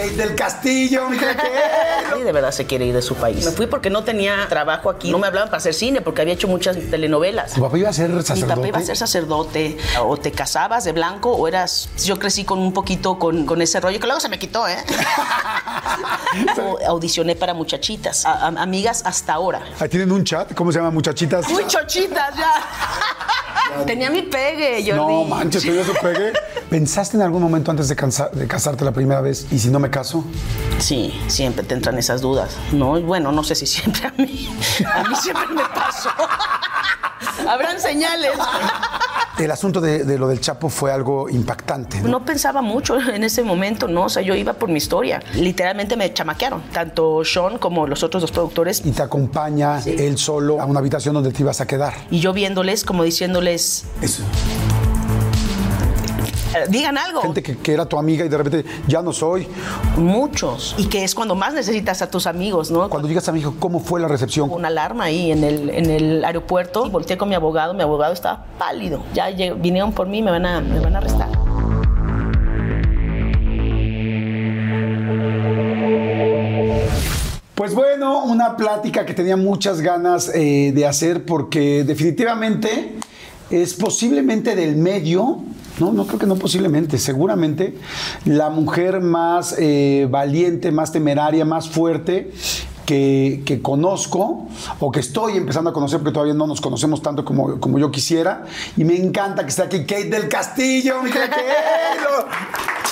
Kate del Castillo, mira Nadie de verdad se quiere ir de su país. Me fui porque no tenía trabajo aquí. No me hablaban para hacer cine porque había hecho muchas telenovelas. ¿Tu papá iba a ser sacerdote? Mi papá iba a ser sacerdote. O te casabas de blanco o eras... Yo crecí con un poquito con, con ese rollo que luego se me quitó, ¿eh? Audicioné para muchachitas. A- a- amigas hasta ahora. Ahí tienen un chat, ¿cómo se llama? Muchachitas. Muy chochitas ya. Tenía mi pegue, Jordi. No manches, te dio su pegue. ¿Pensaste en algún momento antes de, cansa- de casarte la primera vez? ¿Y si no me caso? Sí, siempre te entran esas dudas. No, bueno, no sé si siempre a mí. A mí siempre me pasó. Habrán señales. El asunto de, de lo del Chapo fue algo impactante. ¿no? No pensaba mucho en ese momento, ¿no? O sea, yo iba por mi historia. Literalmente me chamaquearon. Tanto Sean como los otros dos productores. Y te acompaña él solo a una habitación donde te ibas a quedar. Y yo viéndoles, como diciéndoles, Eso. "Eh, digan algo. Gente que, que era tu amiga y de repente ya no soy. Muchos. Y que es cuando más necesitas a tus amigos, ¿no? Cuando llegas a México, ¿cómo fue la recepción? una alarma ahí en el, en el aeropuerto. Y volteé con mi abogado, mi abogado estaba pálido. Ya lleg- vinieron por mí, me van a, me van a arrestar. Pues bueno, una plática que tenía muchas ganas eh, de hacer porque definitivamente es posiblemente del medio, no, no creo que no posiblemente, seguramente la mujer más eh, valiente, más temeraria, más fuerte que, que conozco o que estoy empezando a conocer porque todavía no nos conocemos tanto como, como yo quisiera. Y me encanta que esté aquí Kate del Castillo, mi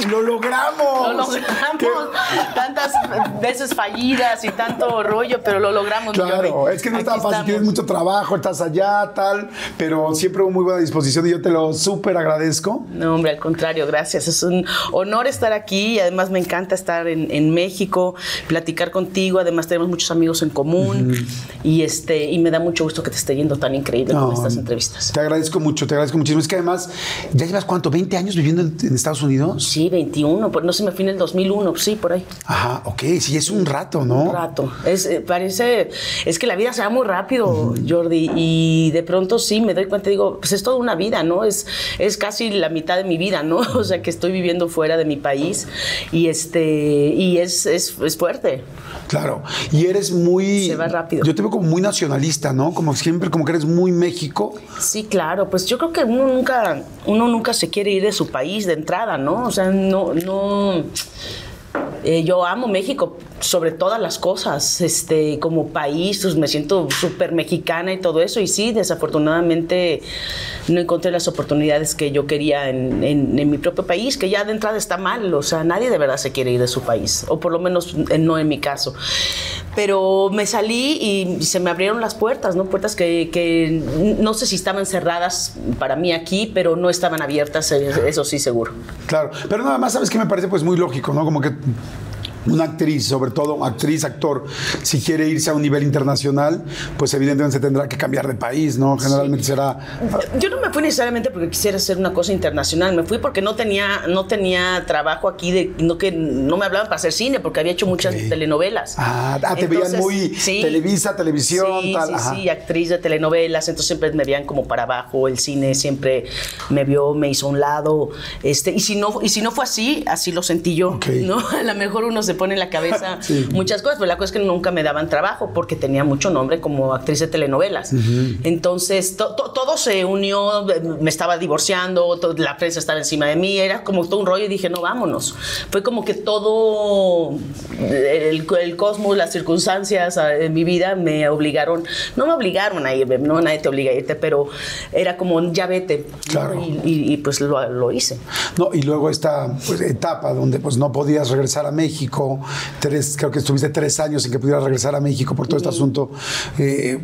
lo, lo logramos. Lo logramos. Qué- Tantas veces fallidas y tanto rollo, pero lo logramos. Claro, es que no está fácil, tienes mucho trabajo, estás allá, tal, pero siempre hubo muy buena disposición y yo te lo súper agradezco. No, hombre, al contrario, gracias. Es un honor estar aquí y además me encanta estar en, en México, platicar contigo. Además, tenemos muchos amigos en común y este y me da mucho gusto que te esté yendo tan increíble con No, estas entrevistas. Te agradezco mucho, te agradezco muchísimo. Es que además, ¿ya llevas cuánto? ¿20 años viviendo en, en Estados Unidos? Sí, 21, pues no se me fue en el 2001, sí, por ahí. Ajá, ok, sí, es un rato, ¿no? Un rato. Es, eh, parece, es que la vida se va muy rápido, Jordi, y de pronto sí me doy cuenta, digo, pues es toda una vida, ¿no? Es, es casi la mitad de mi vida, ¿no? O sea, que estoy viviendo fuera de mi país y este, y es, es, es fuerte. Claro, y eres muy... Se va rápido. Yo te veo como muy nacionalista, ¿no? Como siempre, como que eres muy México. Sí, claro, pues yo creo que uno nunca, uno nunca se quiere ir de su país de entrada, ¿no? O sea, no, no. eh, yo amo México sobre todas las cosas, este, como país, pues me siento súper mexicana y todo eso. Y sí, desafortunadamente no encontré las oportunidades que yo quería en, en- mi propio país, que ya de entrada está mal. O sea, nadie de verdad se quiere ir de su país, o por lo menos eh, no en mi caso. Pero me salí y se me abrieron las puertas, ¿no? Puertas que, que no sé si estaban cerradas para mí aquí, pero no estaban abiertas, eh, eso sí seguro. Claro, pero nada más, ¿sabes qué me parece? Pues muy lógico, ¿no? Como que una actriz, sobre todo actriz, actor, si quiere irse a un nivel internacional, pues evidentemente se tendrá que cambiar de país, ¿no? Generalmente será... Yo no me fui necesariamente porque quisiera hacer una cosa internacional, me fui porque no tenía, no tenía trabajo aquí, de, no, que no me hablaban para hacer cine, porque había hecho muchas telenovelas. Ah, ah, te veían Entonces, muy Televisa, televisión, sí, tal, Sí, ajá. sí, actriz de telenovelas, entonces siempre me veían como para abajo, el cine siempre me vio, me hizo a un lado, este, y si no, y si no fue así, así lo sentí yo, Ok. ¿no? A lo mejor uno se pone en la cabeza muchas cosas, pero la cosa es que nunca me daban trabajo porque tenía mucho nombre como actriz de telenovelas. Entonces, todo se unió, me estaba divorciando, la prensa estaba encima de mí, era como todo un rollo y dije, no, vámonos. Fue como que todo el, el cosmos, las circunstancias ah, en mi vida me obligaron, no me obligaron a irme, no nadie te obliga a irte, pero era como, ya vete. Claro. Y, pues lo, hice. No, y luego esta pues, etapa donde pues no podías regresar a México, tres, creo que estuviste tres años sin que pudieras regresar a México por todo este asunto eh,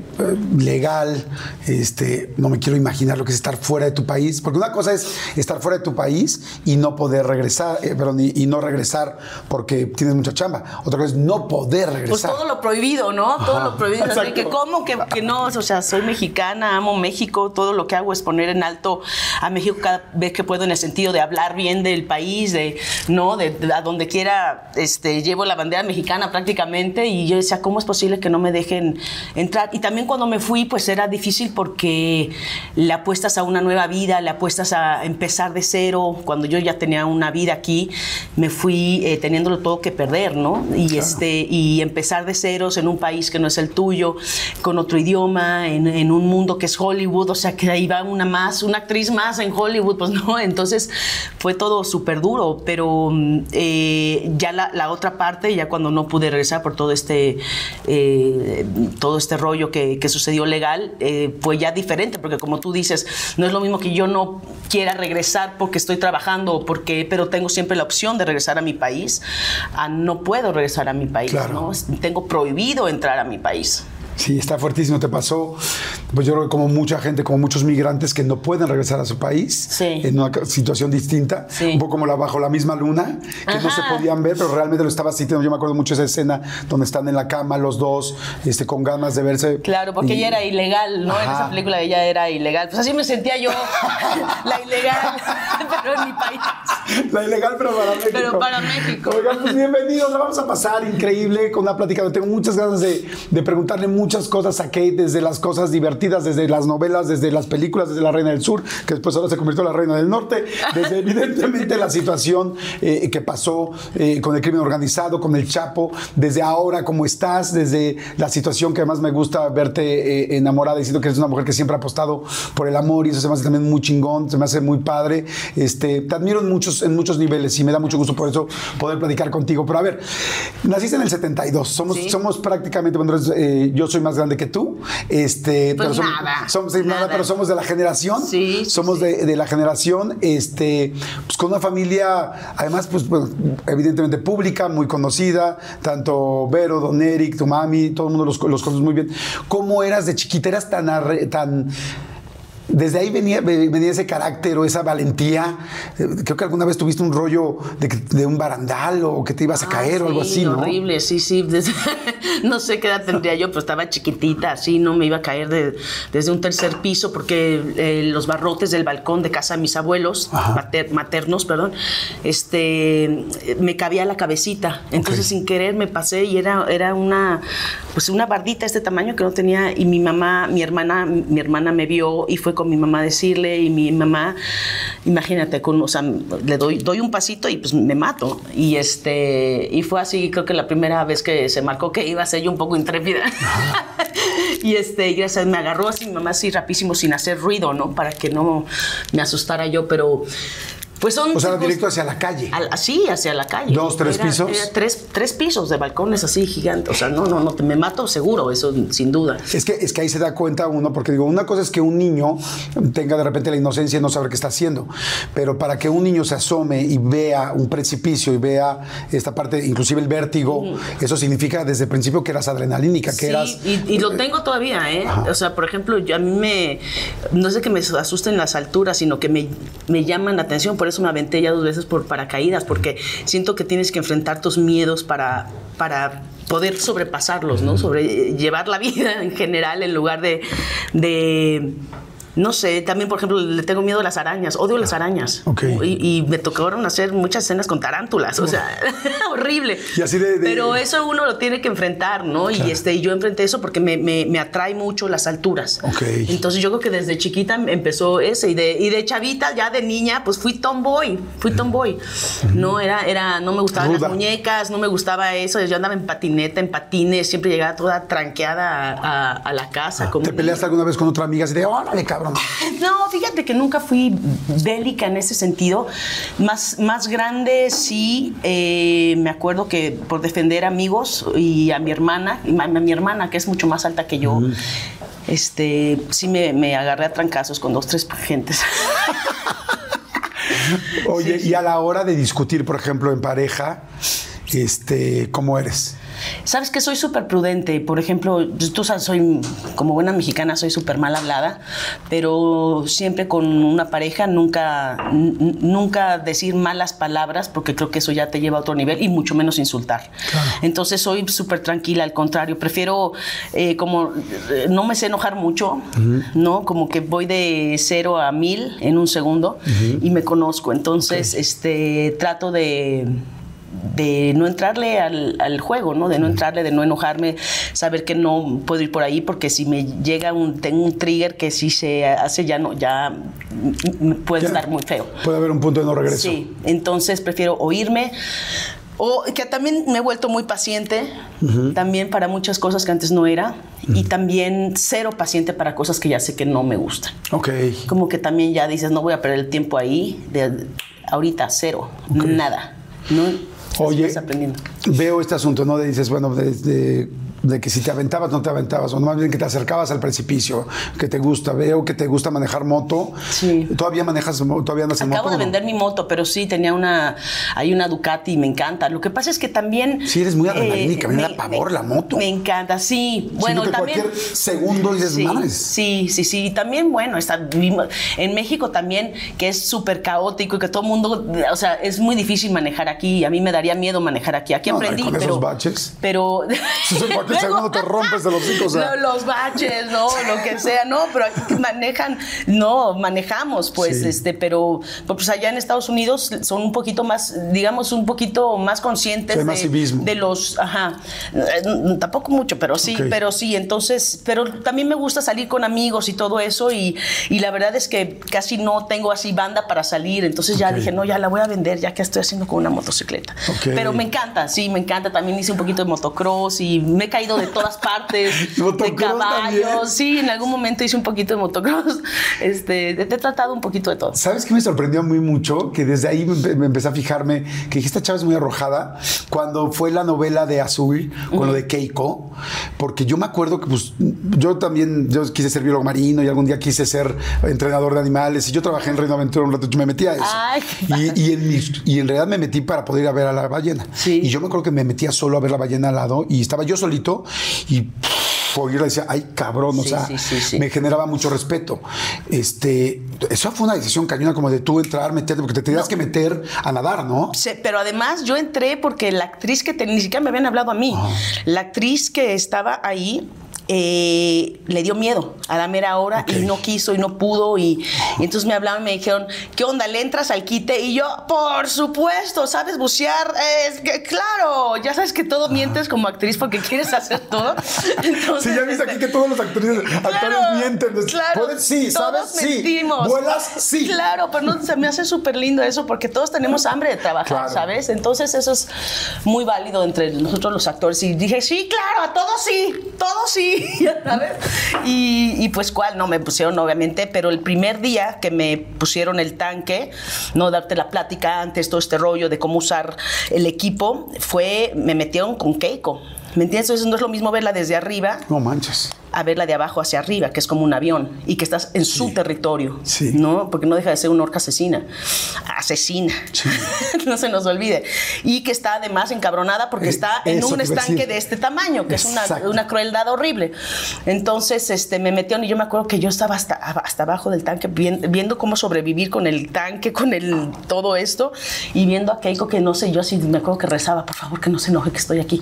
legal, este, no me quiero imaginar lo que es estar fuera de tu país, porque una cosa es estar fuera de tu país y no poder regresar, eh, perdón, y, no regresar porque tienes mucha chamba, otra cosa es no poder regresar. Pues todo lo prohibido, ¿no? todo lo prohibido, así que cómo que, que no, o sea, soy mexicana, amo México, todo lo que hago es poner en alto a México cada vez que puedo en el sentido de hablar bien del país, de no, de, a donde quiera, este, llevo la bandera mexicana prácticamente y yo decía, ¿cómo es posible que no me dejen entrar? Y también cuando me fui, pues era difícil porque le apuestas a una nueva vida, le apuestas a empezar de cero. Cuando yo ya tenía una vida aquí, me fui eh, teniéndolo todo que perder, ¿no? Y este y empezar de ceros en un país que no es el tuyo, con otro idioma, en, en un mundo que es Hollywood, o sea que ahí va una más, una actriz más en Hollywood, pues no, entonces fue todo súper duro, pero mm, eh, ya la, otra parte, ya cuando no pude regresar por todo este, eh, todo este rollo que, sucedió legal, eh, fue ya diferente, porque como tú dices, no es lo mismo que yo no quiera regresar porque estoy trabajando, porque, pero tengo siempre la opción de regresar a mi país, a no puedo regresar a mi país, ¿no? tengo prohibido entrar a mi país. Sí, está fuertísimo. Te pasó, pues yo creo que como mucha gente, como muchos migrantes que no pueden regresar a su país en una situación distinta, un poco como la bajo la misma luna, que no se podían ver, pero realmente lo estaba sintiendo. Yo me acuerdo mucho esa escena donde están en la cama los dos, este, con ganas de verse. Claro, porque ella era ilegal, ¿no? En esa película ella era ilegal. Pues así me sentía yo, la ilegal, pero en mi país. La ilegal, pero para México. Pero para México. Oigan, pues bienvenidos, la vamos a pasar increíble con una plática. Tengo muchas ganas de, de preguntarle mucho muchas cosas a Kate, desde las cosas divertidas, desde las novelas, desde las películas, desde La Reina del Sur, que después ahora se convirtió en La Reina del Norte, desde evidentemente la situación eh, que pasó eh, con el crimen organizado, con el Chapo, desde ahora cómo estás, desde la situación que además me gusta verte eh, enamorada, diciendo que eres una mujer que siempre ha apostado por el amor y eso se me hace también muy chingón, se me hace muy padre. Este, te admiro en muchos, en muchos niveles y me da mucho gusto por eso poder platicar contigo. Pero a ver, naciste en el 72, somos, somos prácticamente, bueno, yo soy más grande que tú. Este, pues pero somos, nada. pero somos de la generación. Sí, somos De, la generación, este, pues con una familia, además, pues, evidentemente pública, muy conocida, tanto Vero, Don Eric, tu mami, todo el mundo los, los conoce muy bien. ¿Cómo eras de chiquita? ¿Eras tan, tan desde ahí venía, venía ese carácter o esa valentía. Eh, creo que alguna vez tuviste un rollo de, un barandal o que te ibas a ah, caer o algo así, ¿no? Horrible, sí, sí. no sé qué edad tendría yo, pero estaba chiquitita, así, no me iba a caer desde un tercer piso porque eh, los barrotes del balcón de casa de mis abuelos, maternos, perdón, este, me cabía la cabecita. Entonces, sin querer, me pasé y era, era una, pues una bardita de este tamaño que no tenía. Y mi mamá, mi hermana, mi hermana me vio y fue con mi mamá decirle y mi mamá, imagínate, con, o sea, le doy, doy un pasito y pues me mato. Y, este, y fue así, creo que la primera vez que se marcó que iba a ser yo un poco intrépida. y este, gracias, me agarró así mi mamá así rapidísimo sin hacer ruido, ¿no? Para que no me asustara yo, pero pues son. O sea, directo hacia la calle. así, hacia la calle. ¿Dos, tres pisos? tres, tres pisos de balcones así gigantes. O sea, no, no, no, te me mato seguro, eso sin duda. Es que, es que ahí se da cuenta uno, porque digo, una cosa es que un niño tenga de repente la inocencia y no saber qué está haciendo. Pero para que un niño se asome y vea un precipicio y vea esta parte, inclusive el vértigo, eso significa desde el principio que eras adrenalínica, que eras. Y, y lo tengo todavía, ¿eh? O sea, por ejemplo, yo, a mí me. No sé que me asusten las alturas, sino que me, me llaman la atención por eso me aventé ya dos veces por paracaídas, porque siento que tienes que enfrentar tus miedos para, para poder sobrepasarlos, ¿no? Sobre llevar la vida en general en lugar de, de no sé, también por ejemplo le tengo miedo a las arañas, odio las arañas. Ok. Y, y me tocaron hacer muchas escenas con tarántulas, o sea, horrible. Y así de- de- Pero eso uno lo tiene que enfrentar, ¿no? Y este, y yo enfrenté eso porque me, me, me atrae mucho las alturas. Ok. Entonces yo creo que desde chiquita empezó ese y de, y de chavita, ya de niña, pues fui tomboy, fui tomboy. No, era, era, no me gustaban Ruda. las muñecas, no me gustaba eso, yo andaba en patineta, en patines, siempre llegaba toda tranqueada a, a- a la casa. como ¿Te peleaste alguna vez con otra amiga así de, órale, cabrón? no, fíjate que nunca fui bélica en ese sentido. Más, más grande, sí, eh, me acuerdo que por defender amigos y a mi hermana, y a mi hermana que es mucho más alta que yo, este, sí me, me agarré a trancazos con dos, tres gentes. Oye, y a la hora de discutir, por ejemplo, en pareja, este, ¿cómo eres? Sabes que soy súper prudente. Por ejemplo, tú sabes, soy como buena mexicana, soy súper mal hablada, pero siempre con una pareja nunca, nunca decir malas palabras, porque creo que eso ya te lleva a otro nivel y mucho menos insultar. Entonces soy súper tranquila, al contrario, prefiero eh, como eh, no me sé enojar mucho, ¿no? Como que voy de cero a mil en un segundo y me conozco. Entonces, este, trato de de no entrarle al, al juego, ¿no? De no entrarle, de no enojarme, saber que no puedo ir por ahí porque si me llega un, tengo un trigger que si se hace ya no, ya puede Ya. estar muy feo. Puede haber un punto de no regreso. Sí, entonces prefiero oírme. O que también me he vuelto muy paciente, también para muchas cosas que antes no era, y también cero paciente para cosas que ya sé que no me gustan. Ok. Como que también ya dices, no voy a perder el tiempo ahí, de, ahorita cero, nada. ¿no? Oye, aprendiendo. veo este asunto, ¿no? De dices, bueno, de, de- que si te aventabas, no te aventabas, o más bien que te acercabas al precipicio, que te gusta. Veo que te gusta manejar moto. Sí. ¿Todavía manejas, todavía andas en Acabo moto? de o no? vender mi moto, pero sí tenía una, hay una Ducati y me encanta. Lo que pasa es que también. eh, Sí, eres muy adrenalínica, me da me- pavor la moto. Me encanta, sí. Bueno, que también. cualquier segundo sí, "Madres". Sí, sí, sí. Y también, bueno, está, en México también, que es súper caótico y que todo el mundo, o sea, es muy difícil manejar aquí. A mí me daría miedo manejar aquí. Aquí No, aprendí, con esos pero. baches. Pero. Cualquier segundo te rompes de los hijos. Lo- los baches, ¿no? Lo que sea, no, pero aquí manejan, no, manejamos, pues, Sí. este, pero pues allá en Estados Unidos son un poquito más, digamos, un poquito más conscientes hay más de, de los, ajá, eh, tampoco mucho, pero sí, Ok. pero sí, entonces, pero también me gusta salir con amigos y todo eso y, y la verdad es que casi no tengo así banda para salir, entonces ya Ok. dije, no, ya la voy a vender, ya que estoy haciendo con una motocicleta. Ok. Pero me encanta, sí, me encanta, también hice un poquito de motocross y me he caído de todas partes, de caballos, también. sí, en algún momento hice un poquito de motocross, este, te he tratado un poquito de todo. ¿Sabes qué me sorprendió muy mucho? Que desde ahí me, me empecé a fijarme que dije, esta chava es muy arrojada. Cuando fue la novela de Azul, con lo de Keiko, porque yo me acuerdo que pues yo también, yo quise ser biólogo marino y algún día quise ser entrenador de animales y yo trabajé en Reino Aventura un rato, yo me metí a eso. Ay, y, y en y en realidad me metí para poder ir a ver a la ballena. Sí. Y yo me acuerdo que me metía solo a ver la ballena al lado y estaba yo solito y pff, oírla decía, ay cabrón, o Sí, sea, sí, me generaba mucho respeto. Este, eso fue una decisión cañona como de tú entrar, meterte, porque te tenías que meter a nadar, ¿no? Pero además yo entré porque la actriz que te- ni siquiera me habían hablado a mí. La actriz que estaba ahí eh, le dio miedo a la mera hora Ok. y no quiso y no pudo. Y, y entonces me hablaban y me dijeron, ¿qué onda? ¿Le entras al quite? Y yo, por supuesto, ¿sabes bucear? Es que, claro, ya sabes que todo mientes como actriz porque quieres hacer todo. Entonces, Sí, ya viste aquí que todos los actores, actores Claro, mienten. claro, ¿Puedes? Sí, ¿sabes? todos Sí. mentimos. ¿Vuelas? Sí. Claro, pero no, se me hace súper lindo eso porque todos tenemos hambre de trabajar, Claro. ¿sabes? Entonces eso es muy válido entre nosotros los actores. Y dije, sí, claro, a todos sí, todos sí, ya ¿sabes? Y, y pues cuál, no me pusieron obviamente, pero el primer día que me pusieron el tanque, no darte la plática antes, todo este rollo de cómo usar el equipo, fue, me metieron con Keiko. ¿Me entiendes? Entonces no es lo mismo verla desde arriba No manches. A verla de abajo hacia arriba, que es como un avión, y que estás en su territorio, Sí. ¿no? Porque no deja de ser una orca asesina. Asesina. no se nos olvide. Y que está además encabronada porque Eh, está en un estanque de este tamaño, que es una, una crueldad horrible. Entonces, este, me metieron y yo me acuerdo que yo estaba hasta, hasta abajo del tanque vien- viendo cómo sobrevivir con el tanque, con el todo esto, y viendo a Keiko que no sé, yo así me acuerdo que rezaba, por favor, que no se enoje que estoy aquí.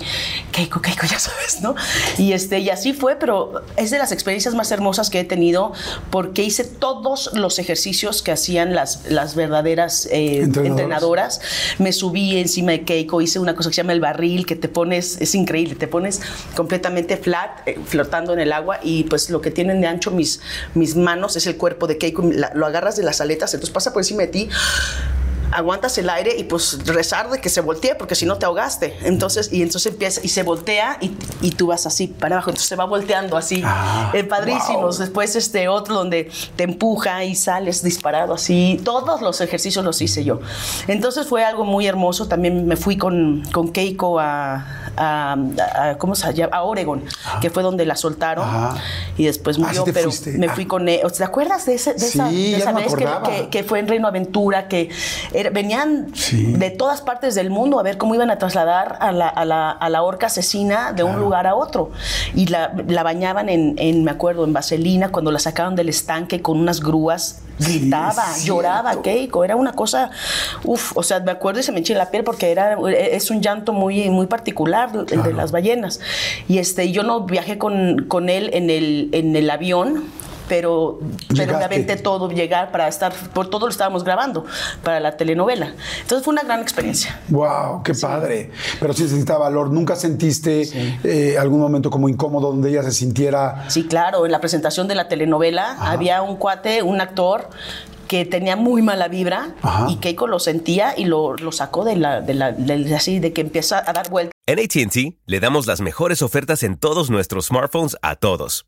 Keiko, Keiko, ya sabes, ¿no? Y este, y así fue, pero es de las experiencias más hermosas que he tenido porque hice todos los ejercicios que hacían las, las verdaderas eh, entrenadoras. Me subí encima de Keiko, hice una cosa que se llama el barril, que te pones, es increíble, te pones completamente flat, eh, flotando en el agua y pues lo que tienen de ancho mis, mis manos es el cuerpo de Keiko, lo agarras de las aletas, entonces pasa por encima de ti aguantas el aire y pues rezar de que se voltee porque si no te ahogaste. Entonces, y entonces empieza y se voltea y, y tú vas así para abajo. Entonces se va volteando así. Ah, eh, padrísimos. Después este otro donde te empuja y sales disparado así. Todos los ejercicios los hice yo. Entonces fue algo muy hermoso. También me fui con, con Keiko a, a, ¿cómo se llama? A Oregon, ah. que fue donde la soltaron. Y después ah, murió, pero me fui con él. ¿Te acuerdas de, ese, de esa, de esa vez que, que, fue en Reino Aventura? Que venían de todas partes del mundo a ver cómo iban a trasladar a la, a la, a la orca asesina de un lugar a otro. Y la, la bañaban en, en, me acuerdo, en vaselina, cuando la sacaron del estanque con unas grúas gritaba, lloraba Keiko, era una cosa, uff, o sea, me acuerdo y se me eché la piel porque era, es un llanto muy, muy particular el de las ballenas. Y este, yo no viajé con, con él en el, en el avión, pero, pero me todo llegar para estar, por todo lo estábamos grabando para la telenovela. Entonces fue una gran experiencia. ¡Wow! ¡Qué padre! Pero sí necesita valor. ¿Nunca sentiste eh, algún momento como incómodo donde ella se sintiera...? Sí, claro. En la presentación de la telenovela había un cuate, un actor que tenía muy mala vibra y Keiko lo sentía y lo, lo sacó de la, de la así de que empieza a dar vueltas. En ATT le damos las mejores ofertas en todos nuestros smartphones a todos.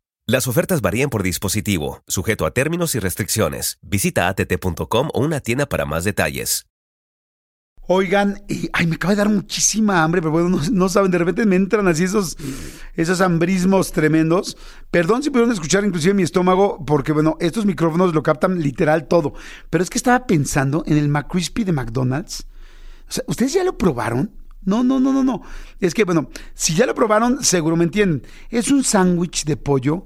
Las ofertas varían por dispositivo, sujeto a términos y restricciones. Visita att.com o una tienda para más detalles. Oigan, ay, me acaba de dar muchísima hambre, pero bueno, no, saben, de repente me entran así esos, esos hambrismos tremendos. Perdón si pudieron escuchar inclusive mi estómago, porque bueno, estos micrófonos lo captan literal todo. Pero es que estaba pensando en el McCrispy de McDonald's. O sea, ¿ustedes ya lo probaron? No, no, no, no, no. Es que, bueno, si ya lo probaron, seguro me entienden. Es un sándwich de pollo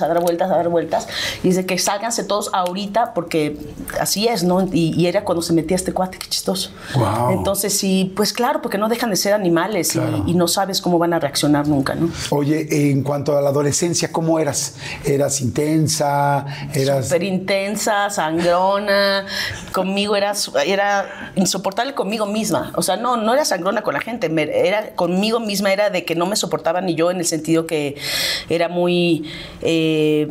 a dar vueltas, a dar vueltas. Y dice que sálganse todos ahorita porque así es, ¿no? Y, era cuando se metía este cuate, qué chistoso. Entonces, sí, pues claro, porque no dejan de ser animales y, no sabes cómo van a reaccionar nunca, ¿no? Oye, en cuanto a la adolescencia, ¿cómo eras? ¿Eras intensa? ¿Eras...? Súper intensa, sangrona. conmigo era, era insoportable conmigo misma. O sea, no, no era sangrona con la gente, era conmigo misma, era de que no me soportaba ni yo en el sentido que era muy... Eh, eh,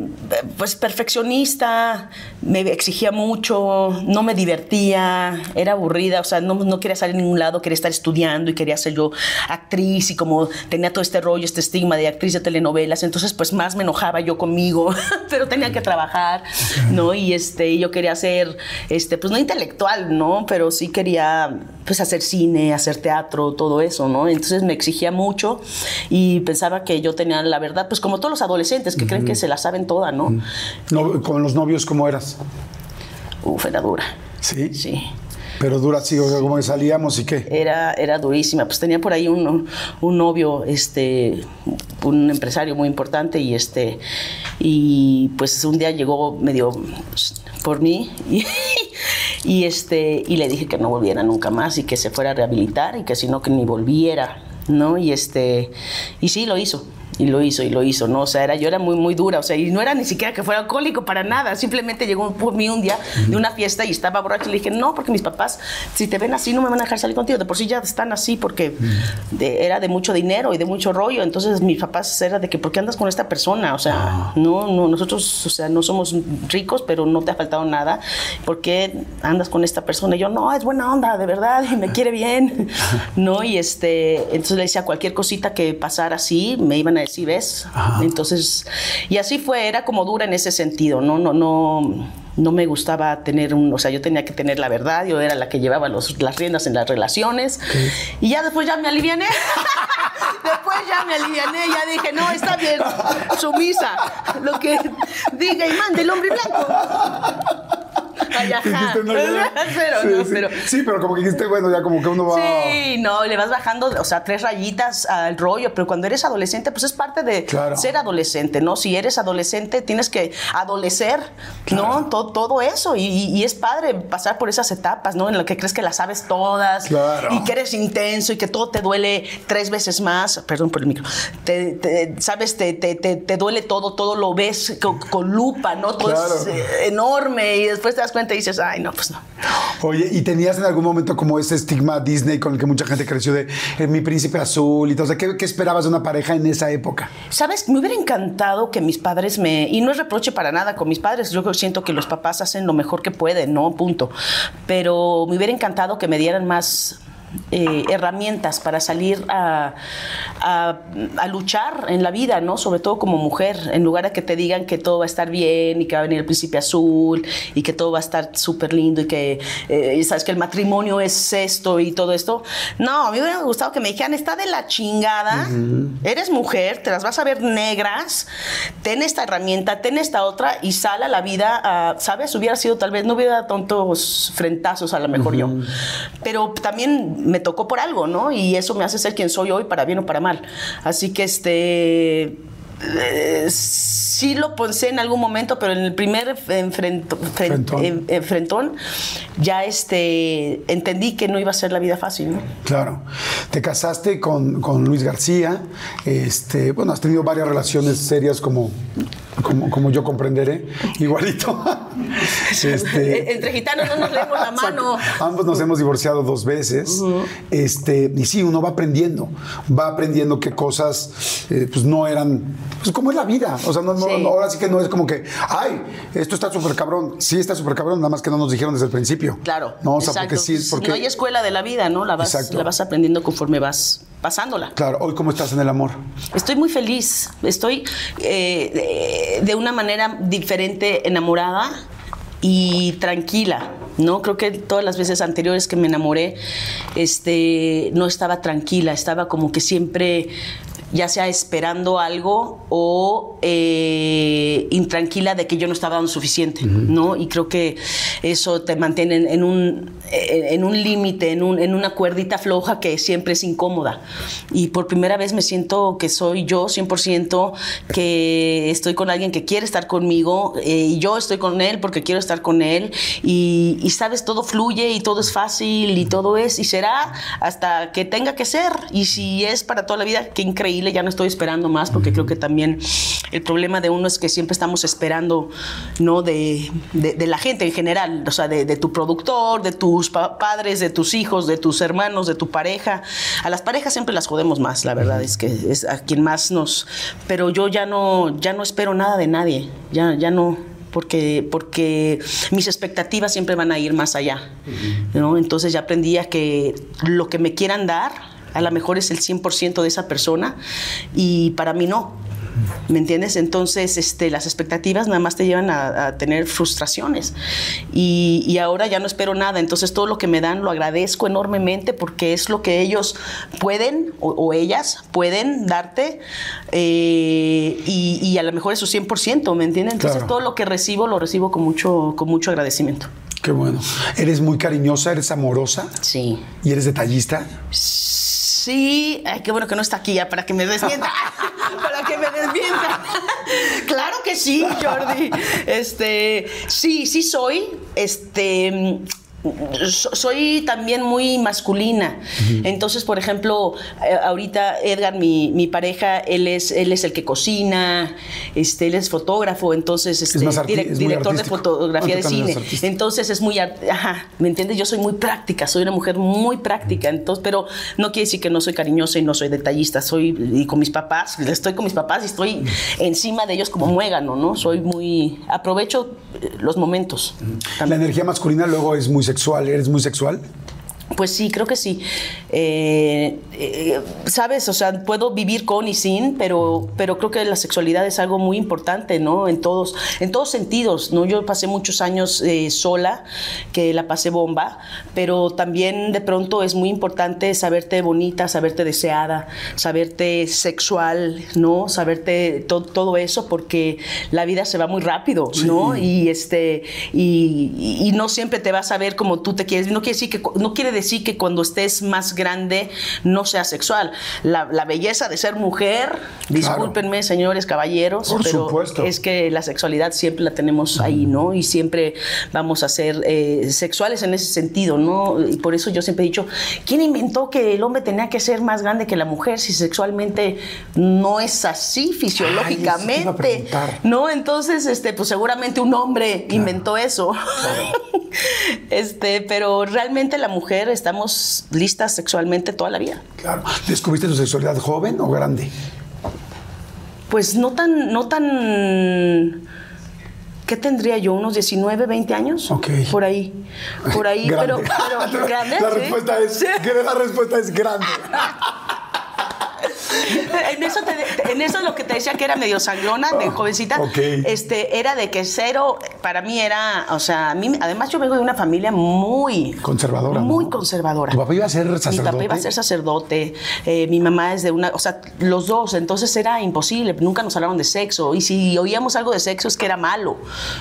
pues perfeccionista, me exigía mucho, no me divertía, era aburrida, o sea, no, no, quería salir a ningún lado, quería estar estudiando y quería ser yo actriz y como tenía todo este rollo, este estigma de actriz de telenovelas, entonces pues más me enojaba yo conmigo, pero tenía que trabajar, ¿no? Y este, yo quería ser, este, pues no intelectual, ¿no? Pero sí quería pues hacer cine, hacer teatro, todo eso, ¿no? Entonces me exigía mucho y pensaba que yo tenía la verdad, pues como todos los adolescentes que creen que se la saben toda, ¿no? no ¿Con los novios cómo eras? Uf, era dura. ¿Sí? Sí. Pero dura, sí, como que salíamos y qué. Era, era durísima. Pues tenía por ahí un, un novio, este, un empresario muy importante y este, y pues un día llegó medio pues, por mí y, y, este, y le dije que no volviera nunca más y que se fuera a rehabilitar y que si no que ni volviera, ¿no? Y este, y sí lo hizo y lo hizo y lo hizo, ¿no? O sea, era, yo era muy, muy dura, o sea, y no era ni siquiera que fuera alcohólico para nada, simplemente llegó por mí un día de una fiesta y estaba borracho y le dije, no, porque mis papás, si te ven así, no me van a dejar salir contigo, de por sí ya están así porque era de mucho dinero y de mucho rollo, entonces mis papás era de que, ¿por qué andas con esta persona? O sea, no, no, nosotros, o sea, no somos ricos, pero no te ha faltado nada, ¿por qué andas con esta persona? Y yo, no, es buena onda, de verdad, y me quiere bien, ¿no? Y este, entonces le decía, cualquier cosita que pasara así, me iban a decir, ¿sí ves? Entonces, y así fue, era como dura en ese sentido, ¿no? No, no, no me gustaba tener un, o sea, yo tenía que tener la verdad, yo era la que llevaba los, las riendas en las relaciones. Y ya después ya me aliviané. después ya me aliviané, ya dije, no, está bien, sumisa, lo que diga y mande el hombre blanco. Sí, pero, como que dijiste, bueno, ya como que uno va. Sí, no, le vas bajando, o sea, tres rayitas al rollo, pero cuando eres adolescente, pues es parte de ser adolescente, ¿no? Si eres adolescente, tienes que adolecer, ¿no? Todo, todo eso. Y, es padre pasar por esas etapas, ¿no? En las que crees que las sabes todas. Y que eres intenso y que todo te duele tres veces más. Perdón por el micro. Te, sabes, te, te, duele todo, todo lo ves con, lupa, ¿no? Todo es eh, enorme y después te das cuenta y dices, ay, no, pues no. Oye, ¿y tenías en algún momento como ese estigma Disney con el que mucha gente creció de eh, mi príncipe azul y todo? O sea, ¿qué, ¿qué, esperabas de una pareja en esa época? Sabes, me hubiera encantado que mis padres me. Y no es reproche para nada con mis padres, yo siento que los papás hacen lo mejor que pueden, ¿no? Punto. Pero me hubiera encantado que me dieran más eh, herramientas para salir a, a, luchar en la vida, ¿no? Sobre todo como mujer, en lugar de que te digan que todo va a estar bien y que va a venir el príncipe azul y que todo va a estar súper lindo y que, eh, sabes, que el matrimonio es esto y todo esto. No, a mí me hubiera gustado que me dijeran, está de la chingada, eres mujer, te las vas a ver negras, ten esta herramienta, ten esta otra y sal a la vida, ¿sabes? Hubiera sido tal vez, no hubiera tontos frentazos a lo mejor yo. Pero también me tocó por algo, ¿no? Y eso me hace ser quien soy hoy, para bien o para mal. Así que este. Eh, sí lo pensé en algún momento, pero en el primer enfrentón. ya este, entendí que no iba a ser la vida fácil. ¿no? Claro. Te casaste con, con Luis García. Este, bueno, has tenido varias relaciones serias como como, como yo comprenderé, igualito. este, Entre gitanos no nos leemos la mano. Ambos nos hemos divorciado dos veces. este, y sí, uno va aprendiendo, va aprendiendo qué cosas eh, pues no eran, pues como es la vida. O sea, no, ahora sí que no es como que, ay, esto está súper cabrón. Sí está súper cabrón, nada más que no nos dijeron desde el principio. Claro. No, o sea, porque sí, porque... No hay escuela de la vida, ¿no? La vas, la vas aprendiendo conforme vas pasándola. Claro, hoy cómo estás en el amor. Estoy muy feliz, estoy eh, de una manera diferente enamorada y tranquila. ¿no? Creo que todas las veces anteriores que me enamoré, este, no estaba tranquila, estaba como que siempre ya sea esperando algo o eh, intranquila de que yo no estaba dando suficiente, ¿no? Y creo que eso te mantiene en, un, en un límite, en, un, en una cuerdita floja que siempre es incómoda. Y por primera vez me siento que soy yo 100%, que estoy con alguien que quiere estar conmigo eh, y yo estoy con él porque quiero estar con él y, y, sabes, todo fluye y todo es fácil y todo es y será hasta que tenga que ser. Y si es para toda la vida, qué increíble ya no estoy esperando más, porque creo que también el problema de uno es que siempre estamos esperando, ¿no? De, de, la gente en general, o sea, de, de tu productor, de tus padres, de tus hijos, de tus hermanos, de tu pareja. A las parejas siempre las jodemos más, la verdad, es que es a quien más nos... Pero yo ya no, ya no espero nada de nadie, ya, ya no porque, porque mis expectativas siempre van a ir más allá. ¿no? Entonces ya aprendí a que lo que me quieran dar, a lo mejor es el 100% de esa persona y para mí no. ¿Me entiendes? Entonces, este, las expectativas nada más te llevan a, tener frustraciones. Y, ahora ya no espero nada. Entonces, todo lo que me dan lo agradezco enormemente porque es lo que ellos pueden o, ellas pueden darte eh, y, a lo mejor es su 100%, ¿me entiendes? Entonces, todo lo que recibo lo recibo con mucho, con mucho agradecimiento. Qué bueno. ¿Eres muy cariñosa? ¿Eres amorosa? Sí. ¿Y eres detallista? Sí, ay, qué bueno que no está aquí ya para que me desmienta. para que me desmienta. claro que sí, Jordi. Este, sí, sí soy. Este, soy también muy masculina. Entonces, por ejemplo, eh, ahorita Edgar, mi, mi, pareja, él es, él es el que cocina, este, él es fotógrafo, entonces este, director de fotografía de cine. Entonces es muy, ajá, ¿me entiendes? Yo soy muy práctica, soy una mujer muy práctica, entonces, pero no quiere decir que no soy cariñosa y no soy detallista, soy y con mis papás, estoy con mis papás y estoy encima de ellos como muégano, ¿no? Soy muy, aprovecho eh, los momentos. La energía masculina luego es muy sexual, ¿eres muy sexual? Pues sí, creo que sí. Eh, eh, Sabes, o sea, puedo vivir con y sin, pero, pero creo que la sexualidad es algo muy importante, ¿no? En todos, en todos sentidos, ¿no? Yo pasé muchos años eh, sola, que la pasé bomba, pero también de pronto es muy importante saberte bonita, saberte deseada, saberte sexual, ¿no? Saberte todo eso, porque la vida se va muy rápido, ¿no? Y este, y, y, no siempre te vas a ver como tú te quieres. No quiere decir que no quiere decir sí que cuando estés más grande no sea sexual. La, belleza de ser mujer, discúlpenme, señores caballeros, pero es que la sexualidad siempre la tenemos ahí, ¿no? Y siempre vamos a ser eh, sexuales en ese sentido, ¿no? Y por eso yo siempre he dicho, ¿quién inventó que el hombre tenía que ser más grande que la mujer si sexualmente no es así fisiológicamente? ¿No? Entonces, este, pues seguramente un hombre inventó eso. este, pero realmente la mujer estamos listas sexualmente toda la vida. Claro. ¿Descubriste tu sexualidad joven o grande? Pues no tan, no tan. ¿Qué tendría yo? ¿Unos 19, 20 años? Ok. Por ahí. Por ahí, pero, grande. La, respuesta es, la respuesta es grande. en, eso en eso lo que te decía que era medio sangrona, de jovencita, este, era de que cero, para mí era, o sea, a mí, además yo vengo de una familia muy... Conservadora. Muy conservadora. ¿Tu papá iba a ser sacerdote? Mi papá iba a ser sacerdote, eh, mi mamá es de una, o sea, los dos, entonces era imposible, nunca nos hablaron de sexo, y si oíamos algo de sexo es que era malo,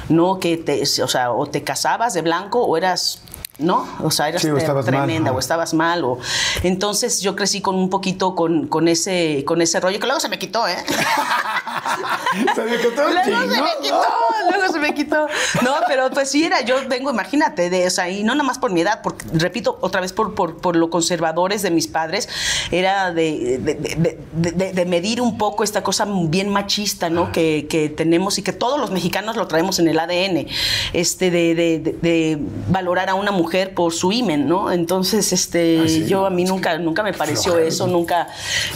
¿no? Que te, o sea, o te casabas de blanco o eras ¿no? O sea, eras tremenda o estabas mal. O... Entonces yo crecí con un poquito con, con, ese, con ese rollo que luego se me quitó, ¿eh? se me quitó Luego se me quitó, luego se me quitó. No, pero pues sí era, yo vengo, imagínate, de, o sea, y no nada más por mi edad, porque repito, otra vez por, por, por lo conservadores de mis padres, era de, de, de, medir un poco esta cosa bien machista, ¿no? Que, que, tenemos y que todos los mexicanos lo traemos en el ADN, este, de, valorar a una mujer por su imen, ¿no? Entonces, este, ah, yo a mí nunca, nunca me pareció eso, nunca.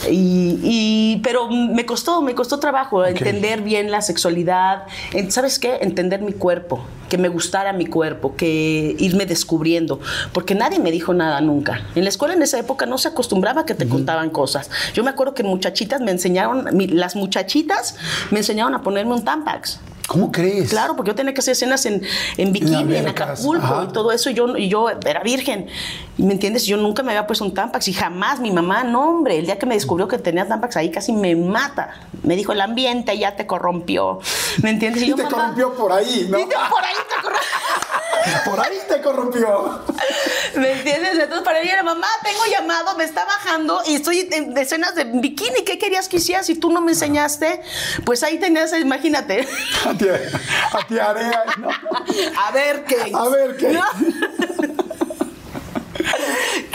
Y, pero me costó, me costó trabajo entender bien la sexualidad. ¿Sabes qué? Entender mi cuerpo, que me gustara mi cuerpo, que irme descubriendo, porque nadie me dijo nada nunca. En la escuela en esa época no se acostumbraba a que te contaban cosas. Yo me acuerdo que muchachitas me enseñaron, las muchachitas me enseñaron a ponerme un Tampax. ¿Cómo crees? Claro, porque yo tenía que hacer escenas en, en bikini, en, Acapulco y todo eso. Y yo, y yo era virgen. ¿Y me entiendes? Yo nunca me había puesto un Tampax y jamás mi mamá, no, hombre, el día que me descubrió que tenía Tampax ahí casi me mata. Me dijo, el ambiente ya te corrompió. ¿Me entiendes? Y, te corrompió por ahí, ¿no? Y por ahí te corrompió. por ahí te corrompió. ¿Me entiendes? Entonces para mí era, mamá, tengo llamado, me está bajando y estoy en escenas de bikini. ¿Qué querías que hiciera si tú no me enseñaste? Pues ahí tenías, imagínate. A ti, Area, ¿no? A ver qué. A ver qué.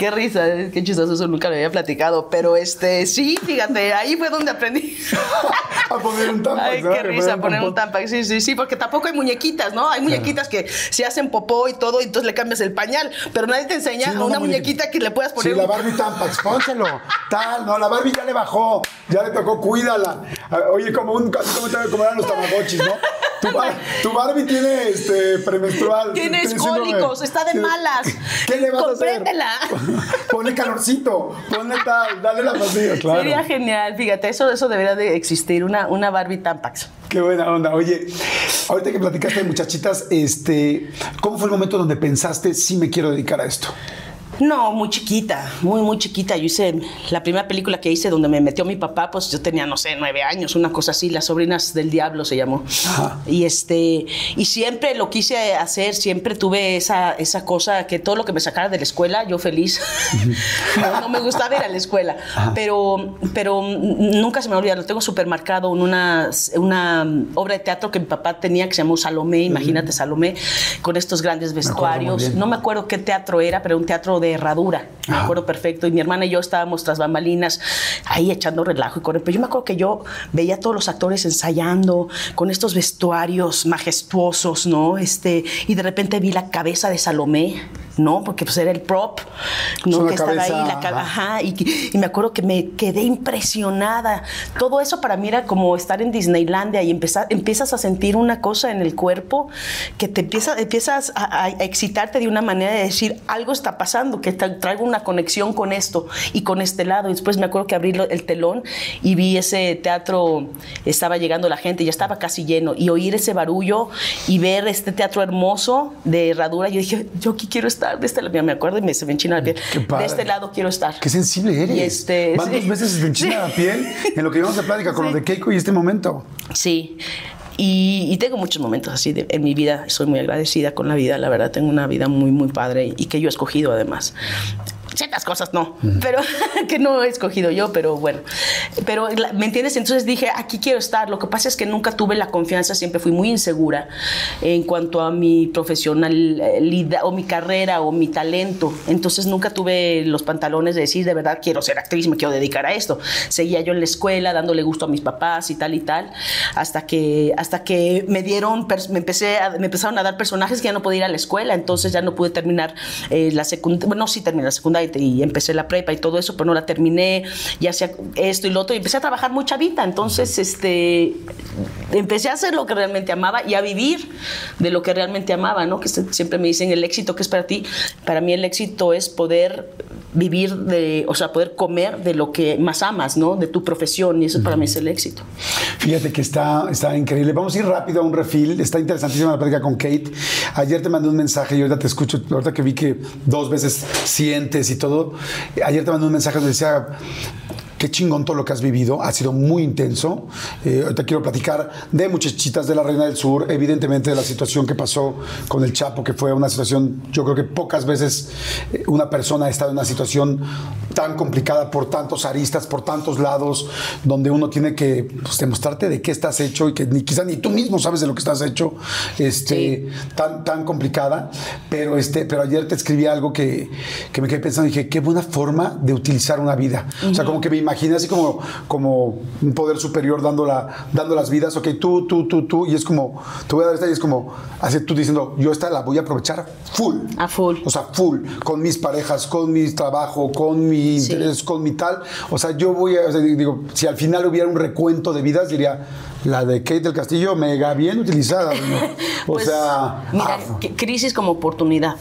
Qué risa, qué chistoso, eso nunca lo había platicado. Pero este, sí, fíjate, ahí fue donde aprendí. a poner un tampax. Ay, qué risa, poner un tampax. Sí, sí, sí, porque tampoco hay muñequitas, ¿no? Hay muñequitas que se hacen popó y todo, y entonces le cambias el pañal. Pero nadie te enseña a una, muñequita que le puedas poner. Sí, la Barbie tampax, pónselo. Tal, no, la Barbie ya le bajó, ya le tocó, cuídala. Oye, como un, como, como eran los tamagotchis, ¿no? Tu, Barbie tiene este premenstrual. Tiene escólicos, está de malas. ¿Qué le vas a hacer? Ponle calorcito, ponle tal, dale la pastilla, claro. Sería genial, fíjate, eso, eso debería de existir, una, una Barbie Tampax. Qué buena onda. Oye, ahorita que platicaste de muchachitas, este, ¿cómo fue el momento donde pensaste, sí me quiero dedicar a esto? No, muy chiquita, muy, muy chiquita. Yo hice la primera película que hice donde me metió mi papá, pues yo tenía, no sé, nueve años, una cosa así, Las Sobrinas del Diablo se llamó. Y este, y siempre lo quise hacer, siempre tuve esa, esa cosa que todo lo que me sacara de la escuela, yo feliz. no, no, me gustaba ir a la escuela, pero, pero nunca se me olvida, lo tengo súper marcado en una, una obra de teatro que mi papá tenía que se llamó Salomé, imagínate Salomé, con estos grandes vestuarios. no me acuerdo qué teatro era, pero un teatro de herradura, me acuerdo perfecto. Y mi hermana y yo estábamos tras bambalinas ahí echando relajo y corriendo. Pero yo me acuerdo que yo veía a todos los actores ensayando con estos vestuarios majestuosos, ¿no? Este, y de repente vi la cabeza de Salomé ¿no? Porque pues era el prop, ¿no? Que estaba ahí, la ajá, y, y, me acuerdo que me quedé impresionada. Todo eso para mí era como estar en Disneylandia y empezar, empiezas a sentir una cosa en el cuerpo que te empieza, empiezas a, a, excitarte de una manera de decir, algo está pasando, que traigo una conexión con esto y con este lado. Y después me acuerdo que abrí el telón y vi ese teatro, estaba llegando la gente, ya estaba casi lleno, y oír ese barullo y ver este teatro hermoso de herradura, yo dije, yo aquí quiero estar de este lado, me acuerdo y me se me enchina la piel. De este lado quiero estar. Qué sensible eres. Y este, Van dos meses se enchina la piel en lo que íbamos a plática con lo de Keiko y este momento. Sí. Y, y, tengo muchos momentos así de, en mi vida. Soy muy agradecida con la vida, la verdad. Tengo una vida muy, muy padre y que yo he escogido además ciertas cosas no, pero que no he escogido yo, pero bueno. Pero, ¿me entiendes? Entonces dije, aquí quiero estar. Lo que pasa es que nunca tuve la confianza, siempre fui muy insegura en cuanto a mi profesionalidad o mi carrera o mi talento. Entonces nunca tuve los pantalones de decir, de verdad, quiero ser actriz, me quiero dedicar a esto. Seguía yo en la escuela dándole gusto a mis papás y tal y tal, hasta que, hasta que me dieron, me, empecé a, me empezaron a dar personajes que ya no podía ir a la escuela, entonces ya no pude terminar eh, la secundaria, bueno, sí terminé la secundaria y, empecé la prepa y todo eso, pero no la terminé, y hacía esto y lo otro, y empecé a trabajar mucha vida, entonces este, empecé a hacer lo que realmente amaba y a vivir de lo que realmente amaba, ¿no? Que siempre me dicen el éxito que es para ti, para mí el éxito es poder vivir de, o sea, poder comer de lo que más amas, ¿no? De tu profesión, y eso para mí es el éxito. Fíjate que está, está increíble. Vamos a ir rápido a un refil. Está interesantísima la plática con Kate. Ayer te mandé un mensaje y ahorita te escucho, ahorita que vi que dos veces sientes y todo. Ayer te mandé un mensaje donde decía, qué chingón todo lo que has vivido, ha sido muy intenso. Eh, ahorita quiero platicar de muchachitas de la Reina del Sur, evidentemente de la situación que pasó con el Chapo, que fue una situación, yo creo que pocas veces eh, una persona ha estado en una situación tan complicada por tantos aristas, por tantos lados, donde uno tiene que pues, demostrarte de qué estás hecho y que ni quizá ni tú mismo sabes de lo que estás hecho, este, tan, tan complicada. Pero, este, pero ayer te escribí algo que, que me quedé pensando y dije, qué buena forma de utilizar una vida. O sea, como que me imaginé así como, como un poder superior dando, la, dando las vidas, ok, tú, tú, tú, tú, y es como, te voy a dar esta y es como, así tú diciendo, yo esta la voy a aprovechar full. A full. O sea, full, con mis parejas, con mi trabajo, con mi interés, con mi tal. O sea, yo voy a, digo, si al final hubiera un recuento de vidas, diría, la de Kate del Castillo, mega bien utilizada. O pues, sea... Mira, ah, crisis como oportunidad.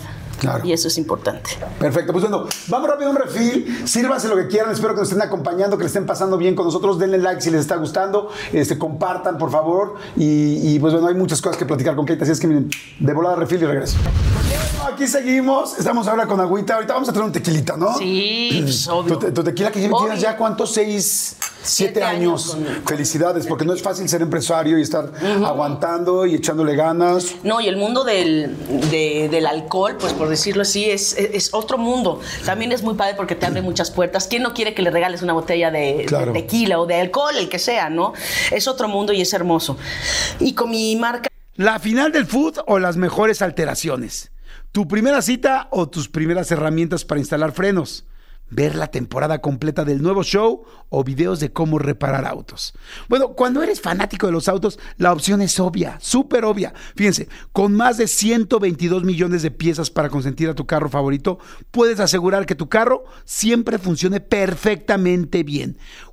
Y eso es importante. Perfecto. Pues bueno, vamos rápido a un refil. Sírvanse lo que quieran. Espero que nos estén acompañando, que le estén pasando bien con nosotros. Denle like si les está gustando. Este, compartan, por favor. Y, pues bueno, hay muchas cosas que platicar con Kate. Así es que miren, de volada refil y regreso. Bueno, aquí seguimos. Estamos ahora con agüita. Ahorita vamos a traer un tequilita, ¿no? Sí, pues, obvio. Tu, tequila que tienes ya, ¿cuántos? Seis, siete, años. Felicidades, porque no es fácil ser empresario y estar aguantando y echándole ganas. No, y el mundo del, del alcohol, pues por decirlo así, es, es, otro mundo. También es muy padre porque te abre muchas puertas. ¿Quién no quiere que le regales una botella de, tequila o de alcohol, el que sea, no? Es otro mundo y es hermoso. Y con mi marca... La final del food o las mejores alteraciones. Tu primera cita o tus primeras herramientas para instalar frenos ver la temporada completa del nuevo show o videos de cómo reparar autos. Bueno, cuando eres fanático de los autos, la opción es obvia, súper obvia. Fíjense, con más de 122 millones de piezas para consentir a tu carro favorito, puedes asegurar que tu carro siempre funcione perfectamente bien.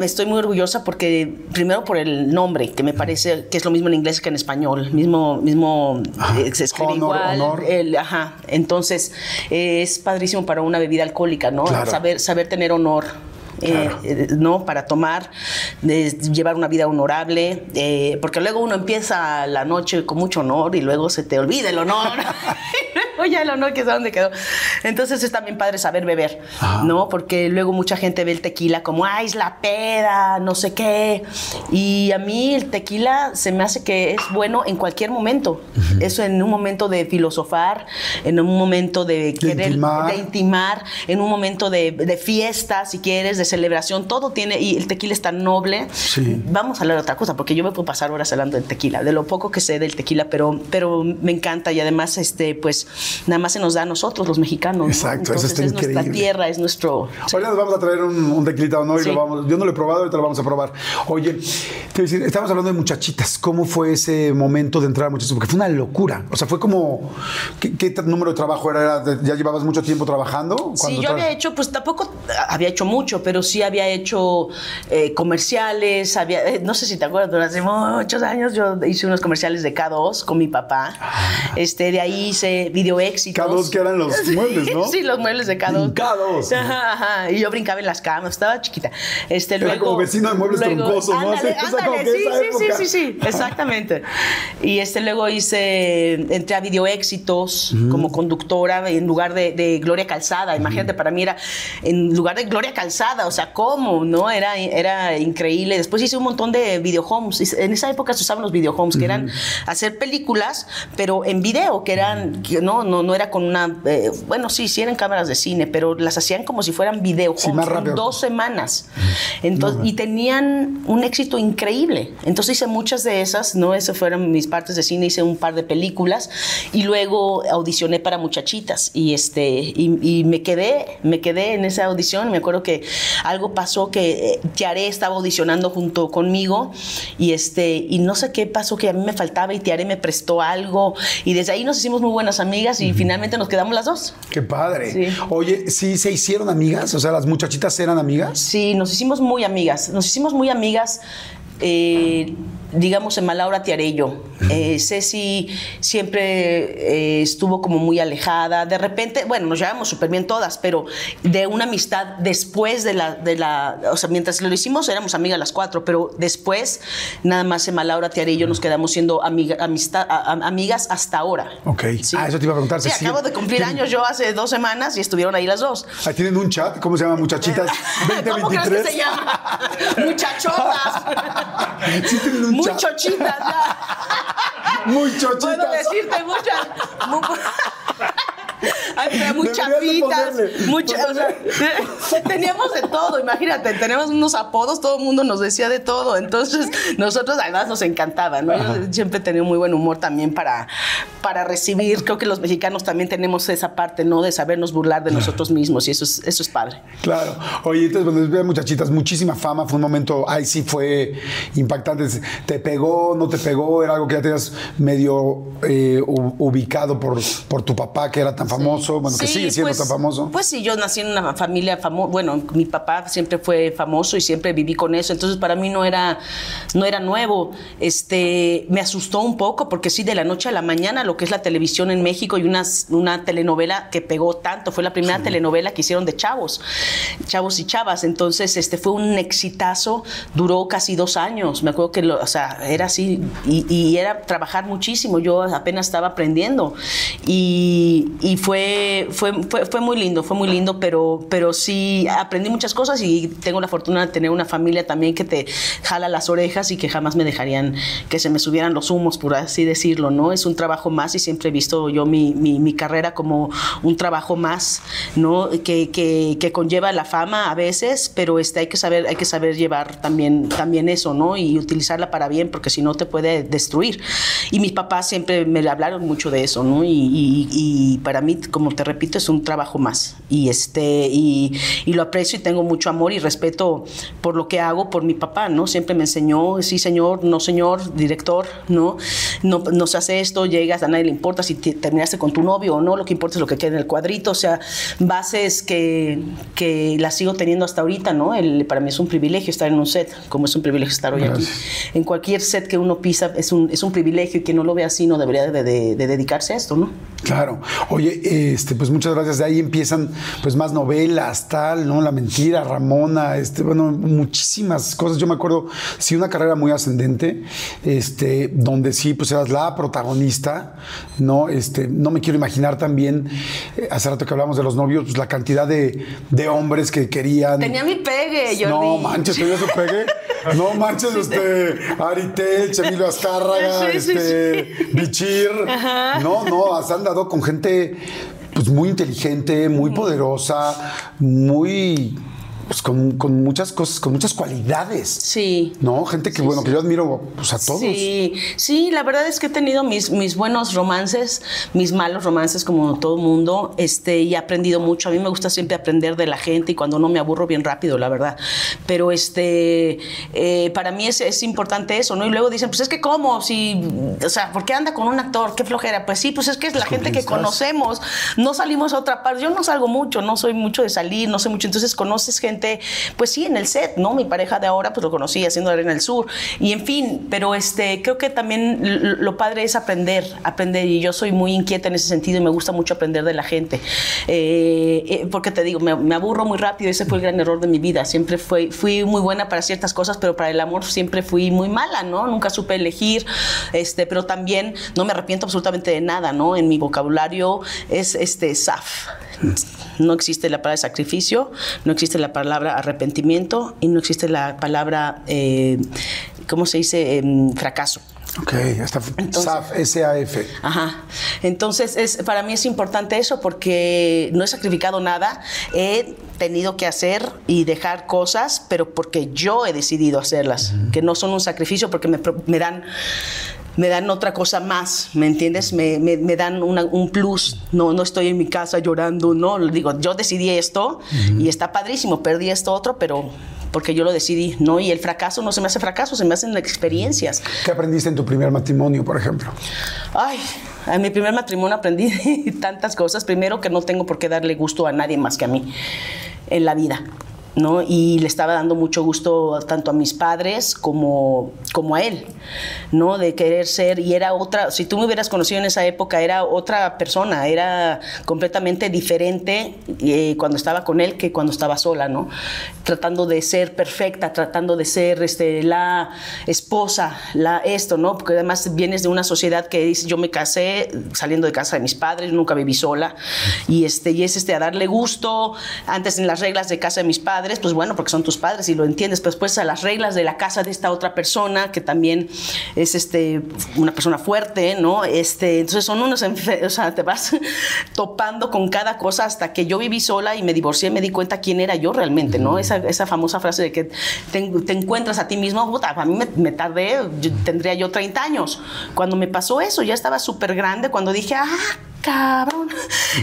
Estoy muy orgullosa porque, primero por el nombre, que me parece que es lo mismo en inglés que en español, mismo, mismo eh, se escribe Honor, igual. honor. el- ajá. Entonces, eh, es padrísimo para una bebida alcohólica, ¿no? Claro. Saber, saber tener honor. eh, eh, no para tomar de llevar una vida honorable eh, porque luego uno empieza la noche con mucho honor y luego se te olvida el honor luego ya el honor que es dónde quedó entonces es también padre saber beber no porque luego mucha gente ve el tequila como ay es la peda no sé qué y a mí el tequila se me hace que es bueno en cualquier momento eso en un momento de filosofar en un momento de querer intimar. de intimar, en un momento de, de fiesta, si quieres, de celebración, todo tiene, y el tequila es tan noble. Sí. Vamos a hablar de otra cosa, porque yo me puedo pasar horas hablando del tequila, de lo poco que sé del tequila, pero, pero me encanta y además, este, pues, nada más se nos da a nosotros, los mexicanos. ¿no? Exacto, eso Entonces, está es nuestra tierra, es nuestro... Hoy nos vamos a traer un, un tequilita no y Sí. lo vamos. Yo no lo he probado, ahorita lo vamos a probar. Oye, te voy a decir, estamos hablando de muchachitas. ¿Cómo fue ese momento de entrar a muchachitas? Porque fue una locura. O sea, fue como. ¿Qué, número de trabajo era? ¿Era de- ¿Ya llevabas mucho tiempo trabajando? Sí, yo había hecho, pues tampoco había hecho mucho, pero sí había hecho eh, comerciales, había, eh, no sé si te acuerdas, hace muchos años yo hice unos comerciales de K2 con mi papá. Este, de ahí hice video éxitos. K2 que eran los muebles, ¿no? sí, los muebles de K2. K2. Ajá, ajá. Y yo brincaba en las camas, estaba chiquita. Este, Era luego, como vecino de muebles luego- troncosos, ¿no? Ándale, O sea, como ándale, sí, sí, sí, sí, sí, exactamente. Y este, luego hice, entré a video éxitos como conductora en lugar de, de Gloria Calzada. Imagínate, para mí era en lugar de Gloria Calzada, o sea, ¿cómo? ¿No? Era, era increíble. Después hice un montón de video homes. Hice- En esa época se usaban los video homes, que eran hacer películas, pero en video, que eran, que no, no, no era con una, eh, bueno, sí, sí eran cámaras de cine, pero las hacían como si fueran video Sí, más rápido. dos semanas. Entonces, y tenían un éxito increíble. Entonces hice muchas de esas, ¿no? Esas fueron mis partes de cine, hice un par de películas y luego audicioné para muchachitas y este y, y me quedé, me quedé en esa audición. Me acuerdo que algo pasó que eh, Tiare estaba audicionando junto conmigo y este y no sé qué pasó que a mí me faltaba y Tiare me prestó algo y desde ahí nos hicimos muy buenas amigas y finalmente nos quedamos las dos. Qué padre. Sí. Oye, ¿sí se hicieron amigas? O sea, las muchachitas eran amigas. Sí, nos hicimos muy amigas. Nos hicimos muy amigas, eh, digamos, en Malaura Tiarello. Eh, Ceci siempre eh, estuvo como muy alejada. De repente, bueno, nos llevamos súper bien todas, pero de una amistad después de la, de la. O sea, mientras lo hicimos éramos amigas las cuatro, pero después, nada más en Malaura Tiarello nos quedamos siendo amiga- amistad, a- a- amigas hasta ahora. Ok. Ah, eso te iba a preguntar, Sí, Ceci. acabo de cumplir ¿Tienen- años yo hace dos semanas y estuvieron ahí las dos. Ahí tienen un chat, ¿cómo se llama? Muchachitas ¿Cómo crees que 2023. se llama? Muchachotas. Sí tienen un chat. Chochitas ya. Muy chochitas. Puedo decirte muchas. muy Deberías de chapitas, ponerle. mucha- o sea, teníamos de todo, imagínate, teníamos unos apodos, todo el mundo nos decía de todo, entonces nosotros además nos encantaba, ¿no? Yo siempre he tenido muy buen humor también para, para recibir, creo que los mexicanos también tenemos esa parte, ¿no? De sabernos burlar de nosotros mismos y eso es, eso es padre. Claro. Oye, entonces, cuando vean muchachitas, muchísima fama, fue un momento, ahí sí fue impactante. ¿Te pegó, no te pegó? ¿Era algo que ya tenías medio eh, ubicado por, por tu papá, que era tan famoso? Bueno, que Sí, sigue siendo pues- tan famoso. Pues sí, yo nací en una familia famosa. Bueno, mi papá siempre fue famoso y siempre viví con eso. Entonces para mí no era, no era nuevo. Este, me asustó un poco porque sí, de la noche a la mañana, lo que es la televisión en México y una, una telenovela que pegó tanto. Fue la primera telenovela que hicieron de chavos, chavos y chavas. Entonces, este fue un exitazo. Duró casi dos años. Me acuerdo que, lo, o sea, era así y, y era trabajar muchísimo. Yo apenas estaba aprendiendo y, y fue, fue, fue, fue muy lindo, fue muy lindo, pero, pero sí aprendí muchas cosas y tengo la fortuna de tener una familia también que te jala las orejas y que jamás me dejarían que se me subieran los humos, por así decirlo, ¿no? Es un trabajo más y siempre he visto yo mi, mi, mi carrera como un trabajo más, ¿no? Que, que, que, conlleva la fama a veces, pero este, hay, que saber, hay que saber llevar también, también eso, ¿no? Y utilizarla para bien, porque si no te puede destruir. Y mis papás siempre me hablaron mucho de eso, ¿no? Y, y, y para mí, como te repito, es un trabajo más. Y, este, y, y lo aprecio y tengo mucho amor y respeto por lo que hago, por mi papá, ¿no? Siempre me enseñó, sí, señor, no, señor, director, ¿no? No, no se hace esto, llegas, a nadie le importa si te, terminaste con tu novio o no, lo que importa es lo que queda en el cuadrito, o sea, bases que, que las sigo teniendo hasta ahorita, ¿no? El, para mí es un privilegio estar en un set, como es un privilegio estar hoy Gracias. aquí. En cualquier set que uno pisa es un, es un privilegio y que no lo ve así no debería de, de, de dedicarse a esto, ¿no? Claro. Oye, este, pues muchas gracias. De ahí empiezan pues más novelas, tal, ¿no? La mentira, Ramona, este, bueno, muchísimas cosas. Yo me acuerdo, sí, una carrera muy ascendente, este, donde sí, pues eras la protagonista, ¿no? Este, no me quiero imaginar también, eh, hace rato que hablamos de los novios, pues la cantidad de, de hombres que querían. Tenía mi pegue, Jordi. No manches, tenía su pegue. No manches, este, Aritel, Chemilo Azcárraga, Sí, sí, este, Bichir. No, no, has andado con gente pues muy inteligente, muy poderosa, muy pues con, con muchas cosas, con muchas cualidades. Sí. ¿No? Gente que, bueno, que yo admiro pues, a todos. Sí, sí, la verdad es que he tenido mis, mis buenos romances, mis malos romances, como todo mundo, este, y he aprendido mucho. A mí me gusta siempre aprender de la gente y cuando no me aburro bien rápido, la verdad. Pero este, eh, para mí es, es, importante eso, ¿no? Y luego dicen, pues es que cómo, si, o sea, ¿por qué anda con un actor? Qué flojera. Pues sí, pues es que es la gente que conocemos. No salimos a otra parte. Yo no salgo mucho, no soy mucho de salir, no sé mucho. Entonces conoces gente pues sí, en el set, ¿no? Mi pareja de ahora, pues lo conocí haciendo Arena del Sur. Y en fin, pero este, creo que también lo padre es aprender, aprender. Y yo soy muy inquieta en ese sentido y me gusta mucho aprender de la gente. Eh, eh, porque te digo, me, me, aburro muy rápido. Ese fue el gran error de mi vida. Siempre fui, fui muy buena para ciertas cosas, pero para el amor siempre fui muy mala, ¿no? Nunca supe elegir. Este, pero también no me arrepiento absolutamente de nada, ¿no? En mi vocabulario es este SAF. No existe la palabra sacrificio, no existe la palabra arrepentimiento y no existe la palabra, eh, ¿cómo se dice? Eh, fracaso. Ok, hasta SAF, S-A-F. Ajá. Entonces, es, para mí es importante eso porque no he sacrificado nada. He tenido que hacer y dejar cosas, pero porque yo he decidido hacerlas, uh -huh. que no son un sacrificio porque me, me dan me dan otra cosa más, ¿me entiendes? Me, me, me dan una, un plus, no, no estoy en mi casa llorando, no, digo, yo decidí esto uh -huh. y está padrísimo, perdí esto otro, pero porque yo lo decidí, ¿no? Y el fracaso no se me hace fracaso, se me hacen experiencias. ¿Qué aprendiste en tu primer matrimonio, por ejemplo? Ay, en mi primer matrimonio aprendí tantas cosas. Primero, que no tengo por qué darle gusto a nadie más que a mí en la vida. ¿No? Y le estaba dando mucho gusto tanto a mis padres como, como a él, ¿no? De querer ser, y era otra, si tú me hubieras conocido en esa época, era otra persona, era completamente diferente eh, cuando estaba con él que cuando estaba sola, ¿no? Tratando de ser perfecta, tratando de ser este, la esposa, la esto, ¿no? Porque además vienes de una sociedad que dice, yo me casé saliendo de casa de mis padres, nunca viví sola, y, este, y es este, a darle gusto, antes en las reglas de casa de mis padres, padres, pues bueno, porque son tus padres y lo entiendes, pero después a las reglas de la casa de esta otra persona que también es este, una persona fuerte, ¿no? Este, entonces son unos, o sea, te vas topando con cada cosa hasta que yo viví sola y me divorcié, me di cuenta quién era yo realmente, ¿no? Esa, esa famosa frase de que te, te encuentras a ti mismo, puta, a mí me, me tardé, yo, tendría yo 30 años. Cuando me pasó eso, ya estaba súper grande, cuando dije, ah, cabrón,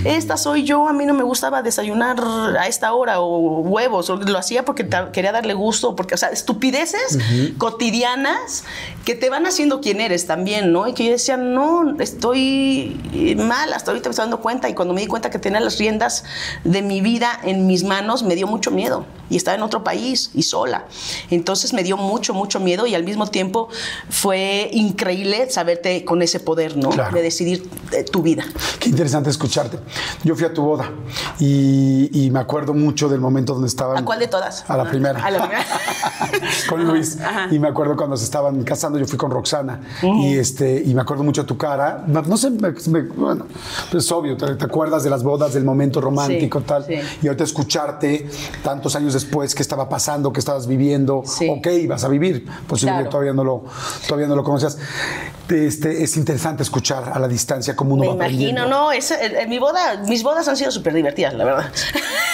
esta soy yo, a mí no me gustaba desayunar a esta hora o huevos, o lo hacía porque quería darle gusto, porque, o sea, estupideces uh -huh. cotidianas que te van haciendo quién eres también, ¿no? Y que yo decía, no, estoy mal, hasta ahorita me estoy dando cuenta, y cuando me di cuenta que tenía las riendas de mi vida en mis manos, me dio mucho miedo, y estaba en otro país, y sola. Entonces me dio mucho, mucho miedo, y al mismo tiempo fue increíble saberte con ese poder, ¿no? Claro. De decidir tu vida. Qué interesante escucharte. Yo fui a tu boda y, y me acuerdo mucho del momento donde estaban. ¿A cuál de todas? A la primera. A la primera. con Luis. Y me acuerdo cuando se estaban casando, yo fui con Roxana. Y este y me acuerdo mucho de tu cara. No, no sé, me- me- bueno, pues es obvio, te, te acuerdas de las bodas, del momento romántico, Sí, tal. sí. Y ahorita escucharte tantos años después, qué estaba pasando, qué estabas viviendo, Sí. o qué ibas a vivir. Posiblemente Claro. todavía no lo, todavía no lo conocías. Este, es interesante escuchar a la distancia cómo uno Me va imagino, no, es, en, en mi boda, mis bodas han sido súper divertidas, la verdad.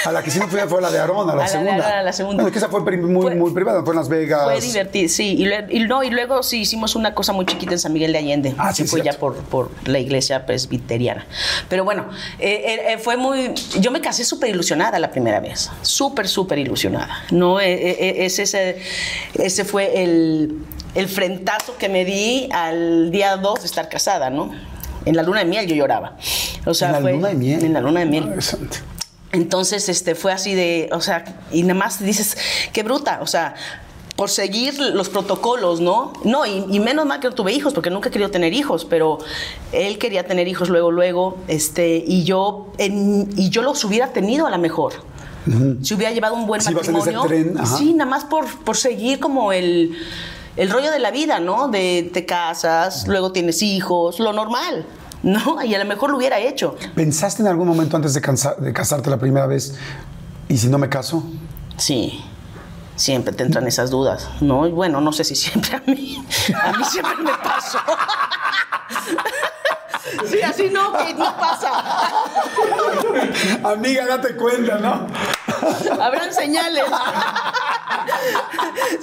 A la que sí no fue, fue la de Aarón, a la A la segunda. Aarón, a la segunda. Bueno, que esa fue muy, Fue- muy privada, fue en Las Vegas. Fue divertido, sí. Y, no, y luego sí hicimos una cosa muy chiquita en San Miguel de Allende. Ah, sí, que fue ya por, por la iglesia presbiteriana. Pero bueno, eh, eh, eh, fue muy. Yo me casé súper ilusionada la primera vez. Súper, súper ilusionada. No, Eh, eh, eh, es ese, ese fue el, el frentazo que me di al día 2 de estar casada, ¿no? En la luna de miel yo lloraba. O sea, en la fue- luna de miel. En la luna de miel. Entonces, este, fue así de, o sea, y nada más dices, qué bruta, o sea, por seguir los protocolos, ¿no? No, y, y menos mal que no tuve hijos, porque nunca he querido tener hijos, pero él quería tener hijos luego, luego, este, y yo, en- y yo los hubiera tenido a lo mejor. Si hubiera llevado un buen Si ibas en ese matrimonio. tren, ajá. sí, nada más por, por seguir como el, el rollo de la vida, ¿no? De te casas, luego tienes hijos, lo normal, ¿no? Y a lo mejor lo hubiera hecho. ¿Pensaste en algún momento antes de, cansa- de casarte la primera vez? ¿Y si no me caso? Sí, siempre te entran esas dudas, ¿no? Y Bueno, no sé si siempre a mí, a mí siempre me pasó. Sí, así no, que no pasa. Amiga, date cuenta, ¿no? Habrán señales.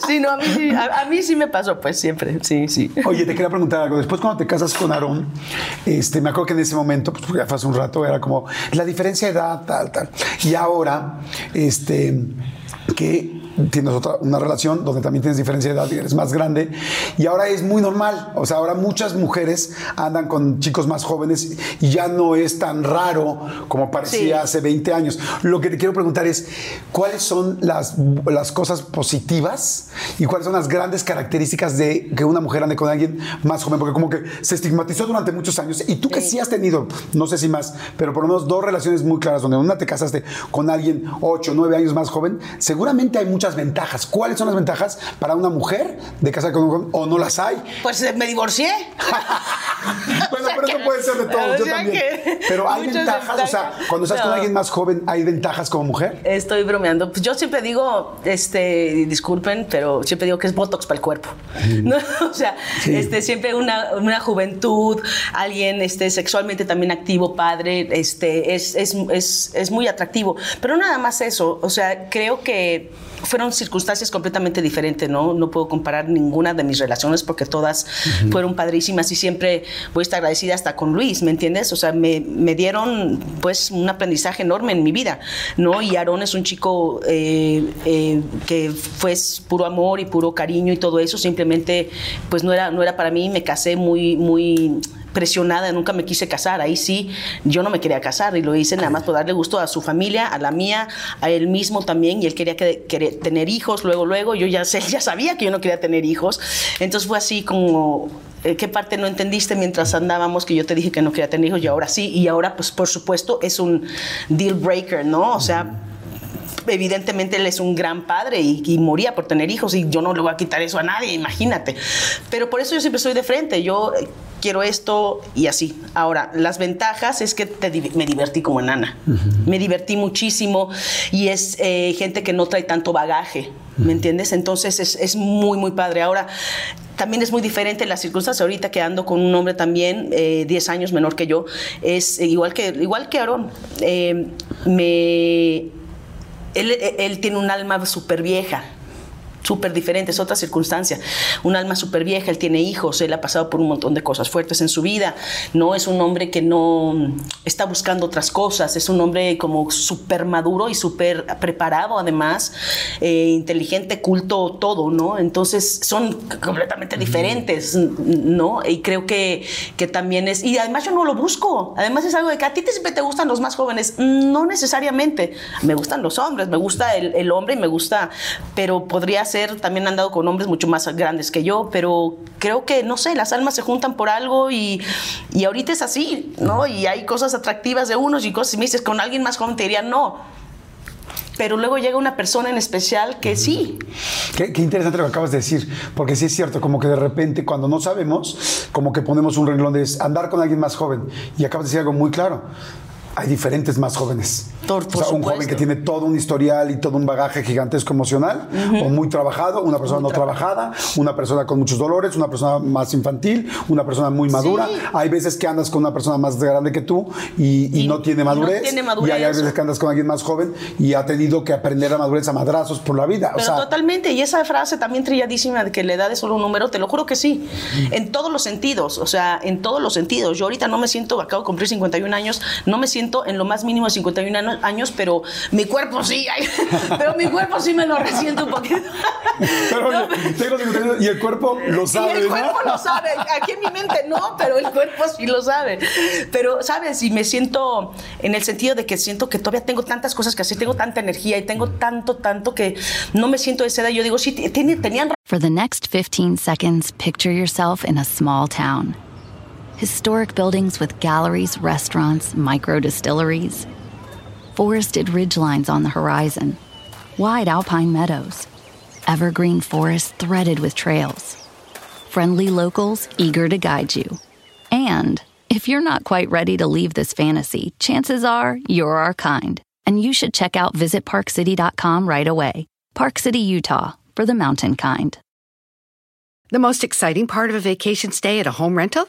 Sí, no, a mí sí, me pasó, pues siempre, sí, sí. Oye, te quería preguntar algo. Después, cuando te casas con Aarón, este, me acuerdo que en ese momento, pues ya fue hace un rato, era como la diferencia de edad, tal, tal. Y ahora, este, que tienes otra, una relación donde también tienes diferencia de edad y eres más grande. Y ahora es muy normal. O sea, ahora muchas mujeres andan con chicos más jóvenes y ya no es tan raro como parecía Sí. hace 20 años. Lo que te quiero preguntar es, ¿cuáles son las, las cosas positivas y cuáles son las grandes características de que una mujer ande con alguien más joven? Porque como que se estigmatizó durante muchos años y tú que sí has tenido, no sé si más, pero por lo menos dos relaciones muy claras donde una te casaste con alguien 8, 9 años más joven, seguramente hay muchas ventajas. ¿Cuáles son las ventajas para una mujer de casar con un joven o no las hay? Pues eh, me divorcié. Bueno, O sea pero eso puede ser de todo, yo también. Pero hay muchas ventajas, o sea, cuando estás con alguien más joven, ¿hay ventajas como mujer? Estoy bromeando. Pues yo siempre digo, este, disculpen, pero siempre digo que es Botox para el cuerpo. ¿no? O sea, Sí. este, siempre una, una juventud, alguien este, sexualmente también activo, padre, este, es, es, es, es muy atractivo. Pero nada más eso. O sea, creo que fueron circunstancias completamente diferentes, ¿no? No puedo comparar ninguna de mis relaciones porque todas fueron padrísimas y siempre voy a estar agradecida hasta con Luis, ¿me entiendes? O sea, me, me dieron pues un aprendizaje enorme en mi vida, ¿no? Y Aarón es un chico eh, eh, que fue puro amor y puro cariño y todo eso, simplemente pues no era, no era para mí, me casé muy, muy presionada, nunca me quise casar, ahí sí, yo no me quería casar y lo hice nada más por darle gusto a su familia, a la mía, a él mismo también, y él quería que, quería tener hijos, luego, luego, yo ya, sé, ya sabía que yo no quería tener hijos, entonces fue así como, eh, ¿qué parte no entendiste mientras andábamos que yo te dije que no quería tener hijos y ahora sí? Y ahora, pues por supuesto, es un deal breaker, ¿no? O sea evidentemente él es un gran padre y, y moría por tener hijos y yo no le voy a quitar eso a nadie, imagínate. Pero por eso yo siempre estoy de frente, yo eh, quiero esto y así. Ahora, las ventajas es que te me divertí como enana, me divertí muchísimo y es eh, gente que no trae tanto bagaje, ¿me entiendes? Entonces es, es muy, muy padre. Ahora, también es muy diferente las circunstancias. Ahorita que ando con un hombre también, eh, 10 años menor que yo, es eh, igual que, igual que Aarón. Eh, me él, tiene un alma súper vieja, súper diferente, es otra circunstancia. Un alma súper vieja, él tiene hijos, él ha pasado por un montón de cosas fuertes en su vida. No es un hombre que no está buscando otras cosas, es un hombre como súper maduro y súper preparado además, eh, inteligente, culto, todo, ¿no? Entonces son completamente diferentes, ¿no? Y creo que, que también es, y además yo no lo busco, además es algo de que a ti te, siempre te gustan los más jóvenes, no necesariamente, me gustan los hombres, me gusta el, el hombre y me gusta, pero podría también han dado con hombres mucho más grandes que yo, pero creo que, no sé, las almas se juntan por algo y, y ahorita es así, ¿no? Y hay cosas atractivas de unos y cosas, y me dices, con alguien más joven te diría, no pero luego llega una persona en especial que sí. Qué, qué, interesante lo que acabas de decir, porque sí es cierto, como que de repente cuando no sabemos, como que ponemos un renglón de andar con alguien más joven y acabas de decir algo muy claro hay diferentes más jóvenes. Por, por o sea, un joven que tiene todo un historial y todo un bagaje gigantesco emocional, o muy trabajado, una persona muy no trabajada, una persona con muchos dolores, una persona más infantil, una persona muy madura. Sí. Hay veces que andas con una persona más grande que tú y, y, y no, tiene madurez, no tiene madurez. Y hay veces que andas con alguien más joven y ha tenido que aprender a madurez a madrazos por la vida. Pero o sea, totalmente. Y esa frase también trilladísima de que la edad es solo un número, te lo juro que sí. En todos los sentidos, o sea, en todos los sentidos. Yo ahorita no me siento, acabo de cumplir 51 años, no me siento en lo más mínimo de 51 años, pero mi cuerpo sí, ay, pero mi cuerpo sí me lo resiento un poquito. Pero oye, tengo 51 y el cuerpo lo sabe. Y el cuerpo ¿no? lo sabe. Aquí en mi mente no, pero el cuerpo sí lo sabe. Pero, ¿sabes? Y me siento en el sentido de que siento que todavía tengo tantas cosas que hacer, tengo tanta energía y tengo tanto, tanto que no me siento de esa edad. Yo digo, sí, tenían. For the next 15 seconds, picture yourself in a small town. Historic buildings with galleries, restaurants, micro distilleries. Forested ridgelines on the horizon. Wide alpine meadows. Evergreen forests threaded with trails. Friendly locals eager to guide you. And if you're not quite ready to leave this fantasy, chances are you're our kind. And you should check out visitparkcity.com right away. Park City, Utah, for the mountain kind. The most exciting part of a vacation stay at a home rental?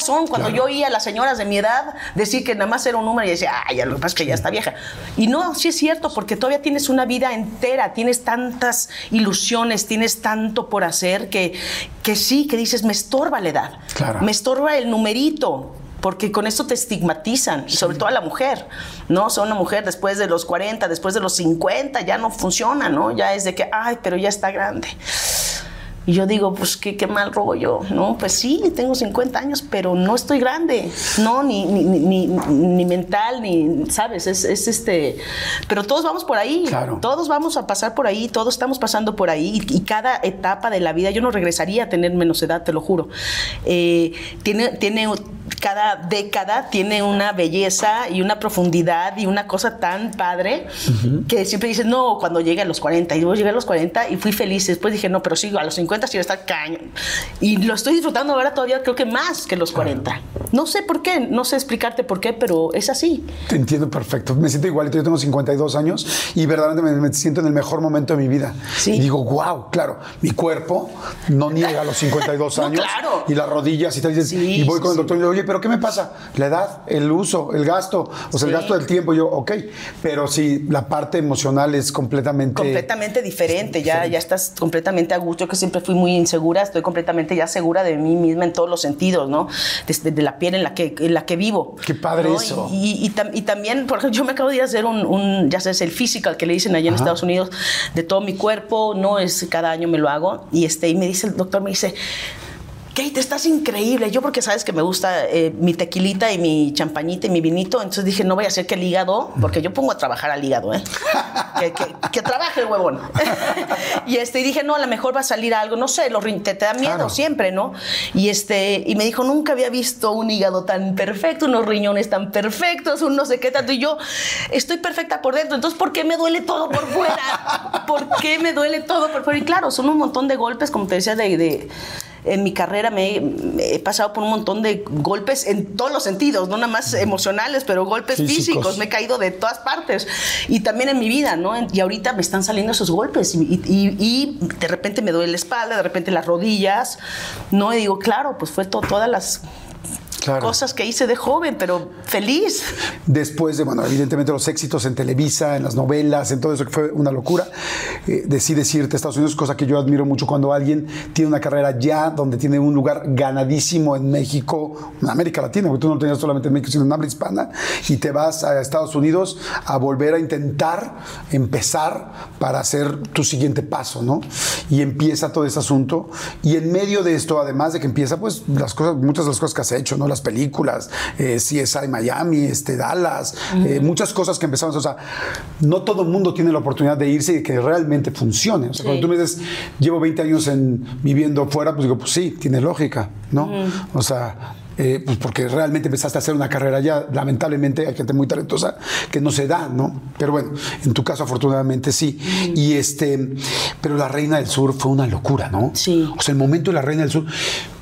Son cuando claro. yo oía a las señoras de mi edad decir que nada más era un número y decía, ay, lo que pasa es que ya está vieja. Y no, sí es cierto, porque todavía tienes una vida entera, tienes tantas ilusiones, tienes tanto por hacer que, que sí, que dices, me estorba la edad, claro. me estorba el numerito, porque con eso te estigmatizan, sí. sobre todo a la mujer, ¿no? O sea, una mujer después de los 40, después de los 50, ya no funciona, ¿no? Ya es de que, ay, pero ya está grande. Y yo digo, pues qué, qué mal rollo, ¿no? Pues sí, tengo 50 años, pero no estoy grande, ¿no? Ni, ni, ni, ni mental, ni, ¿sabes? Es, es, este... Pero todos vamos por ahí, claro. todos vamos a pasar por ahí, todos estamos pasando por ahí y, y, cada etapa de la vida, yo no regresaría a tener menos edad, te lo juro. Eh, tiene, tiene, cada década tiene una belleza y una profundidad y una cosa tan padre uh -huh. que siempre dices, no, cuando llegue a los 40, y luego llegué a los 40 y fui feliz, después dije, no, pero sigo a los 50 si está caño. Y lo estoy disfrutando ahora todavía, creo que más que los 40. Claro. No sé por qué, no sé explicarte por qué, pero es así. Te entiendo perfecto. Me siento igualito. Yo tengo 52 años y verdaderamente me, me siento en el mejor momento de mi vida. Sí. Y digo, wow, claro, mi cuerpo no niega los 52 no, años. Claro. Y las rodillas y tal. Y, sí, y voy sí, con el doctor sí. y le digo, oye, ¿pero qué me pasa? La edad, el uso, el gasto, o sea, el gasto del tiempo. Yo, ok. Pero sí, la parte emocional es completamente. Completamente diferente. Ya, ya estás completamente a gusto. Yo que siempre fui muy insegura estoy completamente ya segura de mí misma en todos los sentidos, ¿no? Desde de la piel en la que, en la que vivo. Qué padre ¿no? eso. Y, y, y, y, también, por ejemplo, yo me acabo de hacer un, un ya sabes, el physical que le dicen allá en Ajá. Estados Unidos, de todo mi cuerpo, no es cada año me lo hago, y, este, y me dice el doctor, me dice, Kate, estás increíble. Yo porque sabes que me gusta eh, mi tequilita y mi champañita y mi vinito, entonces dije, no voy a hacer que el hígado, porque yo pongo a trabajar al hígado, ¿eh? que, que, que, trabaje el huevón. y este, y dije, no, a lo mejor va a salir algo, no sé, te, te da miedo claro. siempre, ¿no? Y, este, y me dijo, nunca había visto un hígado tan perfecto, unos riñones tan perfectos, un no sé qué tanto. Y yo, estoy perfecta por dentro, entonces, ¿por qué me duele todo por fuera? ¿Por qué me duele todo por fuera? Y claro, son un montón de golpes, como te decía, de, de en mi carrera me, me, he pasado por un montón de golpes en todos los sentidos, no nada más emocionales, pero golpes físicos. físicos. Me he caído de todas partes. Y también en mi vida, ¿no? Y ahorita me están saliendo esos golpes. Y, y, y de repente me duele la espalda, de repente las rodillas, ¿no? Y digo, claro, pues fue to todas las cosas que hice de joven, pero feliz. Después de, bueno, evidentemente los éxitos en Televisa, en las novelas, en todo eso que fue una locura, eh, decides irte a Estados Unidos, cosa que yo admiro mucho cuando alguien tiene una carrera ya donde tiene un lugar ganadísimo en México, en América Latina, porque tú no tenías solamente en México, sino en habla hispana, y te vas a Estados Unidos a volver a intentar empezar para hacer tu siguiente paso, ¿no? Y empieza todo ese asunto. Y en medio de esto, además de que empieza, pues las cosas, muchas de las cosas que has hecho, ¿no? Las películas, eh, CSI Miami, este, Dallas, eh, muchas cosas que empezamos, o sea, no todo el mundo tiene la oportunidad de irse y que realmente funcione. O sea, cuando tú me dices, llevo 20 años en, viviendo fuera, pues digo, pues sí, tiene lógica, ¿no? O sea, eh, pues porque realmente empezaste a hacer una carrera ya, lamentablemente hay gente muy talentosa que no se da, ¿no? Pero bueno, en tu caso afortunadamente sí. Y este, pero La Reina del Sur fue una locura, ¿no? Sí. O sea, el momento de La Reina del Sur,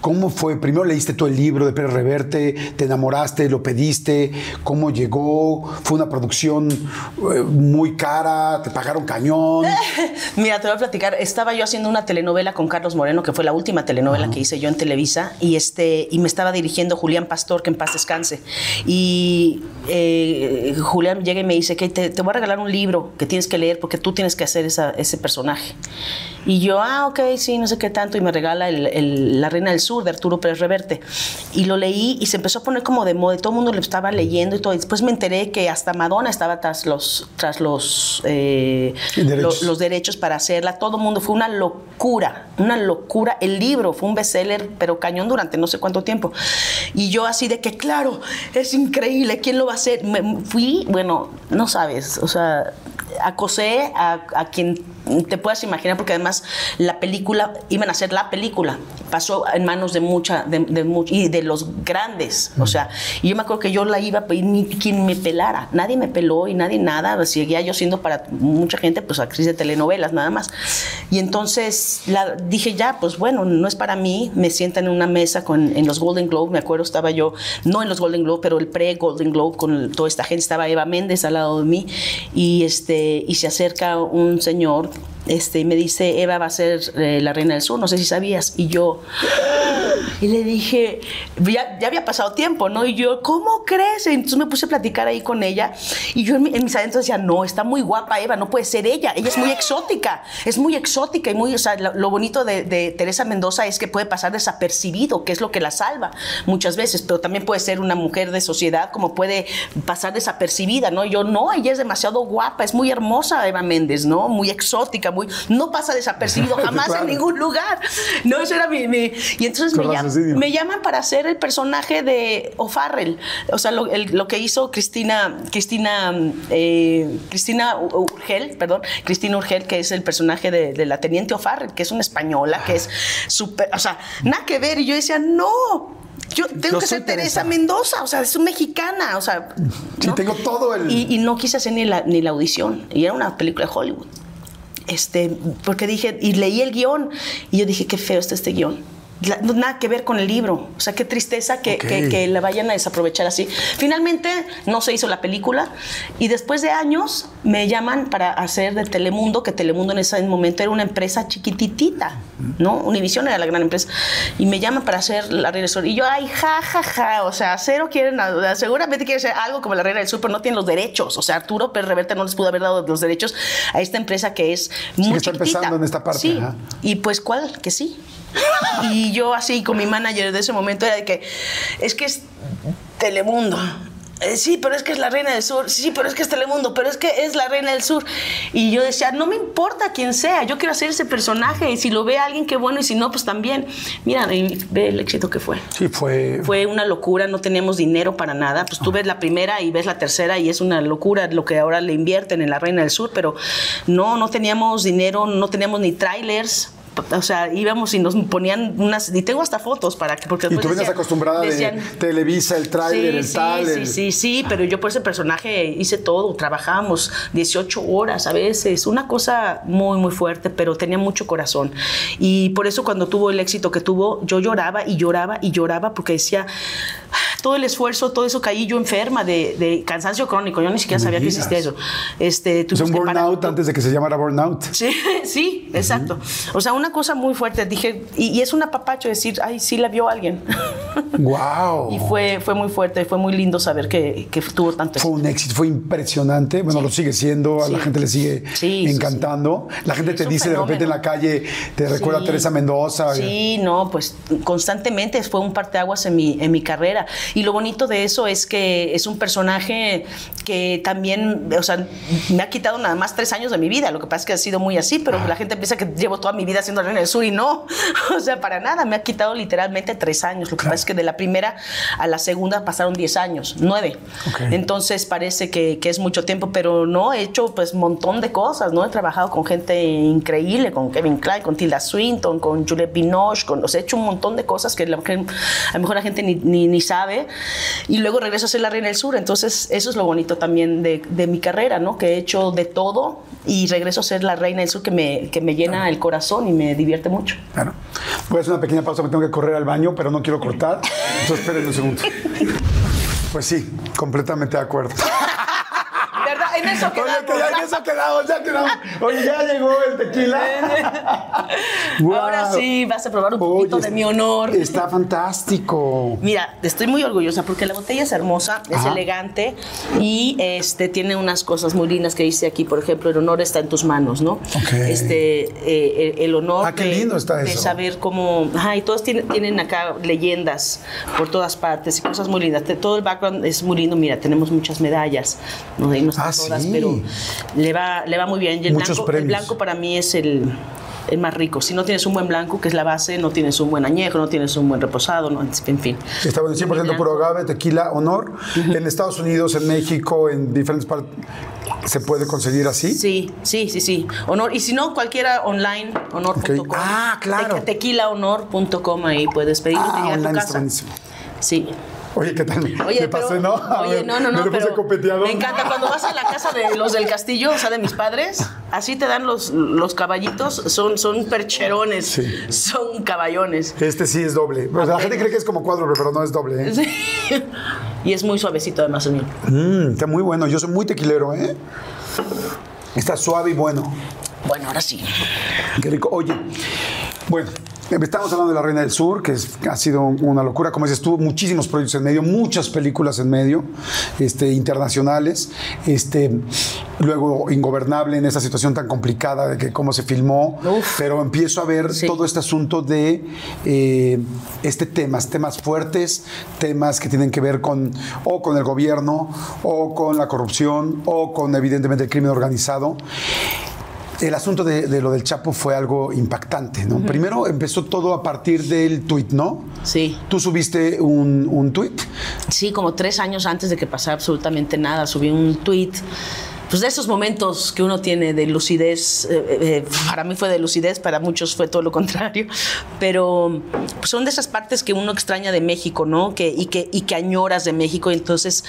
¿cómo fue? Primero leíste todo el libro de Pérez Reverte, te enamoraste, lo pediste, ¿cómo llegó? Fue una producción eh, muy cara, te pagaron cañón. Mira, te voy a platicar. Estaba yo haciendo una telenovela con Carlos Moreno, que fue la última telenovela que hice yo en Televisa, y este, y me estaba dirigiendo Julián Pastor, que en paz descanse. Y eh, Julián llega y me dice que te, te voy a regalar un libro que tienes que leer porque tú tienes que hacer esa- ese personaje. Y yo, ah, ok, sí, no sé qué tanto, y me regala el- el- La Reina del Sur de Arturo Pérez Reverte. Y lo leí y se empezó a poner como de moda, todo el mundo lo estaba leyendo y todo. Y después me enteré que hasta Madonna estaba tras los, tras los, eh, Derechos. lo- los derechos para hacerla. Todo el mundo fue una locura, una locura. El libro fue un bestseller, pero cañón durante no sé cuánto tiempo. Y yo así de que, claro, es increíble, ¿quién lo va a hacer? Me- fui, bueno, no sabes, o sea, acosé a, a quien te puedas imaginar, porque además la película, iban a hacer la película, pasó en manos de mucha, de, de much- y de los grandes, o sea, y yo me acuerdo que yo la iba a pedir ni quien me pelara, nadie me peló y nadie nada, seguía yo siendo para mucha gente, pues actriz de telenovelas nada más. Y entonces la, dije, ya, pues bueno, no es para mí, me sientan en una mesa con, en los Golden Globe, me acuerdo, estaba yo, no en los Golden Globe, pero el pre-Golden Globe, con toda esta gente, estaba Eva Méndez al lado de mí, y, este, y se acerca un señor este, me dice, Eva va a ser eh, la reina del sur, no sé si sabías. Y yo, y le dije, ya, ya había pasado tiempo, ¿no? Y yo, ¿cómo crees? Entonces me puse a platicar ahí con ella. Y yo en, mi- en mis adentros decía, no, está muy guapa Eva, no puede ser ella. Ella es muy exótica, es muy exótica y muy, o sea, lo, lo bonito de, de Teresa Mendoza es que puede pasar desapercibido, que es lo que la salva muchas veces, pero también puede ser una mujer de sociedad, como puede pasar desapercibida, ¿no? Y yo, no, ella es demasiado guapa, es muy hermosa Eva Méndez, ¿no? Muy exótica, muy, no pasa desapercibido jamás Claro. en ningún lugar. No, eso era mi, mi- y entonces me, Con me llaman para hacer el personaje de O'Farrell, o sea, lo, el- lo que hizo Cristina, Cristina, eh, Cristina Urgel, perdón, Cristina Urgel, que es el personaje de, de la teniente O'Farrell, que es una española, que es súper, o sea, nada que ver, y yo decía, no. Yo tengo Yo que ser Teresa Teresa. Mendoza, o sea, es mexicana, o sea. Sí, tengo todo el- Y, y no quise hacer ni la, ni la audición, y era una película de Hollywood. Este, porque dije, y leí el guion, y yo dije, qué feo está este guion. La- nada que ver con el libro. O sea, qué tristeza que, Ok. que, que la vayan a desaprovechar así. Finalmente no se hizo la película y después de años me llaman para hacer de Telemundo, que Telemundo en ese momento era una empresa chiquititita, ¿no? Univision era la gran empresa. Y me llaman para hacer La Reina del Sur. Y yo, ay, ja, ja, ja. O sea, cero quieren, nada. seguramente quieren hacer algo como La Reina del Sur, pero no tienen los derechos. O sea, Arturo Pérez Reverte no les pudo haber dado los derechos a esta empresa que es muy que está chiquitita. empezando en esta parte, Sí. Y pues, ¿cuál? Que sí. Y yo así con mi manager de ese momento era de que es que es Telemundo. Eh, sí, pero es que es la reina del sur. Sí, pero es que es Telemundo, pero es que es la reina del sur. Y yo decía, no me importa quién sea, yo quiero hacer ese personaje. Y si lo ve alguien, qué bueno, y si no, pues también. Mira, y ve el éxito que fue. Sí, fue. Fue una locura, no teníamos dinero para nada. Pues tú ves la primera y ves la tercera y es una locura lo que ahora le invierten en la Reina del Sur, pero no, no teníamos dinero, no teníamos ni trailers. O sea, íbamos y nos ponían unas. Y tengo hasta fotos para que. Porque Y tú venías acostumbrada decían- de Televisa, el tráiler, Sí, el sí, tal. Sí, el- sí, sí, pero yo por ese personaje hice todo, trabajábamos 18 horas a veces, una cosa muy, muy fuerte, pero tenía mucho corazón. Y por eso cuando tuvo el éxito que tuvo, yo lloraba y lloraba y lloraba porque decía, "Ah, todo el esfuerzo, todo eso caí yo enferma de, de cansancio crónico, yo ni siquiera sabía que existía eso. Este, tuvimos un burnout antes de que se llamara burnout. Sí, sí, exacto. O sea, una cosa muy fuerte. Dije, y, y es un apapacho decir, ay, sí la vio alguien. Wow. Y fue, fue muy fuerte, fue muy lindo saber que, que tuvo tanto Fue un éxito, fue impresionante. Bueno, lo sigue siendo, a la gente le sigue Sí, encantando. La gente te dice de repente en la calle, te recuerda a. Teresa Mendoza. Sí, no, pues constantemente fue un parteaguas en mi, en mi carrera. Y lo bonito de eso es que es un personaje que también, o sea, me ha quitado nada más tres años de mi vida. Lo que pasa es que ha sido muy así, pero la gente piensa que llevo toda mi vida siendo reina del sur y no. O sea, para nada, me ha quitado literalmente tres años. Lo que pasa es que de la primera a la segunda pasaron diez años, nueve. Ok. Entonces parece que, que es mucho tiempo, pero no, he hecho pues un montón de cosas, ¿no? He trabajado con gente increíble, con Kevin Klein, con Tilda Swinton, con Juliette Binoche, con, o sea, he hecho un montón de cosas que, la- que a lo mejor la gente ni, ni, ni sabe. Y luego regreso a ser la reina del sur. Entonces eso es lo bonito también de, de mi carrera, ¿no? Que he hecho de todo y regreso a ser la reina sur que me, que me llena el corazón y me divierte mucho. Claro. Voy a hacer una pequeña pausa, me tengo que correr al baño, pero no quiero cortar. Entonces, esperen un segundo. Pues sí, completamente de acuerdo. En eso Oye, quedamos. que ya en eso quedamos, ya quedamos. Oye, ya llegó el tequila. Guau. Ahora sí, vas a probar un poquito Oye, de mi honor. Está fantástico. Mira, estoy muy orgullosa porque la botella es hermosa, es Ajá. elegante y este tiene unas cosas muy lindas que dice aquí, por ejemplo, el honor está en tus manos, ¿no? Ok. Este, eh, el, el honor Ah, qué de, lindo está de eso. saber cómo, ajá, y todos tienen, tienen acá leyendas por todas partes y cosas muy lindas. Todo el background es muy lindo. Mira, tenemos muchas medallas, no, Ahí no están Ah, todas, sí. pero le va, le va muy bien. Y el Muchos blanco, el blanco para mí es el el más rico. Si no tienes un buen blanco, que es la base, no tienes un buen añejo, no tienes un buen reposado, no, en fin. Está bueno, 100% puro agave, tequila, honor. En Estados Unidos, en México, en diferentes partes, ¿se puede conseguir así? Sí, sí, sí, sí. Honor. Y si no, cualquiera online, honor.com. Ok. Ah, claro. Te- Tequilahonor.com, ahí puedes pedir y te Ah, tu online está buenísimo. Sí. Oye, ¿qué tal? Oye, me pero- pasé, ¿no? Oye, no, no, no. Me pero. Me encanta cuando vas a la casa de los del castillo, o sea, de mis padres, así te dan los, los caballitos, son, son percherones, Sí. son caballones. Este sí es doble. O sea, la gente cree que es como cuádruple, pero no es doble. ¿eh? Sí. Y es muy suavecito además el mío. Mm, está muy bueno. Yo soy muy tequilero, ¿eh? Está suave y bueno. Bueno, ahora sí. Qué rico. Oye, bueno, estamos hablando de La Reina del Sur, que es- ha sido una locura. Como dices tú, muchísimos proyectos en medio, muchas películas en medio, este, internacionales. Este, luego, Ingobernable en esta situación tan complicada de que cómo se filmó. Uf. Pero empiezo a ver Sí. todo este asunto de eh, este temas, temas fuertes, temas que tienen que ver con o con el gobierno, o con la corrupción, o con evidentemente el crimen organizado. El asunto de, de lo del Chapo fue algo impactante, ¿no? Primero empezó todo a partir del tuit, ¿no? Sí. Tú subiste un, un tuit. Sí, como tres años antes de que pasara absolutamente nada, subí un tweet. Pues de esos momentos que uno tiene de lucidez, eh, eh, para mí fue de lucidez, para muchos fue todo lo contrario, pero pues, son de esas partes que uno extraña de México, ¿no? Que, y, que, y que añoras de México, y entonces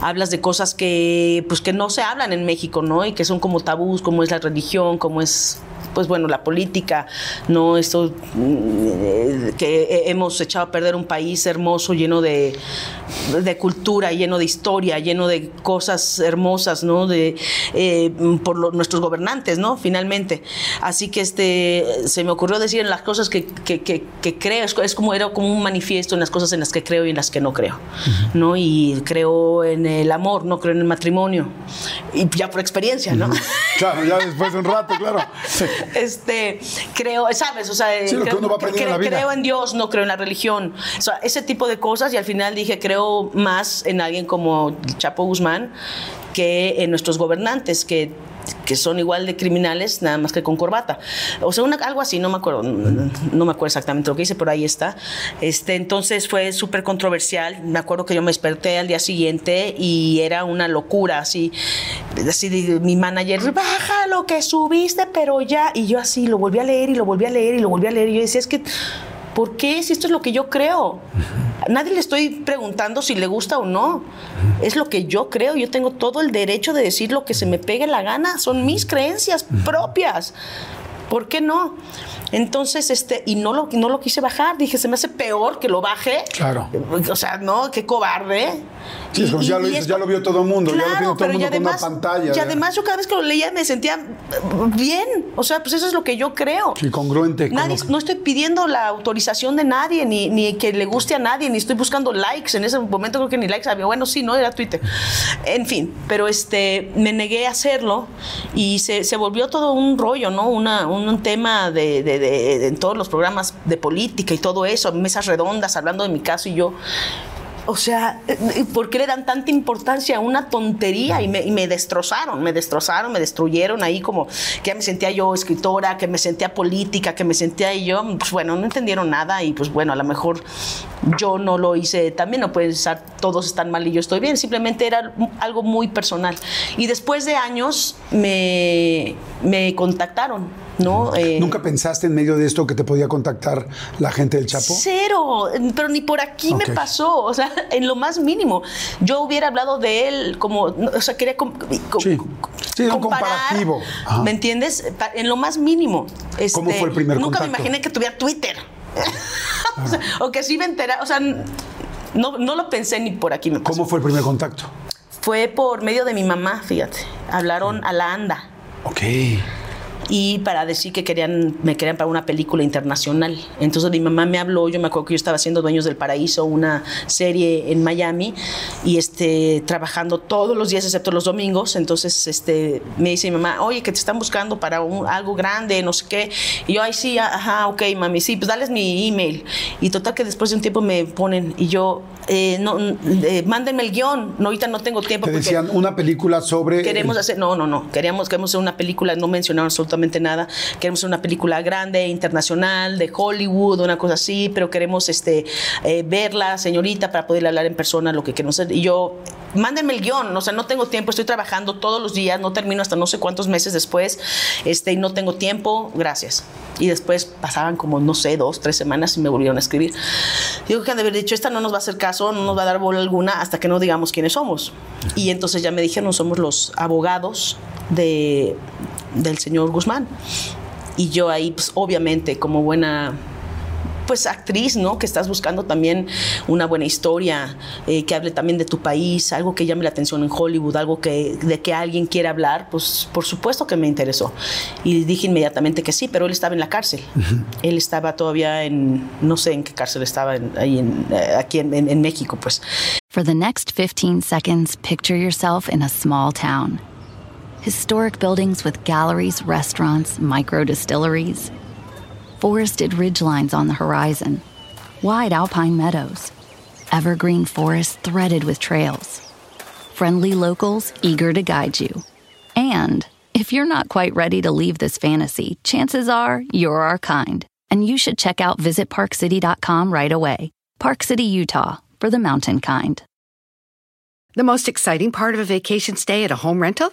hablas de cosas que, pues, que no se hablan en México, ¿no? Y que son como tabús, como es la religión, como es pues bueno, la política, no esto mm, eh, que hemos echado a perder un país hermoso, lleno de, de cultura, lleno de historia, lleno de cosas hermosas, ¿no? De, eh, por lo- nuestros gobernantes, ¿no? Finalmente. Así que este, se me ocurrió decir en las cosas que, que- que- que creo, es, es como era como un manifiesto en las cosas en las que creo y en las que no creo, ¿no? Y creo en el amor, no creo en el matrimonio. Y ya por experiencia, ¿no? Claro, ya después de un rato, claro. este creo sabes o sea Sí, creo, uno va en la vida. creo en Dios no creo en la religión o sea ese tipo de cosas y al final dije creo más en alguien como Chapo Guzmán que en nuestros gobernantes que que son igual de criminales, nada más que con corbata. O sea, una- algo así, no me acuerdo, no, no me acuerdo exactamente lo que hice, pero ahí está. Este, entonces fue súper controversial. Me acuerdo que yo me desperté al día siguiente y era una locura, así, así de- mi manager, baja lo que subiste, pero ya. Y yo así lo volví a leer y lo volví a leer y lo volví a leer. Y yo decía, es que, ¿por qué? Si esto es lo que yo creo. Nadie le estoy preguntando si le gusta o no. Es lo que yo creo. Yo tengo todo el derecho de decir lo que se me pegue la gana. Son mis creencias propias. ¿Por qué no? Entonces, este, y no lo, no lo quise bajar. Dije, se me hace peor que lo baje. Claro. O sea, no, qué cobarde. Sí, es como ya, lo, hizo- ya lo vio todo el mundo, ya lo vio todo el mundo y con una además, pantalla. Y ya. además yo cada vez que lo leía me sentía bien. O sea, pues eso es lo que yo creo. Sí, congruente con Nadie, lo que- no estoy pidiendo la autorización de nadie, ni, ni que le guste a nadie, ni estoy buscando likes. En ese momento creo que ni likes había. Bueno, sí, no, era Twitter. En fin, pero este, me negué a hacerlo y se, se volvió todo un rollo, ¿no? Una, un, tema de, de- de- de- en todos los programas de política y todo eso, mesas redondas hablando de mi caso y yo. O sea, eh, ¿por qué le dan tanta importancia a una tontería? Y me, y me destrozaron, me destrozaron, me destruyeron ahí como que ya me sentía yo escritora, que me sentía política, que me sentía y yo, pues bueno, no entendieron nada y pues bueno, a lo mejor yo no lo hice también, no puede ser todos están mal y yo estoy bien, simplemente era algo muy personal. Y después de años me, me contactaron, ¿no? Eh, ¿Nunca pensaste en medio de esto que te podía contactar la gente del Chapo? Cero, pero ni por aquí me pasó, o sea, en lo más mínimo. Yo hubiera hablado de él como, o sea, quería com- Sí. Un comparativo. Ajá. ¿Me entiendes? En lo más mínimo. Este, ¿Cómo fue el primer Nunca contacto? me imaginé que tuviera Twitter. o, sea, o que sí me entera, o sea, no, no lo pensé ni por aquí me pasó. ¿Cómo fue el primer contacto? Fue por medio de mi mamá, fíjate. Hablaron a la ANDA Ok. Y para decir que querían me querían para una película internacional. Entonces mi mamá me habló, yo me acuerdo que yo estaba haciendo Dueños del Paraíso, una serie en Miami y este trabajando todos los días excepto los domingos, entonces este me dice mi mamá, "Oye, que te están buscando para un- algo grande, no sé qué." Y yo, "Ay, sí, ajá, ok, mami, sí, pues dales mi email." Y total que después de un tiempo me ponen y yo eh, no eh, mándenme el guion, no ahorita no tengo tiempo Te decían una película sobre. Queremos hacer, no, no, no, queríamos, queremos hacer una película, no mencionaron absolutamente nada, queremos una película grande, internacional, de Hollywood, una cosa así, pero queremos este, eh, verla, señorita, para poder hablar en persona lo que queremos. Y yo, mándenme el guion, o sea, no tengo tiempo, estoy trabajando todos los días, no termino hasta no sé cuántos meses después, este, y no tengo tiempo, gracias. Y después pasaban como, no sé, dos, tres semanas y me volvieron a escribir. Digo que han de haber dicho, esta no nos va a hacer caso, no nos va a dar bola alguna hasta que no digamos quiénes somos. Y entonces ya me dijeron, somos los abogados de, del señor Guzmán. Y yo ahí, pues obviamente, como buena pues actriz, ¿no? Que estás buscando también una buena historia, eh, que hable también de tu país, algo que llame la atención en Hollywood, algo que de que alguien quiera hablar, pues por supuesto que me interesó. Y dije inmediatamente que sí, pero él estaba en la cárcel. Él estaba todavía en, no sé en qué cárcel estaba, en- ahí en, eh, aquí en, en- en México, pues. For the next 15 seconds, picture yourself in a small town. Historic buildings with galleries, restaurants, micro distilleries. Forested ridgelines on the horizon. Wide alpine meadows. Evergreen forests threaded with trails. Friendly locals eager to guide you. And if you're not quite ready to leave this fantasy, chances are you're our kind. And you should check out visitparkcity.com right away. Park City, Utah, for the mountain kind. The most exciting part of a vacation stay at a home rental?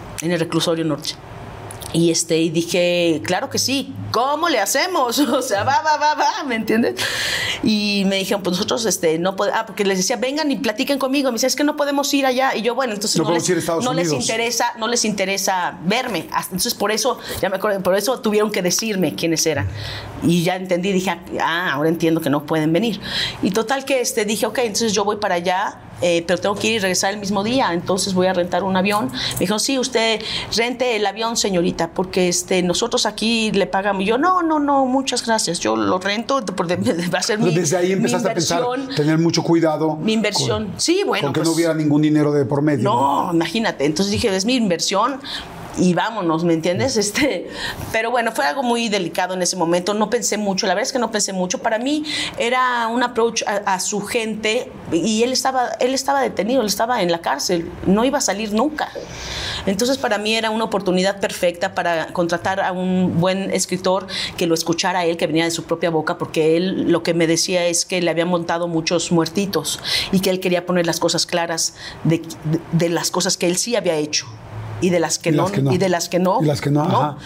en el reclusorio norte. Y este y dije, claro que sí, ¿cómo le hacemos? O sea, va, va, va, va, ¿me entiendes? Y me dijeron, pues nosotros este no podemos, ah, porque les decía, vengan y platiquen conmigo. Me dice, es que no podemos ir allá. Y yo, bueno, entonces No no, les, ir no les interesa, no les interesa verme. Hasta- Entonces por eso, ya me acuerdo, por eso tuvieron que decirme quiénes eran. Y ya entendí, dije, ah, ahora entiendo que no pueden venir. Y total que este dije, ok, entonces yo voy para allá eh, pero tengo que ir y regresar el mismo día, entonces voy a rentar un avión. Me dijo, sí, usted rente el avión, señorita, porque este, nosotros aquí le pagamos. Y yo, no, no, no, muchas gracias, yo lo rento, porque va a ser mi Desde ahí empezaste a pensar, tener mucho cuidado. Mi inversión. con- Sí, bueno, Con que pues- no hubiera ningún dinero de por medio. No, imagínate. Entonces dije, es mi inversión. Y vámonos, ¿me entiendes? Este, pero bueno, fue algo muy delicado en ese momento, no pensé mucho, la verdad es que no pensé mucho, para mí era un approach a, su gente y él estaba, él estaba detenido, él estaba en la cárcel, no iba a salir nunca. Entonces para mí era una oportunidad perfecta para contratar a un buen escritor que lo escuchara él, que venía de su propia boca, porque él lo que me decía es que le habían montado muchos muertitos y que él quería poner las cosas claras de, de las cosas que él sí había hecho y de las que, no, y de las que no. Y las que no,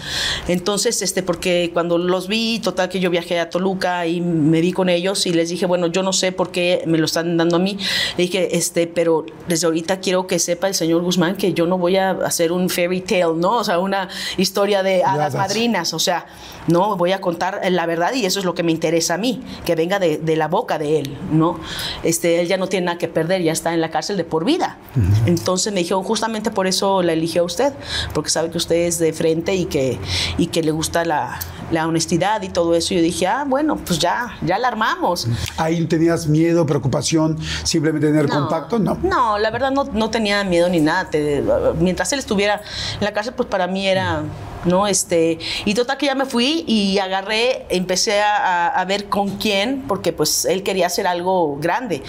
Entonces, este, porque cuando los vi, total que yo viajé a Toluca y me vi con ellos y les dije, bueno, yo no sé por qué me lo están dando a mí. Le dije, este, pero desde ahorita quiero que sepa el señor Guzmán que yo no voy a hacer un fairy tale, ¿no? O sea, una historia de hadas madrinas, o sea, no, voy a contar la verdad y eso es lo que me interesa a mí, que venga de, de la boca de él, ¿no? Este, él ya no tiene nada que perder, ya está en la cárcel de por vida. Entonces me dijeron, justamente por eso la eligió usted, porque sabe que usted es de frente y que, y que le gusta la, la honestidad y todo eso. Y yo dije, ah, bueno, pues ya, ya la armamos. ¿Ahí tenías miedo, preocupación, simplemente tener contacto? No. No, la verdad no, no tenía miedo ni nada. mientras él estuviera en la cárcel, pues para mí era ¿no? Este, y total que ya me fui y agarré, empecé a, ver con quién, porque pues él quería hacer algo grande.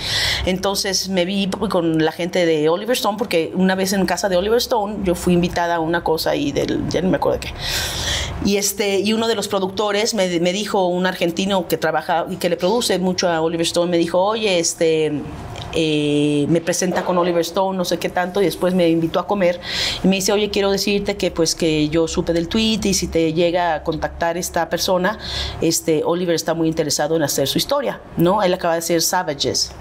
Entonces me vi con la gente de Oliver Stone, porque una vez en casa de Oliver Stone yo fui invitada a una cosa y del, ya no me acuerdo de qué. Y, este, y uno de los productores me, me dijo, un argentino que trabaja y que le produce mucho a Oliver Stone, me dijo, oye, este, eh, me presenta con Oliver Stone, no sé qué tanto, y después me invitó a comer y me dice, oye, quiero decirte que pues que yo supe del tweet y si te llega a contactar esta persona, este, Oliver está muy interesado en hacer su historia, ¿no? Él acaba de hacer Savages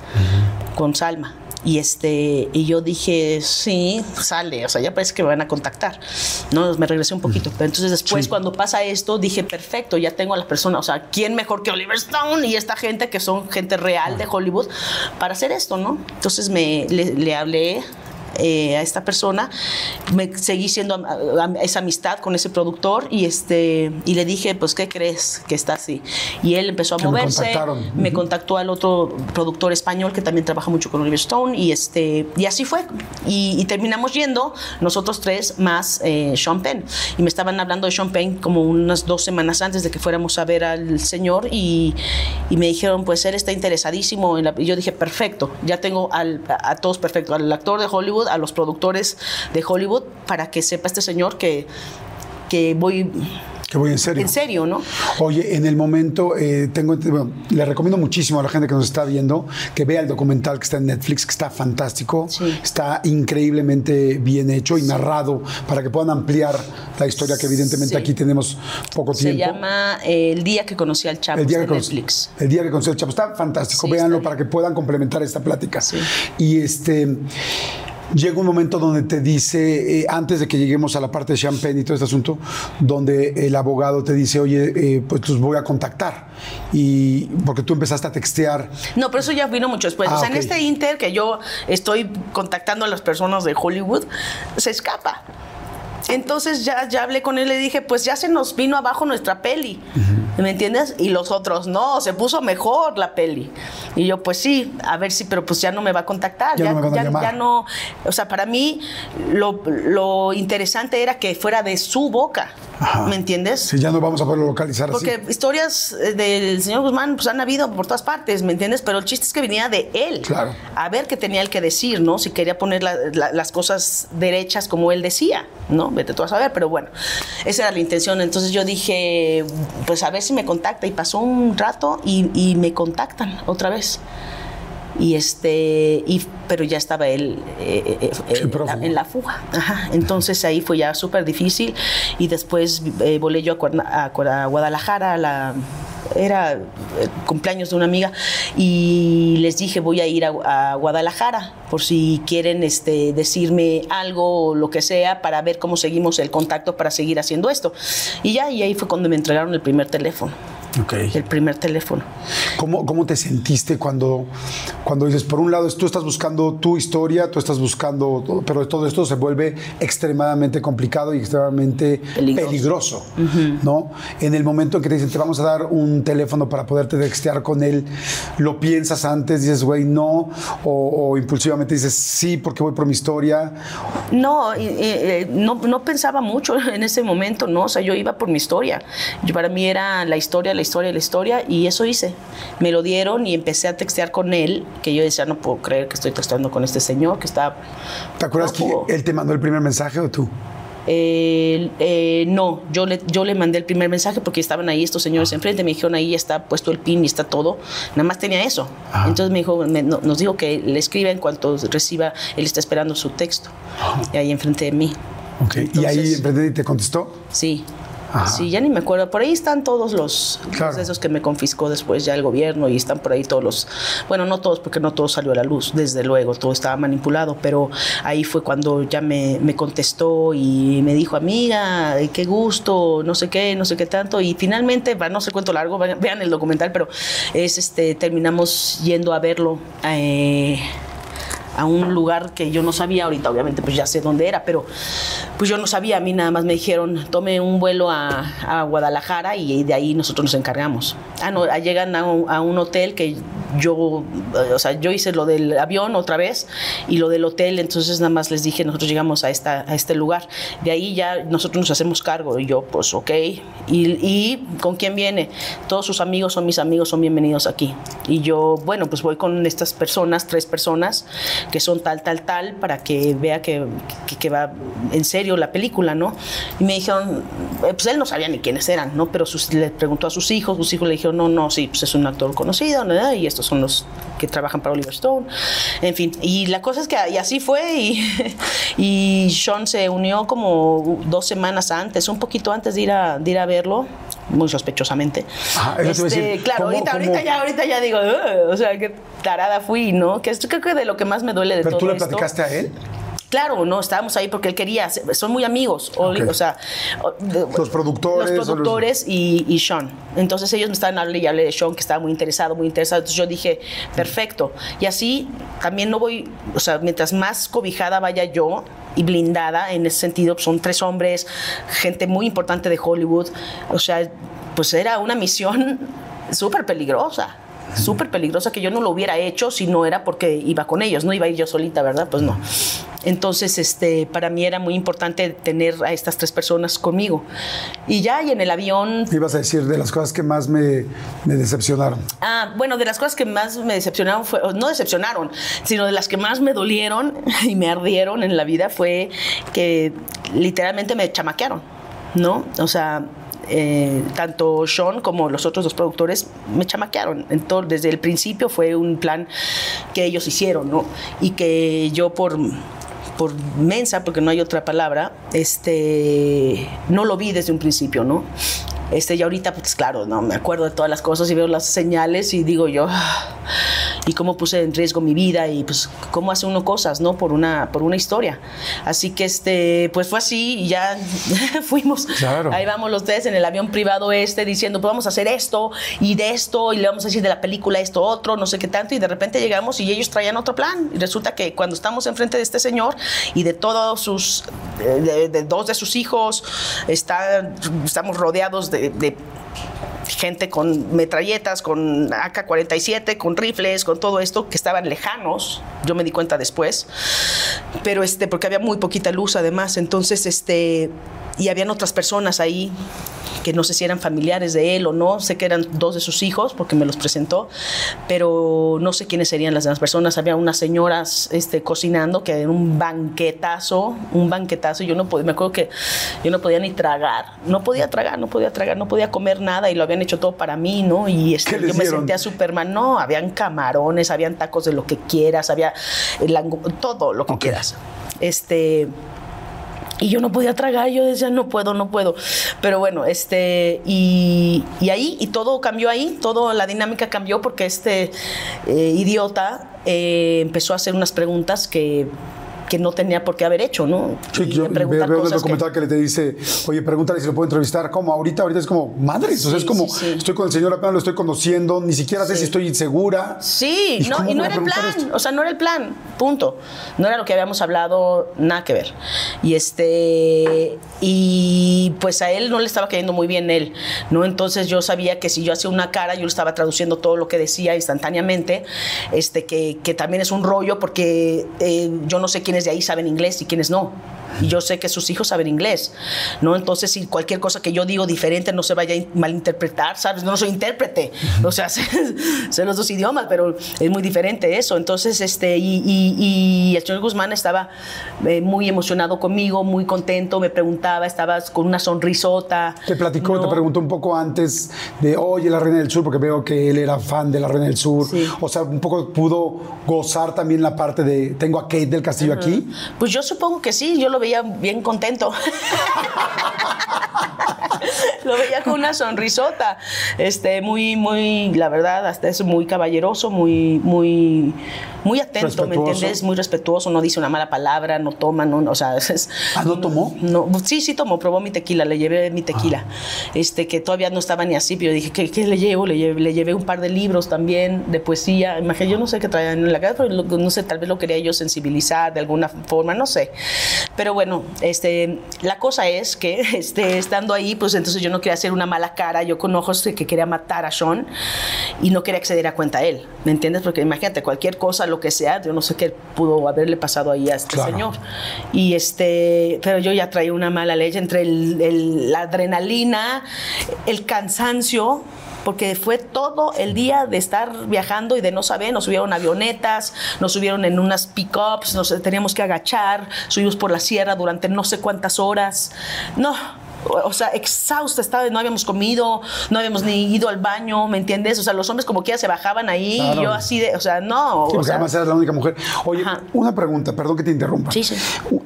con Salma. Y, este, y yo dije, sí, sale, o sea, ya parece que me van a contactar. No, me regresé un poquito. Pero entonces después, cuando pasa esto, dije, perfecto, ya tengo a las personas, o sea, ¿quién mejor que Oliver Stone y esta gente que son gente real de Hollywood para hacer esto, no? Entonces me, le, le hablé eh, a esta persona, me seguí siendo esa amistad con ese productor y, este, y le dije, pues, ¿qué crees que está así? Y él empezó a moverse, me, contactó al otro productor español que también trabaja mucho con Oliver Stone y, este, y así fue. Y, terminamos yendo nosotros tres más eh, Sean Penn. Y me estaban hablando de Sean Penn como unas dos semanas antes de que fuéramos a ver al señor y, y me dijeron, pues él está interesadísimo. En la, y yo dije, perfecto, ya tengo al, a todos perfecto, al actor de Hollywood, a los productores de Hollywood, para que sepa este señor que, que voy que voy en serio. En serio, ¿no? Oye, en el momento, eh, tengo, le recomiendo muchísimo a la gente que nos está viendo que vea el documental que está en Netflix, que está fantástico, está increíblemente bien hecho y narrado para que puedan ampliar la historia, que evidentemente aquí tenemos poco tiempo. Se llama eh, El día que conocí al Chapo el día de Netflix. El día que conocí al Chapo. Está fantástico, véanlo para que puedan complementar esta plática. Y este llega un momento donde te dice, eh, antes de que lleguemos a la parte de Champagne y todo este asunto, donde el abogado te dice, oye, eh, pues los voy a contactar. Y porque tú empezaste a textear. No, pero eso ya vino mucho después. o sea, en este inter que yo estoy contactando a las personas de Hollywood, se escapa. Entonces ya, ya hablé con él y le dije, pues ya se nos vino abajo nuestra peli. ¿Me entiendes? Y los otros, no, se puso mejor la peli. Y yo, pues sí, a ver si, pero pues ya no me va a contactar. Ya, ya, no, o sea, para mí lo, lo, interesante era que fuera de su boca. ¿Me entiendes? Sí, ya no vamos a poderlo localizar Porque historias eh, del señor Guzmán pues han habido por todas partes, ¿me entiendes? Pero el chiste es que venía de él. Claro. A ver qué tenía él que decir, ¿no? Si quería poner las cosas derechas como él decía, ¿no? Vete tú a saber, pero bueno, esa era la intención. Entonces yo dije, pues a ver si me contacta. Y pasó un rato y, me contactan otra vez y este y pero ya estaba él eh, eh, eh, en, la, fuga. Entonces ahí fue ya súper difícil y después volé yo a, Guadalajara la era cumpleaños de una amiga y les dije voy a ir a, Guadalajara por si quieren este, decirme algo o lo que sea para ver cómo seguimos el contacto para seguir haciendo esto. Y ya y ahí fue cuando me entregaron el primer teléfono El primer teléfono. ¿Cómo, ¿Cómo, te sentiste cuando, cuando dices, por un lado, tú estás buscando tu historia, tú estás buscando, pero todo esto se vuelve extremadamente complicado y extremadamente peligroso, ¿no? En el momento en que te dicen, te vamos a dar un teléfono para poderte textear con él, lo piensas antes, dices, güey, no, o, impulsivamente dices, sí, porque voy por mi historia. No, eh, no, no pensaba mucho en ese momento, ¿no? O sea, yo iba por mi historia. Yo, para mí era la historia, la historia, la historia, y eso hice. Me lo dieron y empecé a textear con él, que yo decía, no puedo creer que estoy texteando con este señor que está... ¿Te acuerdas que él te mandó el primer mensaje o tú? Eh, no, yo le, yo le mandé el primer mensaje porque estaban ahí estos señores enfrente, me dijeron ahí está puesto el pin y está todo, nada más tenía eso. Entonces me dijo, nos dijo que le escriba en cuanto reciba, él está esperando su texto, y ahí enfrente de mí. ¿Y ahí enfrente de ti te contestó? Sí. Sí, ya ni me acuerdo. Por ahí están todos los, esos que me confiscó después ya el gobierno y están por ahí todos los, bueno, no todos porque no todo salió a la luz, desde luego, todo estaba manipulado, pero ahí fue cuando ya me, contestó y me dijo, amiga, qué gusto, no sé qué, no sé qué tanto. Y finalmente, no sé cuánto largo, vean el documental, pero es este, terminamos yendo a verlo. Eh, a un lugar que yo no sabía, ahorita obviamente pues ya sé dónde era, pero pues yo no sabía, a mí nada más me dijeron, tome un vuelo a, a Guadalajara y de ahí nosotros nos encargamos. Ah, no, llegan a un, a un hotel que yo, o sea, yo hice lo del avión otra vez y lo del hotel, entonces nada más les dije, nosotros llegamos a, esta, a este lugar. De ahí ya nosotros nos hacemos cargo y yo, pues ok. Y, y con quién viene? Todos sus amigos son mis amigos, son bienvenidos aquí. Y yo, bueno, pues voy con estas personas, tres personas, que son tal, tal, tal, para que vea que, que, va en serio la película, ¿no? Y me dijeron, eh, pues él no sabía ni quiénes eran, ¿no? Pero le preguntó a sus hijos, sus hijos le dijeron, no, no, sí, pues es un actor conocido, ¿no? Y estos son los que trabajan para Oliver Stone, en fin. Y la cosa es que y así fue y, y Sean se unió como dos semanas antes, un poquito antes de ir a, de ir a verlo muy sospechosamente. este, claro, ahorita, ahorita ya, ahorita ya digo, o sea, qué tarada fui, ¿no? Que esto creo que de lo que más me duele de ¿Pero todo tú le platicaste a él? Claro, no, estábamos ahí porque él quería, son muy amigos, o, sea, los productores. Los productores y, y, Sean. Entonces ellos me estaban hablando y hablé de Sean, que estaba muy interesado, muy interesado. Entonces yo dije, perfecto. Y así también no voy, o sea, mientras más cobijada vaya yo, y blindada en ese sentido. Son tres hombres, gente muy importante de Hollywood. O sea, pues era una misión súper peligrosa súper peligrosa que yo no lo hubiera hecho si no era porque iba con ellos, no iba a ir yo solita, ¿verdad? Pues no. Entonces, este, para mí era muy importante tener a estas tres personas conmigo. Y ya, y en el avión... Ibas a decir de las cosas que más me, me decepcionaron. Ah, bueno, de las cosas que más me decepcionaron fue, no decepcionaron, sino de las que más me dolieron y me ardieron en la vida fue que literalmente me chamaquearon, ¿no? O sea, eh, tanto Sean como los otros dos productores me chamaquearon. Entonces, desde el principio fue un plan que ellos hicieron, ¿no? Y que yo por por mensa, porque no hay otra palabra, este, no lo vi desde un principio, ¿no? Este, y ahorita, pues claro, no me acuerdo de todas las cosas y veo las señales y digo yo, ah, y cómo puse en riesgo mi vida y pues cómo hace uno cosas, ¿no? Por una, por una historia. Así que este, pues fue así y ya fuimos. Ahí vamos los tres en el avión privado este diciendo, pues vamos a hacer esto y de esto y le vamos a decir de la película esto otro, no sé qué tanto y de repente llegamos y ellos traían otro plan y resulta que cuando estamos enfrente de este señor y de todos sus, de, dos de sus hijos, está, estamos rodeados de they, they gente con metralletas, con AK-47, con rifles, con todo esto, que estaban lejanos. Yo me di cuenta después. Pero este, porque había muy poquita luz además. Entonces, este, y habían otras personas ahí que no sé si eran familiares de él o no, sé que eran dos de sus hijos porque me los presentó, pero no sé quiénes serían las demás personas. Había unas señoras este, cocinando que en un banquetazo, un banquetazo, yo no podía, me acuerdo que yo no podía ni tragar, no podía tragar, no podía tragar, no podía comer nada y lo habían hecho todo para mí, ¿no? Y este, yo me sentía Superman, no, habían camarones, habían tacos de lo que quieras, había todo lo que quieras. Este y yo no podía tragar, yo decía, no puedo, no puedo. Pero bueno, este, y, y ahí, y todo cambió ahí, toda la dinámica cambió porque este eh, idiota eh, empezó a hacer unas preguntas que que no tenía por qué haber hecho, ¿no? Sí, yo me veo, el cosas que- documental que... le te dice, oye, pregúntale si lo puedo entrevistar. ¿Cómo? Ahorita, ahorita es como, madres, o sea, es Sí, como, sí, sí. estoy con el señor apenas lo estoy conociendo, ni siquiera sé si estoy insegura. Sí, ¿Y no, y no era el plan, esto? o sea, no era el plan, punto. No era lo que habíamos hablado, nada que ver. Y este, y pues a él no le estaba cayendo muy bien él, ¿no? Entonces yo sabía que si yo hacía una cara, yo le estaba traduciendo todo lo que decía instantáneamente, este, que, que también es un rollo porque eh, yo no sé quiénes de ahí saben inglés y quiénes no. Y yo sé que sus hijos saben inglés, ¿no? Entonces, si cualquier cosa que yo digo diferente no se vaya a in- malinterpretar, ¿sabes? No soy intérprete, o sea, sé, sé los dos idiomas, pero es muy diferente eso. Entonces, este, y, y- y el señor Guzmán estaba eh, muy emocionado conmigo, muy contento, me preguntaba, estaba con una sonrisota. Te platicó, ¿no? te preguntó un poco antes de, oye, la Reina del Sur, porque veo que él era fan de la Reina del Sur. Sí. O sea, un poco pudo gozar también la parte de, tengo a Kate del Castillo aquí. Pues yo supongo que sí, yo lo veía bien contento. lo veía con una sonrisota, este, muy, muy, la verdad, hasta es muy caballeroso, muy, muy, muy atento, ¿me entiendes? Muy respetuoso, no dice una mala palabra, no toma, no, o sea, es, ¿Ah, no tomó? no, sí, sí tomó, probó mi tequila, le llevé mi tequila. Ah. Este, que todavía no estaba ni así, pero yo dije, ¿qué, qué le llevo? Le llevé, le llevé un par de libros también de poesía. Imagínate, yo no sé qué traían en la casa, pero lo- no sé, tal vez lo quería yo sensibilizar de alguna forma, no sé. Pero bueno, este, la cosa es que este, estando ahí, pues entonces yo no quería hacer una mala cara, yo con ojos de que quería matar a Sean y no quería acceder a cuenta a él, ¿me entiendes? Porque imagínate, cualquier cosa, lo que sea, yo no sé qué pudo haberle pasado ahí a este Claro. señor. Y este, pero yo ya traía una mala leche entre el- el- la adrenalina, el cansancio, porque fue todo el día de estar viajando y de no saber, nos subieron avionetas, nos subieron en unas pick-ups, nos teníamos que agachar, subimos por la sierra durante no sé cuántas horas. No, o sea, exhausta estaba, no habíamos comido, no habíamos ni ido al baño, ¿me entiendes? O sea, los hombres como quiera se bajaban ahí, Claro. y yo así de, o sea, no. Sí, o sea, además eras la única mujer. Oye, Ajá. una pregunta, perdón que te interrumpa. Sí, sí.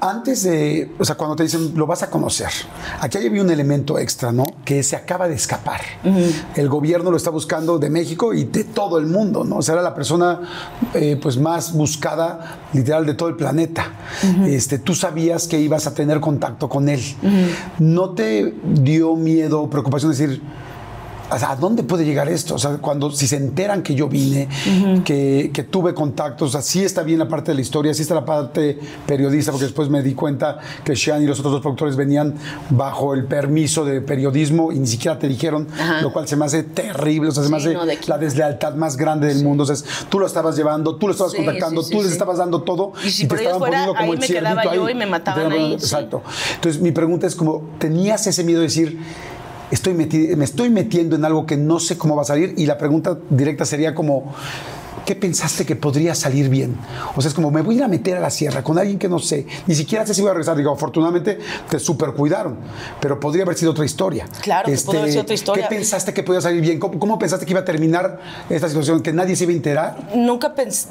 Antes de, o sea, cuando te dicen, lo vas a conocer, aquí había un elemento extra, ¿no? Que se acaba de escapar. El gobierno lo está buscando de México y de todo el mundo, ¿no? O sea, era la persona, eh, pues, más buscada, literal, de todo el planeta. este, tú sabías que ibas a tener contacto con él. ¿No te dio miedo, preocupación decir, ¿a dónde puede llegar esto? O sea, cuando si se enteran que yo vine, que, que tuve contactos, o sea, sí está bien la parte de la historia, sí está la parte periodista, porque después me di cuenta que Sean y los otros dos productores venían bajo el permiso de periodismo y ni siquiera te dijeron, Ajá. lo cual se me hace terrible, o sea, se me hace no, de aquí. la deslealtad más grande del mundo. O sea, tú lo estabas llevando, tú lo estabas Sí, contactando, tú les estabas dando todo Y si por ellos fuera, ahí el me quedaba yo ahí. y me mataban Te ahí. Exacto. Entonces, mi pregunta es como, ¿tenías ese miedo de decir, estoy me estoy metiendo en algo que no sé cómo va a salir? Y la pregunta directa sería como, ¿qué pensaste que podría salir bien? O sea, es como, me voy a ir a meter a la sierra con alguien que no sé, ni siquiera sé si voy a regresar. Digo, afortunadamente te super cuidaron, pero podría haber sido otra historia. Este, Claro que pudo haber sido otra historia. ¿Qué pensaste que podía salir bien? ¿Cómo, cómo pensaste que iba a terminar esta situación? ¿Que nadie se iba a enterar? Nunca pensé.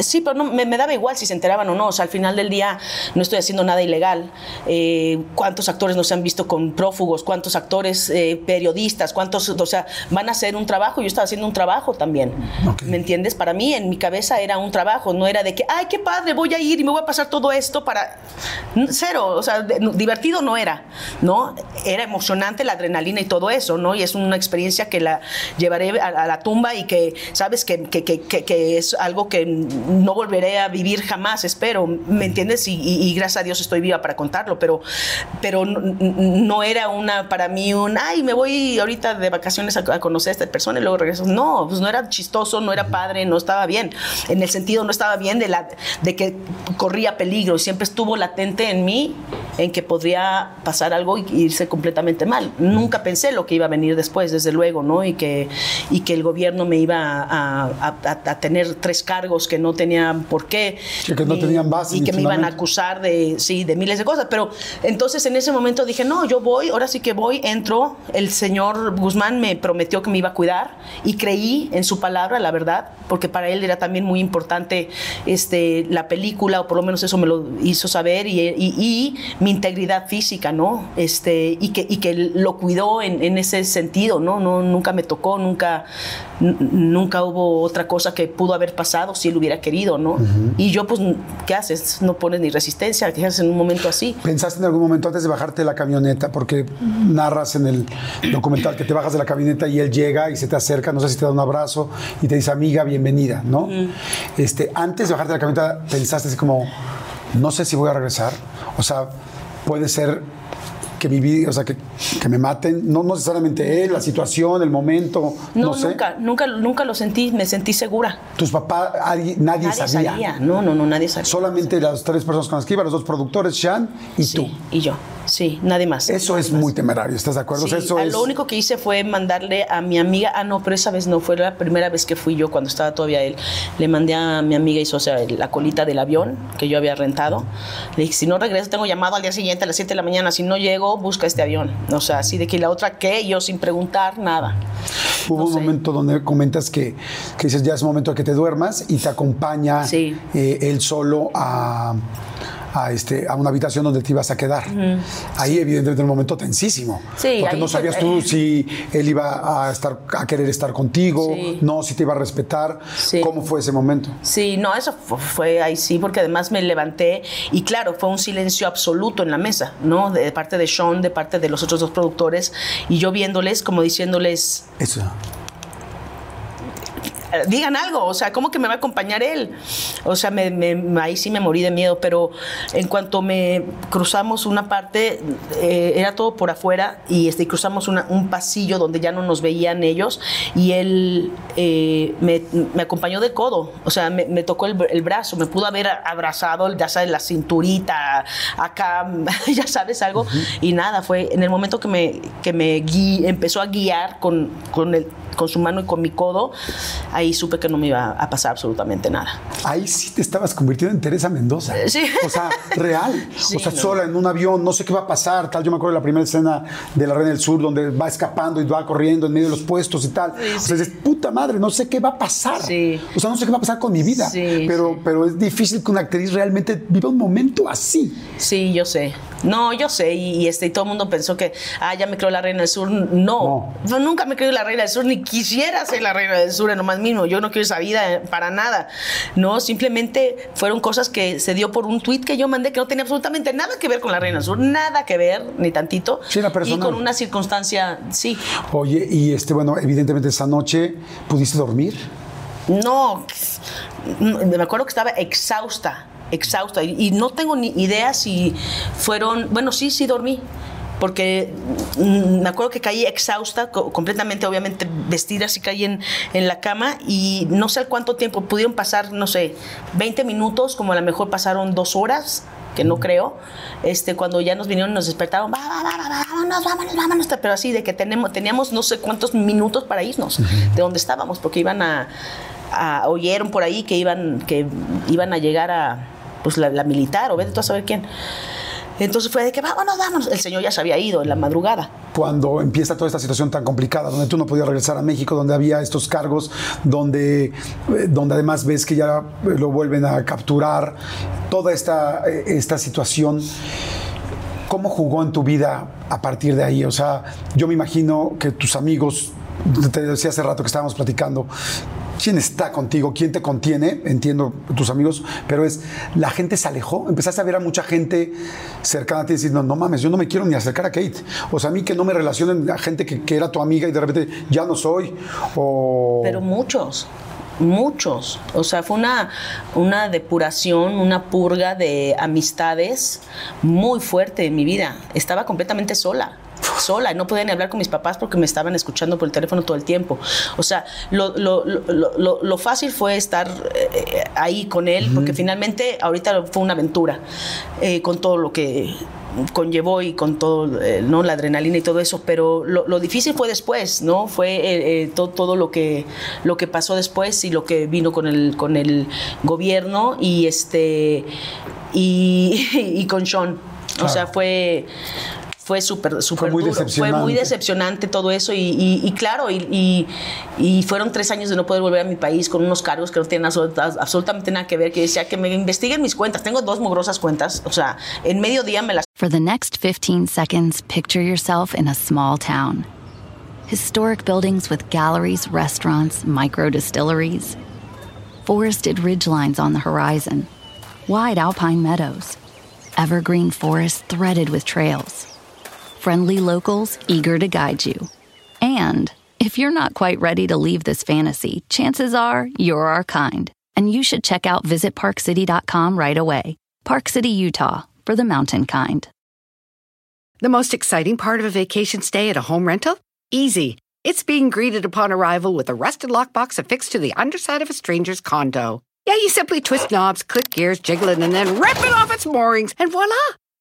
sí, pero no, me, me daba igual si se enteraban o no. O sea, al final del día no estoy haciendo nada ilegal. Eh, ¿Cuántos actores no se han visto con prófugos? ¿Cuántos actores eh, periodistas? ¿Cuántos, o sea, van a hacer un trabajo? Yo estaba haciendo un trabajo también. Ok. ¿Me entiendes? Para mí, en mi cabeza era un trabajo. No era de que, ay, qué padre, voy a ir y me voy a pasar todo esto para. Cero. O sea, divertido no era, ¿no? Era emocionante la adrenalina y todo eso, ¿no? Y es una experiencia que la llevaré a, a la tumba y que, ¿sabes? Que- que- que- que es algo que no volveré a vivir jamás, espero, ¿me entiendes? Y, y- y gracias a Dios estoy viva para contarlo, pero, pero no, no era una, para mí, un, ay, me voy ahorita de vacaciones a, a conocer a esta persona y luego regreso. No, pues no era chistoso, no era padre, no estaba bien. En el sentido, no estaba bien de, la, de que corría peligro, siempre estuvo latente en mí en que podría pasar algo y irse completamente mal. Nunca pensé lo que iba a venir después, desde luego, ¿no? Y que, y que el gobierno me iba a, a- a- a tener tres cargos que no tenían por qué. Sí, que no tenían base, Y que me iban a acusar de, sí, de miles de cosas. Pero entonces en ese momento dije, no, yo voy, ahora sí que voy, entro. El señor Guzmán me prometió que me iba a cuidar y creí en su palabra, la verdad. Verdad, porque para él era también muy importante este, la película, o por lo menos eso me lo hizo saber, y, y, mi integridad física, ¿no? Este, y, que, y que lo cuidó en, en, ese sentido, ¿no? no Nunca me tocó, nunca, nunca hubo otra cosa que pudo haber pasado si él hubiera querido, ¿no? Y yo, pues, ¿qué haces? No pones ni resistencia, ¿qué haces en un momento así? ¿Pensaste en algún momento antes de bajarte de la camioneta? Porque narras en el documental que te bajas de la camioneta y él llega y se te acerca, no sé si te da un abrazo y te dice, amiga, bienvenida, ¿no? este, antes de bajarte de la camioneta, pensaste así como, no sé si voy a regresar. O sea, puede ser que viví, o sea, que, que, me maten, no, necesariamente él, la situación, el momento, no, sé. nunca, nunca, nunca lo sentí, me sentí segura. ¿Tus papás, nadie, nadie, sabía? No, no, no, nadie sabía. Solamente las tres personas con las que iba, los dos productores, Sean y tú. y yo. Sí, nadie más. Eso es muy temerario, ¿estás de acuerdo? Eso Lo único que hice fue mandarle a mi amiga, ah, no, pero esa vez no, fue la primera vez que fui yo cuando estaba todavía él. Le mandé a mi amiga y socia la colita del avión que yo había rentado. Le dije, si no regreso, tengo llamado al día siguiente a las 7 de la mañana. Si no llego, busca este avión. O sea, así de que la otra, ¿qué? Yo sin preguntar nada. Hubo un momento donde comentas que, que, dices, ya es momento de que te duermas y te acompaña eh, él solo a a, este, a una habitación donde te ibas a quedar. Ahí, evidentemente, un momento tensísimo. porque no sabías tú si él iba a, estar, a querer estar contigo, no, si te iba a respetar. ¿Cómo fue ese momento? Sí, no, eso fue ahí sí, porque además me levanté y claro, fue un silencio absoluto en la mesa, ¿no? De parte de Sean, de parte de los otros dos productores, y yo viéndoles, como diciéndoles... Eso digan algo, o sea, ¿cómo que me va a acompañar él? O sea, me, ahí sí me morí de miedo, pero en cuanto me cruzamos una parte, eh, era todo por afuera y este, cruzamos un pasillo donde ya no nos veían ellos y él eh, me, acompañó de codo, o sea, me, tocó el, brazo, me pudo haber abrazado, ya sabes, la cinturita, acá, ya sabes, algo, y nada, fue en el momento que me, que me empezó a guiar con, con el con su mano y con mi codo, ahí supe que no me iba a pasar absolutamente nada. Ahí sí te estabas convirtiendo en Teresa Mendoza. Sí. O sea, real. o sea, sola en un avión, no sé qué va a pasar, tal. Yo me acuerdo de la primera escena de La Reina del Sur, donde va escapando y va corriendo en medio de los puestos y tal. o sea, dices, puta madre, no sé qué va a pasar. O sea, no sé qué va a pasar con mi vida. pero, pero es difícil que una actriz realmente viva un momento así. Sí, yo sé. No, yo sé. Y, este, y todo el mundo pensó que, ah, ya me creo La Reina del Sur. No. no. Nunca me creo La Reina del Sur, ni quisiera ser la reina del sur en lo más mínimo. Yo no quiero esa vida eh, para nada. No, simplemente fueron cosas que se dio por un tweet que yo mandé que no tenía absolutamente nada que ver con la reina del sur, nada que ver, ni tantito. Sí, la Y con una circunstancia, sí. Oye, y este, bueno, evidentemente esa noche, ¿pudiste dormir? No, me acuerdo que estaba exhausta exhausta. Y, no tengo ni idea si fueron, bueno, sí, sí dormí, porque mm, me acuerdo que caí exhausta, completamente, obviamente, vestida, así caí en, en, la cama y no sé cuánto tiempo, pudieron pasar, no sé, 20 minutos, como a lo mejor pasaron dos horas, que no creo, este, cuando ya nos vinieron, nos despertaron, vámonos, vámonos, vámonos, pero así de que tenemos, teníamos no sé cuántos minutos para irnos de donde estábamos, porque iban a, a, oyeron por ahí que iban, que iban a llegar a, pues la, militar, o vete tú a saber quién. Entonces fue de que vámonos, vámonos. El señor ya se había ido en la madrugada. Cuando empieza toda esta situación tan complicada, donde tú no podías regresar a México, donde había estos cargos, donde, eh, donde además ves que ya lo vuelven a capturar, toda esta, eh, esta situación. ¿Cómo jugó en tu vida a partir de ahí? O sea, yo me imagino que tus amigos, te decía hace rato que estábamos platicando, quién está contigo, quién te contiene, entiendo tus amigos, pero es, la gente se alejó, empezaste a ver a mucha gente cercana a ti diciendo, no, no mames, yo no me quiero ni acercar a Kate. O sea, a mí que no me relacionen a gente que, que era tu amiga y de repente ya no soy. Pero muchos muchos. O sea, fue una, una depuración, una purga de amistades muy fuerte en mi vida. Estaba completamente sola sola, no podía ni hablar con mis papás porque me estaban escuchando por el teléfono todo el tiempo. O sea, lo, lo, lo, lo fácil fue estar eh, ahí con él, porque finalmente ahorita fue una aventura eh, con todo lo que conllevó y con todo, eh, ¿no? La adrenalina y todo eso, pero lo, difícil fue después, ¿no? Fue todo, todo, lo, que, lo que pasó después y lo que vino con el, con el gobierno y, este, y, y con Sean. O sea, fue, fue súper, súper muy duro. Fue decepcionante. muy decepcionante todo eso y, y- y claro, y, y- y fueron tres años de no poder volver a mi país con unos cargos que no tienen absoluta- absolutamente nada que ver, que decía que me investiguen mis cuentas. Tengo dos mugrosas cuentas, o sea, en medio día me las For the next 15 seconds, picture yourself in a small town. Historic buildings with galleries, restaurants, micro distilleries. Forested ridgelines on the horizon. Wide alpine meadows. Evergreen forests threaded with trails. Friendly locals eager to guide you. And if you're not quite ready to leave this fantasy, chances are you're our kind. And you should check out visitparkcity.com right away. Park City, Utah, for the mountain kind. The most exciting part of a vacation stay at a home rental? Easy. It's being greeted upon arrival with a rusted lockbox affixed to the underside of a stranger's condo. Yeah, you simply twist knobs, click gears, jiggle it, and then rip it off its moorings, and voila!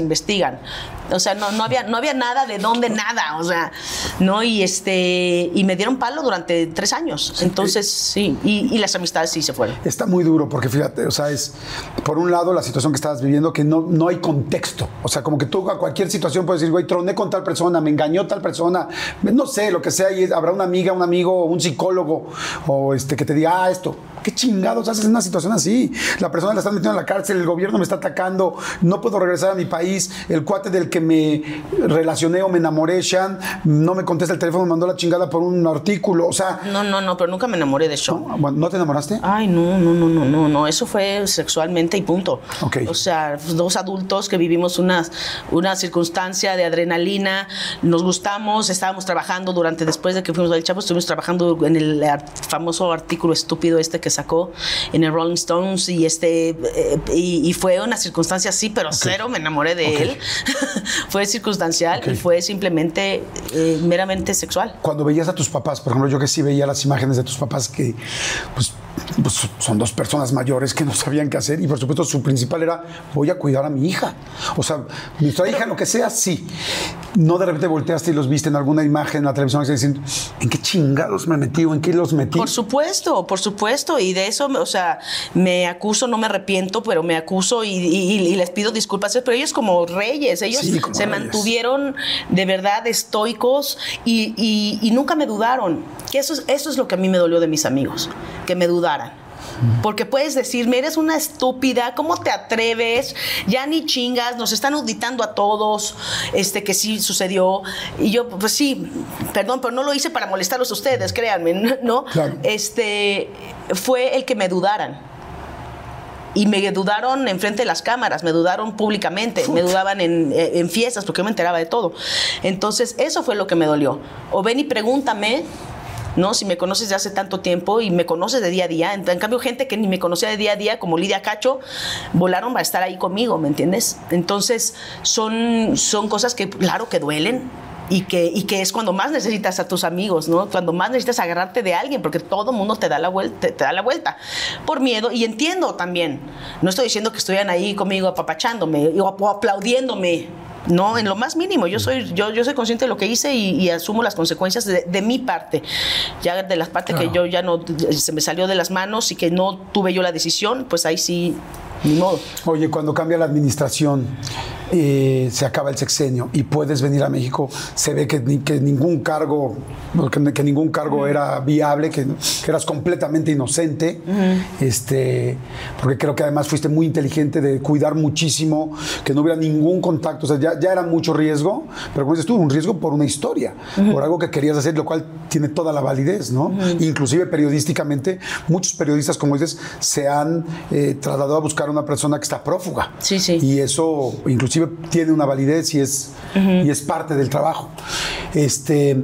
Investigan. O sea, no, no, había, no había nada de dónde nada. O sea, ¿no? Y este. Y me dieron palo durante tres años. Entonces, sí. Y, y las amistades sí se fueron. Está muy duro porque fíjate, o sea, es por un lado la situación que estabas viviendo que no, no hay contexto. O sea, como que tú a cualquier situación puedes decir, güey, troné con tal persona, me engañó tal persona, no sé, lo que sea, y habrá una amiga, un amigo, un psicólogo, o este que te diga, ah, esto. ¿Qué chingados haces en una situación así? La persona la están metiendo en la cárcel, el gobierno me está atacando, no puedo regresar a mi país, el cuate del que me relacioné o me enamoré, Shan, no me contesta el teléfono, me mandó la chingada por un artículo. O sea, No, no, no, pero nunca me enamoré de Sean. ¿no, ¿no te enamoraste? Ay, no, no, no, no, no, no, eso fue sexualmente y punto. Ok. O sea, dos adultos que vivimos una, una circunstancia de adrenalina, nos gustamos, estábamos trabajando durante, después de que fuimos al Chapo, estuvimos trabajando en el famoso artículo estúpido este que sacó en el Rolling Stones y este, eh, y, y fue una circunstancia así, pero cero me enamoré de él. fue circunstancial y fue simplemente eh, meramente sexual. cuando veías a tus papás, por ejemplo, yo que sí veía las imágenes de tus papás que pues, pues, son dos personas mayores que no sabían qué hacer y por supuesto su principal era voy a cuidar a mi hija. O sea, nuestra hija, lo que sea, sí. No de repente volteaste y los viste en alguna imagen en la televisión y diciendo, ¿en qué chingados me metí o en qué los metí? Por supuesto, por supuesto, y de eso, o sea, me acuso, no me arrepiento, pero me acuso y, y- y les pido disculpas, pero ellos como reyes, ellos Sí, como se reyes. mantuvieron de verdad estoicos y, y- y nunca me dudaron, que eso es, eso es lo que a mí me dolió de mis amigos, que me dudaran. Porque puedes decirme, eres una estúpida, ¿cómo te atreves? Ya ni chingas, nos están auditando a todos, este que sí sucedió. Y yo, pues sí, perdón, pero no lo hice para molestarlos a ustedes, créanme, ¿no? Claro. Este fue el que me dudaran. Y me dudaron enfrente de las cámaras, me dudaron públicamente, me dudaban en, eh, en fiestas, porque yo me enteraba de todo. Entonces, eso fue lo que me dolió. O ven y pregúntame, ¿no? Si me conoces de hace tanto tiempo y me conoces de día a día. En, en cambio, gente que ni me conocía de día a día, como Lidia Cacho, volaron para estar ahí conmigo, ¿me entiendes? Entonces, son, son cosas que, claro, que duelen. Y que, y que es cuando más necesitas a tus amigos, ¿no? Cuando más necesitas agarrarte de alguien, porque todo mundo te da la vuelta, te, da la vuelta por miedo. Y entiendo también. No estoy diciendo que estuvieran ahí conmigo apapachándome o aplaudiéndome. No, en lo más mínimo. Yo soy, yo, yo soy consciente de lo que hice y, y asumo las consecuencias de, de mi parte. Ya de las partes que yo ya no se me salió de las manos y que no tuve yo la decisión, pues ahí sí, ni modo. Oye, cuando cambia la administración, eh, se acaba el sexenio y puedes venir a México, se ve que, ni- que ningún cargo, que, que ningún cargo era viable, que, que eras completamente inocente, este, porque creo que además fuiste muy inteligente de cuidar muchísimo, que no hubiera ningún contacto, o sea, ya, ya era mucho riesgo, pero como dices tú, un riesgo por una historia, por algo que querías hacer, lo cual tiene toda la validez, ¿no? Inclusive periodísticamente, muchos periodistas, como dices, se han eh, trasladado a buscar a una persona que está prófuga. Sí, sí. Y eso inclusive tiene una validez y es, y es parte del trabajo. Este,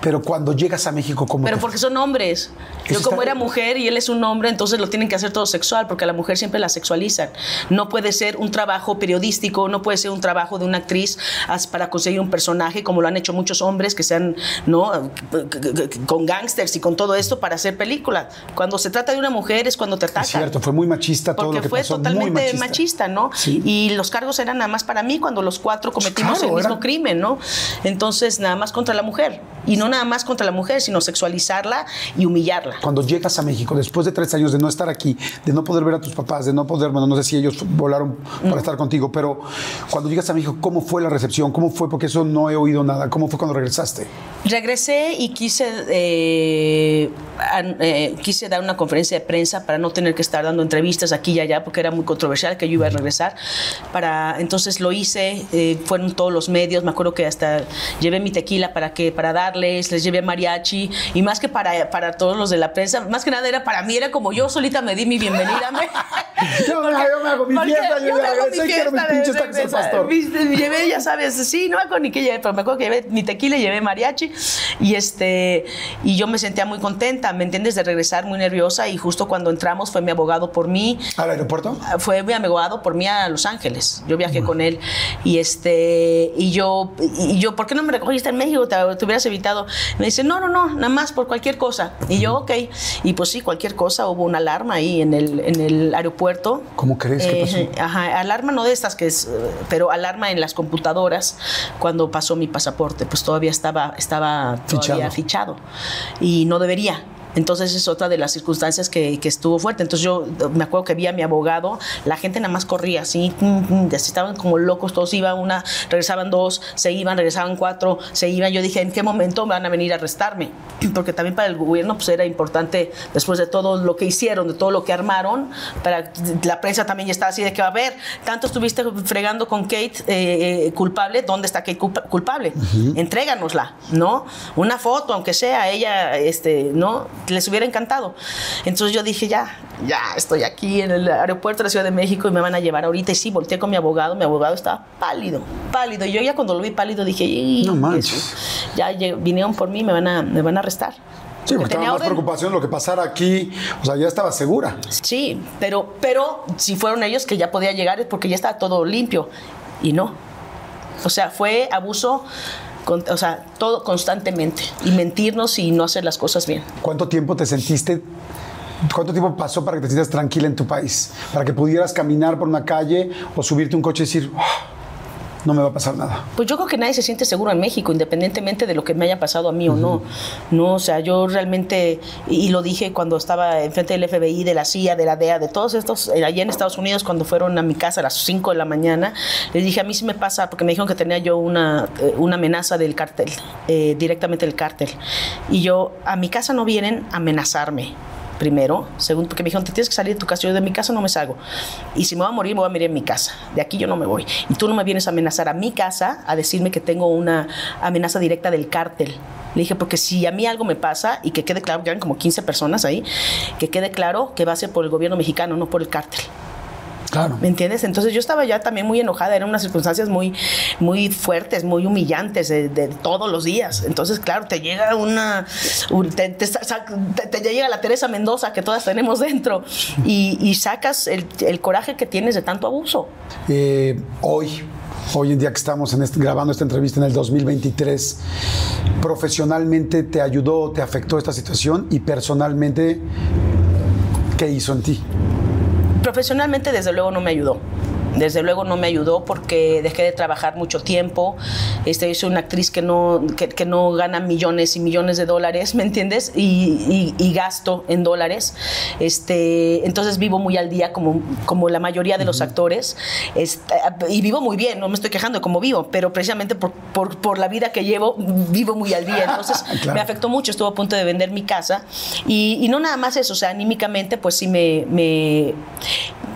Pero cuando llegas a México, ¿cómo Pero te- porque son hombres. Yo como era mujer y él es un hombre, entonces lo tienen que hacer todo sexual, porque a la mujer siempre la sexualizan. No puede ser un trabajo periodístico, no puede ser un trabajo de una actriz para conseguir un personaje, como lo han hecho muchos hombres que sean, ¿no? Con gángsters y con todo esto para hacer películas. Cuando se trata de una mujer es cuando te atacan. Es cierto, fue muy machista todo Porque lo que fue pasó. muy totalmente machista. machista. ¿no? Sí. Y los cargos eran nada más para mí cuando los cuatro cometimos Claro, el mismo era- crimen, ¿no? Entonces, nada más contra la mujer. Y no nada más contra la mujer, sino sexualizarla y humillarla. Cuando llegas a México, después de tres años de no estar aquí, de no poder ver a tus papás, de no poder, bueno, no sé si ellos volaron para Mm. estar contigo, pero cuando llegas a México, ¿cómo fue la recepción? ¿Cómo fue? Porque eso no he oído nada. ¿Cómo fue cuando regresaste? Regresé y quise, eh, an- eh, quise dar una conferencia de prensa para no tener que estar dando entrevistas aquí y allá, porque era muy controversial que yo iba a regresar. Para, entonces lo hice, eh, fueron todos los medios, me acuerdo que hasta llevé mi tequila para, que, para les llevé mariachi, y más que para, para todos los de la prensa, más que nada era para mí, era como yo solita me di mi bienvenida. me- Yo me- yo me hago mi fiesta, yo me hago mi mis fiesta de- de- de- pastor. Llevé, ya sabes, sí, no me acuerdo ni qué llevé, pero me acuerdo que llevé mi tequila y llevé mariachi. Y, este, y yo me sentía muy contenta, ¿me entiendes? De regresar muy nerviosa. Y justo cuando entramos fue mi abogado por mí. ¿Al aeropuerto? Fue mi abogado por mí a Los Ángeles. Yo viajé con él. Y, este, y, yo, y yo, ¿por qué no me recogiste en México? Te, te hubieras evitado. Me dice, no, no, no, nada más por cualquier cosa. Y yo, ok. Y pues sí, cualquier cosa. Hubo una alarma ahí en el, en el aeropuerto. ¿Cómo crees? ¿Qué pasó? Eh, Ajá, alarma no de estas que es, pero alarma en las computadoras cuando pasó mi pasaporte, pues todavía estaba, estaba todavía fichado y no debería. Entonces es otra de las circunstancias que, que estuvo fuerte. Entonces yo me acuerdo que vi a mi abogado, la gente nada más corría así, estaban como locos, todos iban una, regresaban dos, se iban, regresaban cuatro, se iban. Yo dije, ¿en qué momento van a venir a arrestarme? Porque también para el gobierno pues era importante, después de todo lo que hicieron, de todo lo que armaron, para la prensa también ya estaba así de que, a ver, tanto estuviste fregando con Kate eh, eh, culpable, ¿dónde está Kate culpa- culpable? Entréganosla, ¿no? Una foto, aunque sea, ella, este, ¿no? Les hubiera encantado. Entonces yo dije, ya, ya estoy aquí en el aeropuerto de la Ciudad de México y me van a llevar ahorita. Y sí, volteé con mi abogado, mi abogado estaba pálido, pálido. Y yo ya cuando lo vi pálido dije, "Y, No manches. Ya vinieron por mí, me van a, me van a arrestar. Sí, porque estaba más orden. preocupación lo que pasara aquí. O sea, ya estaba segura. Sí, pero, pero si fueron ellos que ya podía llegar es porque ya estaba todo limpio. Y no. O sea, fue abuso, o sea, todo constantemente. Y mentirnos y no hacer las cosas bien. ¿Cuánto tiempo te sentiste? ¿Cuánto tiempo pasó para que te sientas tranquila en tu país? Para que pudieras caminar por una calle o subirte un coche y decir, "Ah, no me va a pasar nada. Pues yo creo que nadie se siente seguro en México, independientemente de lo que me haya pasado a mí o no. No, o sea, yo realmente, y lo dije cuando estaba enfrente del FBI, de la CIA, de la DEA, de todos estos, eh, allá en Estados Unidos, cuando fueron a mi casa a las 5 de la mañana, les dije, a mí sí me pasa, porque me dijeron que tenía yo una, eh, una amenaza del cártel, eh, directamente del cártel. Y yo, a mi casa no vienen a amenazarme. Primero, segundo, porque me dijeron, te tienes que salir de tu casa. Yo de mi casa no me salgo. Y si me voy a morir, me voy a morir en mi casa. De aquí yo no me voy. Y tú no me vienes a amenazar a mi casa, a decirme que tengo una amenaza directa del cártel. Le dije, porque si a mí algo me pasa, y que quede claro, que eran como 15 personas ahí, que quede claro que va a ser por el gobierno mexicano, no por el cártel. Claro. ¿Me entiendes? Entonces yo estaba ya también muy enojada, eran unas circunstancias muy, muy fuertes, muy humillantes de, de todos los días. Entonces, claro, te llega una, un- te, te llega la Teresa Mendoza que todas tenemos dentro y, y sacas el, el coraje que tienes de tanto abuso. Eh, hoy, hoy en día que estamos en este- grabando esta entrevista en el 2023, profesionalmente te ayudó, te afectó esta situación y personalmente, ¿qué hizo en ti? Profesionalmente, desde luego, no me ayudó. Desde luego no me ayudó porque dejé de trabajar mucho tiempo. Este, soy una actriz que no, que, que no gana millones y millones de dólares, ¿me entiendes? Y, y- y gasto en dólares. Este, entonces vivo muy al día como, como la mayoría de los actores. Este, y vivo muy bien, no me estoy quejando de cómo vivo, pero precisamente por, por, por la vida que llevo, vivo muy al día. Entonces Claro. me afectó mucho, estuve a punto de vender mi casa. Y, y no nada más eso, o sea, anímicamente, pues sí me, me,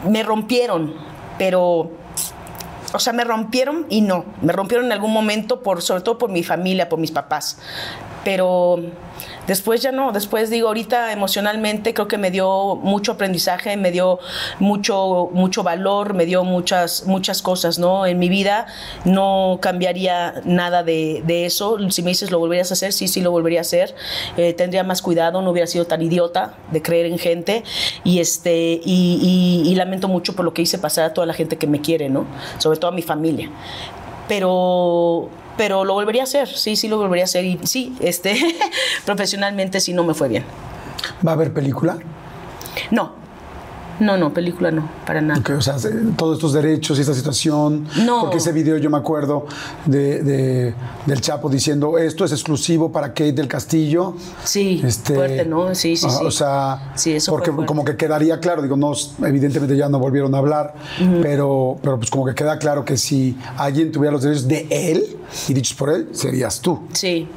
me rompieron, pero o sea, me rompieron y no. Me rompieron en algún momento, por, sobre todo por mi familia, por mis papás. pero después ya no, después digo, ahorita emocionalmente creo que me dio mucho aprendizaje, me dio mucho, mucho valor, me dio muchas, muchas cosas, ¿no? En mi vida no cambiaría nada de, eso. Si me dices, ¿lo volverías a hacer? Sí, sí, lo volvería a hacer. Eh, tendría más cuidado, no hubiera sido tan idiota de creer en gente y, este, y, y lamento mucho por lo que hice pasar a toda la gente que me quiere, ¿no? Sobre todo a mi familia. Pero pero lo volvería a hacer, sí, sí lo volvería a hacer y sí, este, profesionalmente sí no me fue bien. ¿Va a haber película? No, no, no, película no, para nada. o sea, todos estos derechos y esta situación. No. Porque ese video yo me acuerdo de, del Chapo diciendo esto es exclusivo para Kate del Castillo. Sí, este, fuerte, ¿no? Sí, sí, sí. O sea, sí, eso porque como que quedaría claro, digo, no, evidentemente ya no volvieron a hablar, pero, pero pues como que queda claro que si alguien tuviera los derechos de él y dichos por él, serías tú. Sí.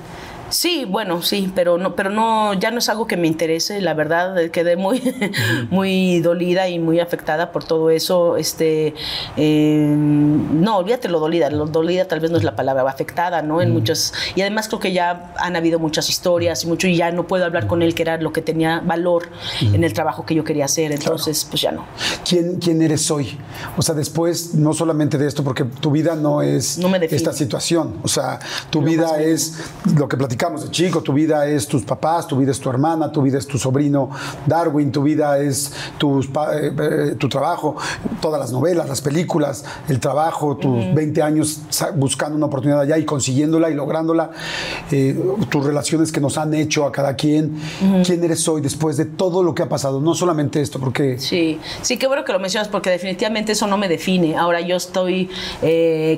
Sí, bueno, sí, pero no, pero no, ya no es algo que me interese. La verdad, eh, quedé muy, muy dolida y muy afectada por todo eso. Este, eh, no, olvídate lo dolida. Lo dolida tal vez no es la palabra, afectada, ¿no? En muchas y además creo que ya han habido muchas historias y mucho y ya no puedo hablar con él que era lo que tenía valor en el trabajo que yo quería hacer. Entonces, pues ya no. ¿Quién, ¿Quién eres hoy? O sea, después no solamente de esto, porque tu vida no es esta situación. O sea, tu vida es lo que platicamos de chico, tu vida es tus papás, tu vida es tu hermana, tu vida es tu sobrino Darwin, tu vida es tus, eh, eh, tu trabajo, todas las novelas, las películas, el trabajo, tus 20 años buscando una oportunidad allá y consiguiéndola y lográndola, eh, tus relaciones que nos han hecho a cada quien. ¿Quién eres hoy después de todo lo que ha pasado? No solamente esto, porque... Sí, sí, qué bueno que lo mencionas, porque definitivamente eso no me define. Ahora yo estoy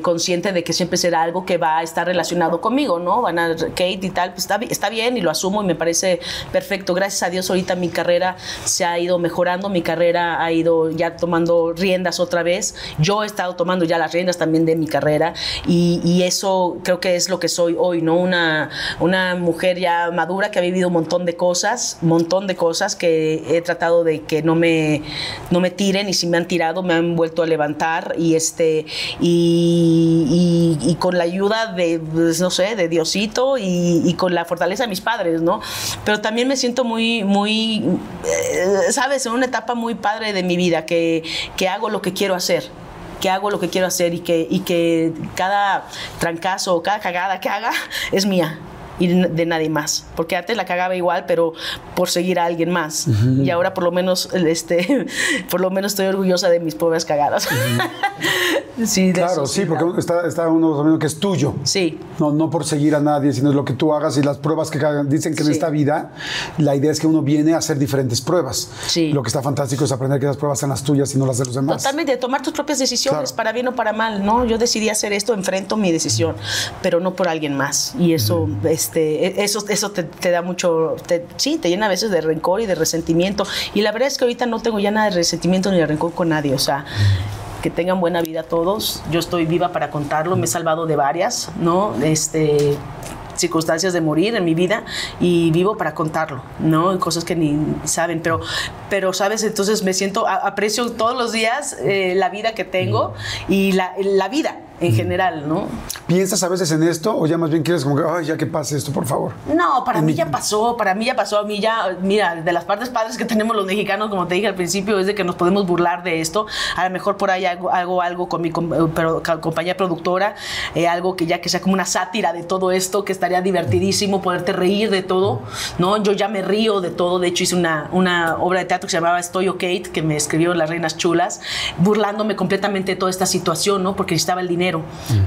consciente de que siempre será algo que va a estar relacionado conmigo, ¿no? Van a Kate y tal, pues está, bien y lo asumo y me parece perfecto. Gracias a Dios ahorita mi carrera se ha ido mejorando, mi carrera ha ido ya tomando riendas otra vez. Yo he estado tomando ya las riendas también de mi carrera y, eso creo que es lo que soy hoy, ¿no? Una, una mujer ya madura que ha vivido un montón de cosas, un montón de cosas que he tratado de que no me, no me tiren y si me han tirado me han vuelto a levantar y este y, y, con la ayuda de, pues, no sé, de Diosito y, y con la fortaleza de mis padres, ¿no? Pero también me siento muy, muy, eh, sabes, en una etapa muy padre de mi vida, que, que hago lo que quiero hacer que hago lo que quiero hacer y que, y que cada trancazo cada cagada que haga es mía y de nadie más. Porque antes la cagaba igual, pero por seguir a alguien más. Y ahora por lo menos, este, por lo menos estoy orgullosa de mis propias cagadas. sí, claro, sí, porque está, está, uno sabiendo que es tuyo. Sí. No, no por seguir a nadie, sino es lo que tú hagas y las pruebas que dicen que en esta vida, la idea es que uno viene a hacer diferentes pruebas. Sí. Lo que está fantástico es aprender que las pruebas sean las tuyas y no las de los demás. Totalmente, tomar tus propias decisiones, para bien o para mal, ¿no? Yo decidí hacer esto, enfrento mi decisión, pero no por alguien más. Y eso, este, e, eso, eso te, da mucho, sí, te llena a veces de rencor y de resentimiento. Y la verdad es que ahorita no tengo ya nada de resentimiento ni de rencor con nadie, o sea que tengan buena vida todos. Yo estoy viva para contarlo, me he salvado de varias, ¿no? Este circunstancias de morir en mi vida y vivo para contarlo, ¿no? Cosas que ni saben, pero, pero sabes, entonces me siento, aprecio todos los días eh, la vida que tengo y la, la vida, en general, ¿no? ¿Piensas a veces en esto o ya más bien quieres como que, ay, ya que pase esto, por favor? No, para mí ya pasó, para mí ya pasó, a mí ya, mira, de las partes padres que tenemos los mexicanos, como te dije al principio, es de que nos podemos burlar de esto. A lo mejor por ahí hago, algo con mi pero, compañía productora, eh, algo que ya que sea como una sátira de todo esto, que estaría divertidísimo poderte reír de todo, ¿no? Yo ya me río de todo, de hecho hice una, una obra de teatro que se llamaba Estoy Kate, que me escribió Las Reinas Chulas, burlándome completamente de toda esta situación, ¿no? Porque necesitaba el dinero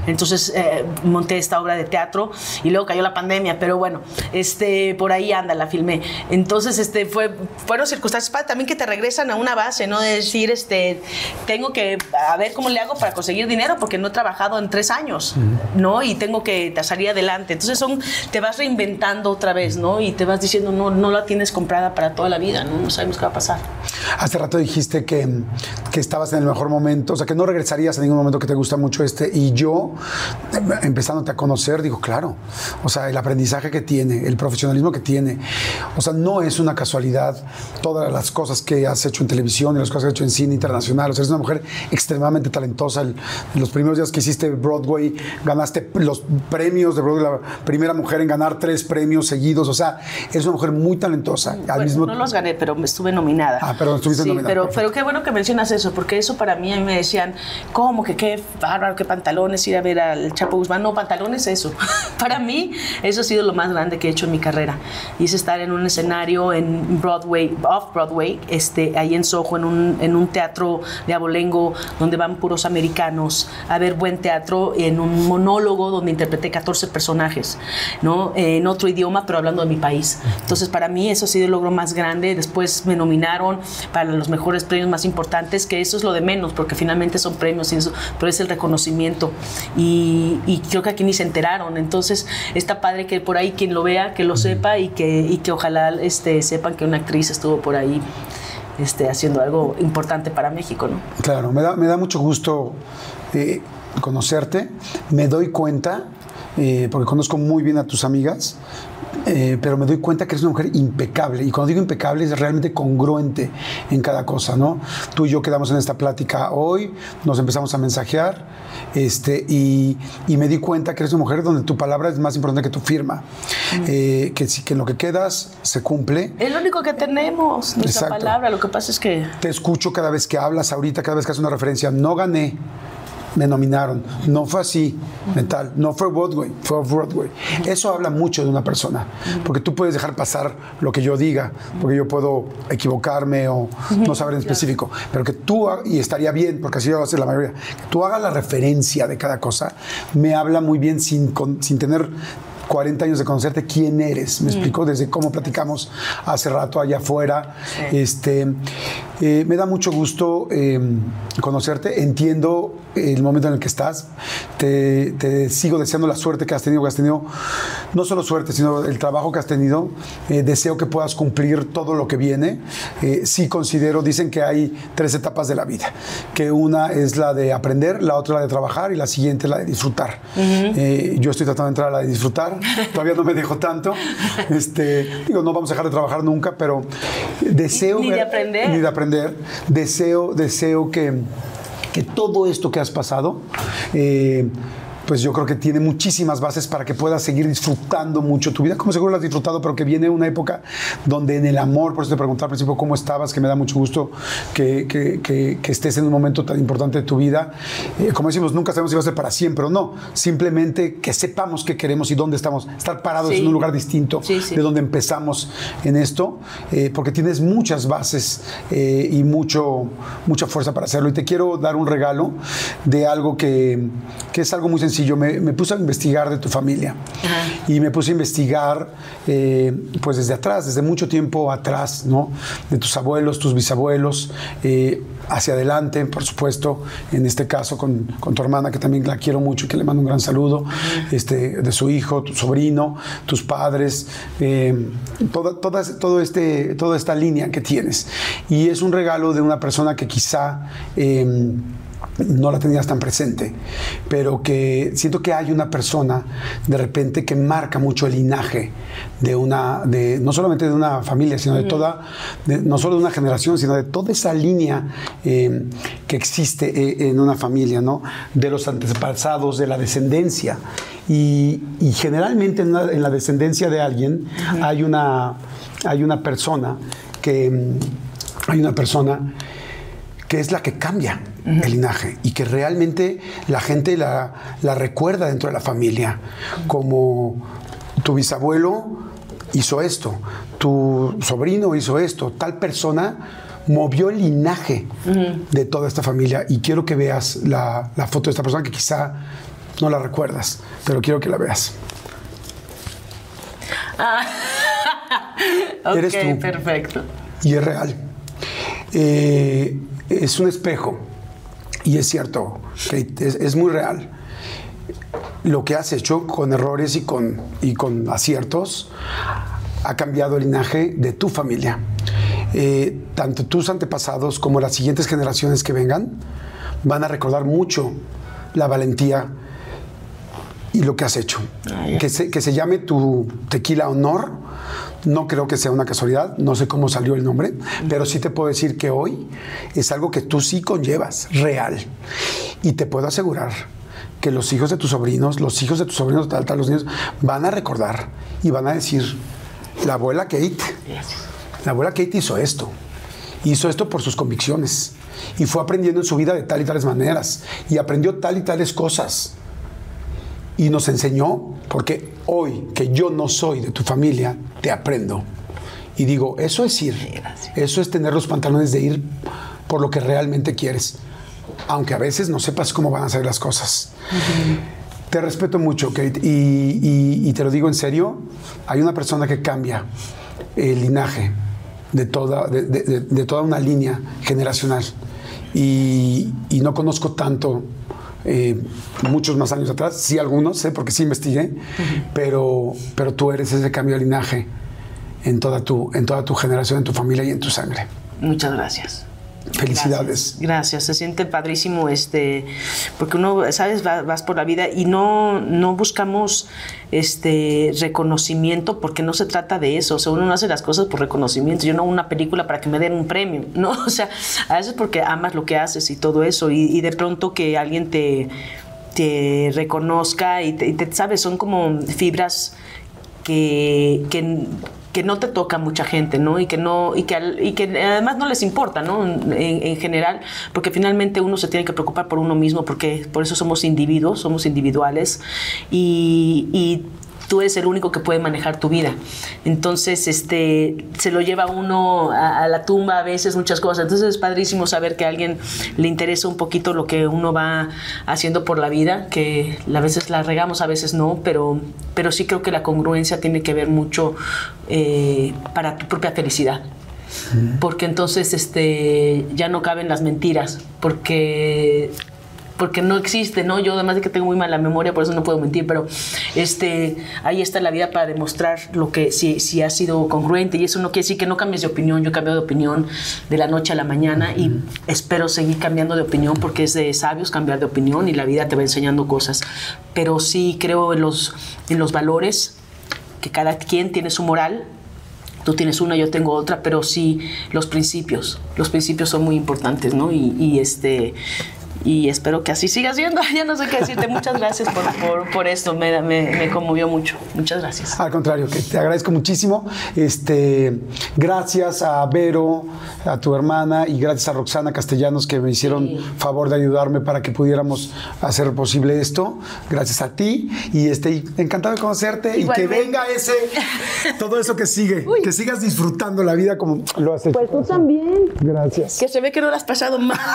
entonces eh, monté esta obra de teatro y luego cayó la pandemia, pero bueno, este, por ahí anda, la filmé. Entonces, este, fue, fueron circunstancias para también que te regresan a una base, ¿no? De decir, este, tengo que, a ver cómo le hago para conseguir dinero, porque no he trabajado en tres años, ¿no? Y tengo que salir adelante. Entonces, son, te vas reinventando otra vez, ¿no? Y te vas diciendo, no, no la tienes comprada para toda la vida, ¿no? No sabemos qué va a pasar. Hace rato dijiste que, que estabas en el mejor momento, o sea, que no regresarías en ningún momento que te gusta mucho este Y yo, empezándote a conocer, digo, claro, o sea, el aprendizaje que tiene, el profesionalismo que tiene, o sea, no es una casualidad todas las cosas que has hecho en televisión y las cosas que has hecho en cine internacional. O sea, eres una mujer extremadamente talentosa. en los primeros días que hiciste Broadway, ganaste los premios de Broadway, la primera mujer en ganar tres premios seguidos. O sea, es una mujer muy talentosa. Al mismo... No los gané, pero me estuve nominada. Ah, pero estuviste nominada. Pero, pero qué bueno que mencionas eso, porque eso para mí, a mí me decían, ¿cómo? Que qué bárbaro, qué pantalones, ir a ver al Chapo Guzmán. No, pantalones, eso. para mí, eso ha sido lo más grande que he hecho en mi carrera. Y es estar en un escenario en Broadway, off Broadway, este, ahí en Soho, en un, en un teatro de abolengo donde van puros americanos, a ver buen teatro, en un monólogo donde interpreté 14 personajes, ¿no? en otro idioma, pero hablando de mi país. Entonces, para mí eso ha sido el logro más grande. Después me nominaron para los mejores premios más importantes, que eso es lo de menos, porque finalmente son premios y eso, pero es el reconocimiento. Y, creo que aquí ni se enteraron. Entonces, está padre que por ahí quien lo vea, que lo sepa y que, y que ojalá este, sepan que una actriz estuvo por ahí este, haciendo algo importante para México, ¿no? Claro, me da, me da mucho gusto eh, conocerte. Me doy cuenta, eh, porque conozco muy bien a tus amigas, eh, pero me doy cuenta que eres una mujer impecable. Y cuando digo impecable es realmente congruente en cada cosa, ¿no? Tú y yo quedamos en esta plática hoy, nos empezamos a mensajear, este, y, y me di cuenta que eres una mujer donde tu palabra es más importante que tu firma. Eh, que, que en lo que quedas se cumple. Es lo único que tenemos, nuestra palabra. Lo que pasa es que. Te escucho cada vez que hablas, ahorita, cada vez que haces una referencia. No gané me nominaron. No fue así, mental. No fue Broadway, fue Broadway. Eso habla mucho de una persona, porque tú puedes dejar pasar lo que yo diga, porque yo puedo equivocarme o no saber en específico, pero que tú, y estaría bien, porque así lo va a hacer la mayoría, que tú hagas la referencia de cada cosa, me habla muy bien sin, sin tener 40 años de conocerte, quién eres. Me explico desde cómo platicamos hace rato allá afuera. Este, eh, me da mucho gusto em, conocerte. Entiendo el momento en el que estás. Te, sigo deseando la suerte que has tenido, que has tenido no solo suerte, sino el trabajo que has tenido. Eh, deseo que puedas cumplir todo lo que viene. Eh, sí considero, dicen que hay tres etapas de la vida, que una es la de aprender, la otra la de trabajar y la siguiente la de disfrutar. yo estoy tratando de entrar a la de disfrutar. Todavía no me dejo tanto. Este, digo, no vamos a dejar de trabajar nunca, pero deseo... Ni, de aprender. Ni de aprender. Deseo, deseo que, que todo esto que has pasado... Eh, pues yo creo que tiene muchísimas bases para que puedas seguir disfrutando mucho tu vida, como seguro lo has disfrutado, pero que viene una época donde en el amor, por eso te preguntaba al principio cómo estabas, que me da mucho gusto que, que, estés en un momento tan importante de tu vida. Eh, como decimos, nunca sabemos si va a ser para siempre o no, simplemente que sepamos qué queremos y dónde estamos, estar parados en un lugar distinto de donde empezamos en esto, eh, porque tienes muchas bases eh, y mucho, mucha fuerza para hacerlo. Y te quiero dar un regalo de algo que, que es algo muy sencillo yo Me, puse a investigar de tu familia y me puse a investigar, eh, pues desde atrás, desde mucho tiempo atrás, ¿no? De tus abuelos, tus bisabuelos, eh, hacia adelante, por supuesto, en este caso con, tu hermana, que también la quiero mucho y que le mando un gran saludo, este, de su hijo, tu sobrino, tus padres, eh, toda, toda, todo este, toda esta línea que tienes. Y es un regalo de una persona que quizá no la tenías tan presente, pero que siento que hay una persona de repente que marca mucho el linaje de una, de, no solamente de una familia, sino de toda, no solo de una generación, sino de toda esa línea eh, que existe eh, en una familia, ¿no? De los antepasados, de la descendencia. Y, generalmente en, la descendencia de alguien hay, una, hay una persona que, hay una persona que es la que cambia el linaje y que realmente la gente la, recuerda dentro de la familia, como tu bisabuelo hizo esto, tu sobrino hizo esto, tal persona movió el linaje de toda esta familia y quiero que veas la, foto de esta persona que quizá no la recuerdas, pero quiero que la veas. Ah. ok, perfecto. Y es real. Eh, es un espejo y es cierto, es, muy real. Lo que has hecho con errores y con, y con aciertos ha cambiado el linaje de tu familia. Eh, tanto tus antepasados como las siguientes generaciones que vengan van a recordar mucho la valentía y lo que has hecho. que, se, que se llame tu tequila honor. No creo que sea una casualidad, no sé cómo salió el nombre, pero sí te puedo decir que hoy es algo que tú sí conllevas, real. Y te puedo asegurar que los hijos de tus sobrinos, los hijos de tus sobrinos, tal, tal, los niños, van a recordar y van a decir, la abuela Kate, la abuela Kate hizo esto, hizo esto por sus convicciones y fue aprendiendo en su vida de tal y tales maneras y aprendió tal y tales cosas y nos enseñó, porque hoy que yo no soy de tu familia, te aprendo. Y digo, eso es ir, eso es tener los pantalones de ir por lo que realmente quieres, aunque a veces no sepas cómo van a ser las cosas. Te respeto mucho, Kate, y, te lo digo en serio, hay una persona que cambia el linaje de toda, de, toda una línea generacional. Y, y no conozco tanto eh, muchos más años atrás, sí algunos, sé porque sí investigué, pero, pero tú eres ese cambio de linaje en toda, tu, en toda tu generación, en tu familia y en tu sangre. Muchas gracias. Felicidades. Gracias. se siente padrísimo este porque uno, sabes, vas, por la vida y no, no buscamos este reconocimiento porque no se trata de eso, o sea, uno no hace las cosas por reconocimiento, yo no hago una película para que me den un premio, no, o sea, a veces porque amas lo que haces y todo eso. Y, de pronto que alguien te, te reconozca y te, sabes, son como fibras que, que que no te toca mucha gente, ¿no? Y que no y que, y que además no les importa, ¿no? En, general, porque finalmente uno se tiene que preocupar por uno mismo, porque por eso somos individuos, somos individuales y, y tú eres el único que puede manejar tu vida. Entonces, este, se lo lleva uno a, la tumba a veces, muchas cosas. Entonces es padrísimo saber que a alguien le interesa un poquito lo que uno va haciendo por la vida, que a veces la regamos, a veces no, pero, pero sí creo que la congruencia tiene que ver mucho eh, para tu propia felicidad porque entonces este ya no caben las mentiras porque porque no existe, ¿no? Yo además de que tengo muy mala memoria, por eso no puedo mentir, pero este, ahí está la vida para demostrar lo que si, si ha sido congruente. Y eso no quiere decir que no cambies de opinión, yo he cambiado de opinión de la noche a la mañana y espero seguir cambiando de opinión porque es de sabios cambiar de opinión y la vida te va enseñando cosas, pero sí creo en los, en los valores, que cada quien tiene su moral, tú tienes una, yo tengo otra, pero sí los principios, los principios son muy importantes, ¿no? Y, y este y espero que así siga siendo. Ya no sé qué decirte. Muchas gracias por, por, esto. Me, me, conmovió mucho. Muchas gracias. Al contrario, que te agradezco muchísimo. Este, gracias a Vero, a tu hermana y gracias a Roxana Castellanos que me hicieron favor de ayudarme para que pudiéramos hacer posible esto. Gracias a ti y este, encantado de conocerte y que venga ese, todo eso que sigue. Que sigas disfrutando la vida como lo haces. Pues tú también. Gracias. Que se ve que no lo has pasado mal.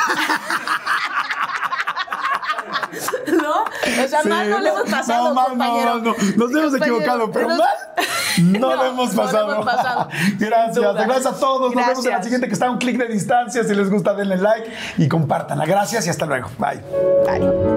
¿No? O sea, mal no le hemos pasado, no, compañero. No, no, Nos hemos equivocado, pero mal no, lo hemos pasado. No gracias, gracias a todos. Nos vemos en la siguiente que está a un clic de distancia. Si les gusta, denle like y compártanla. Gracias y hasta luego. Bye. Bye.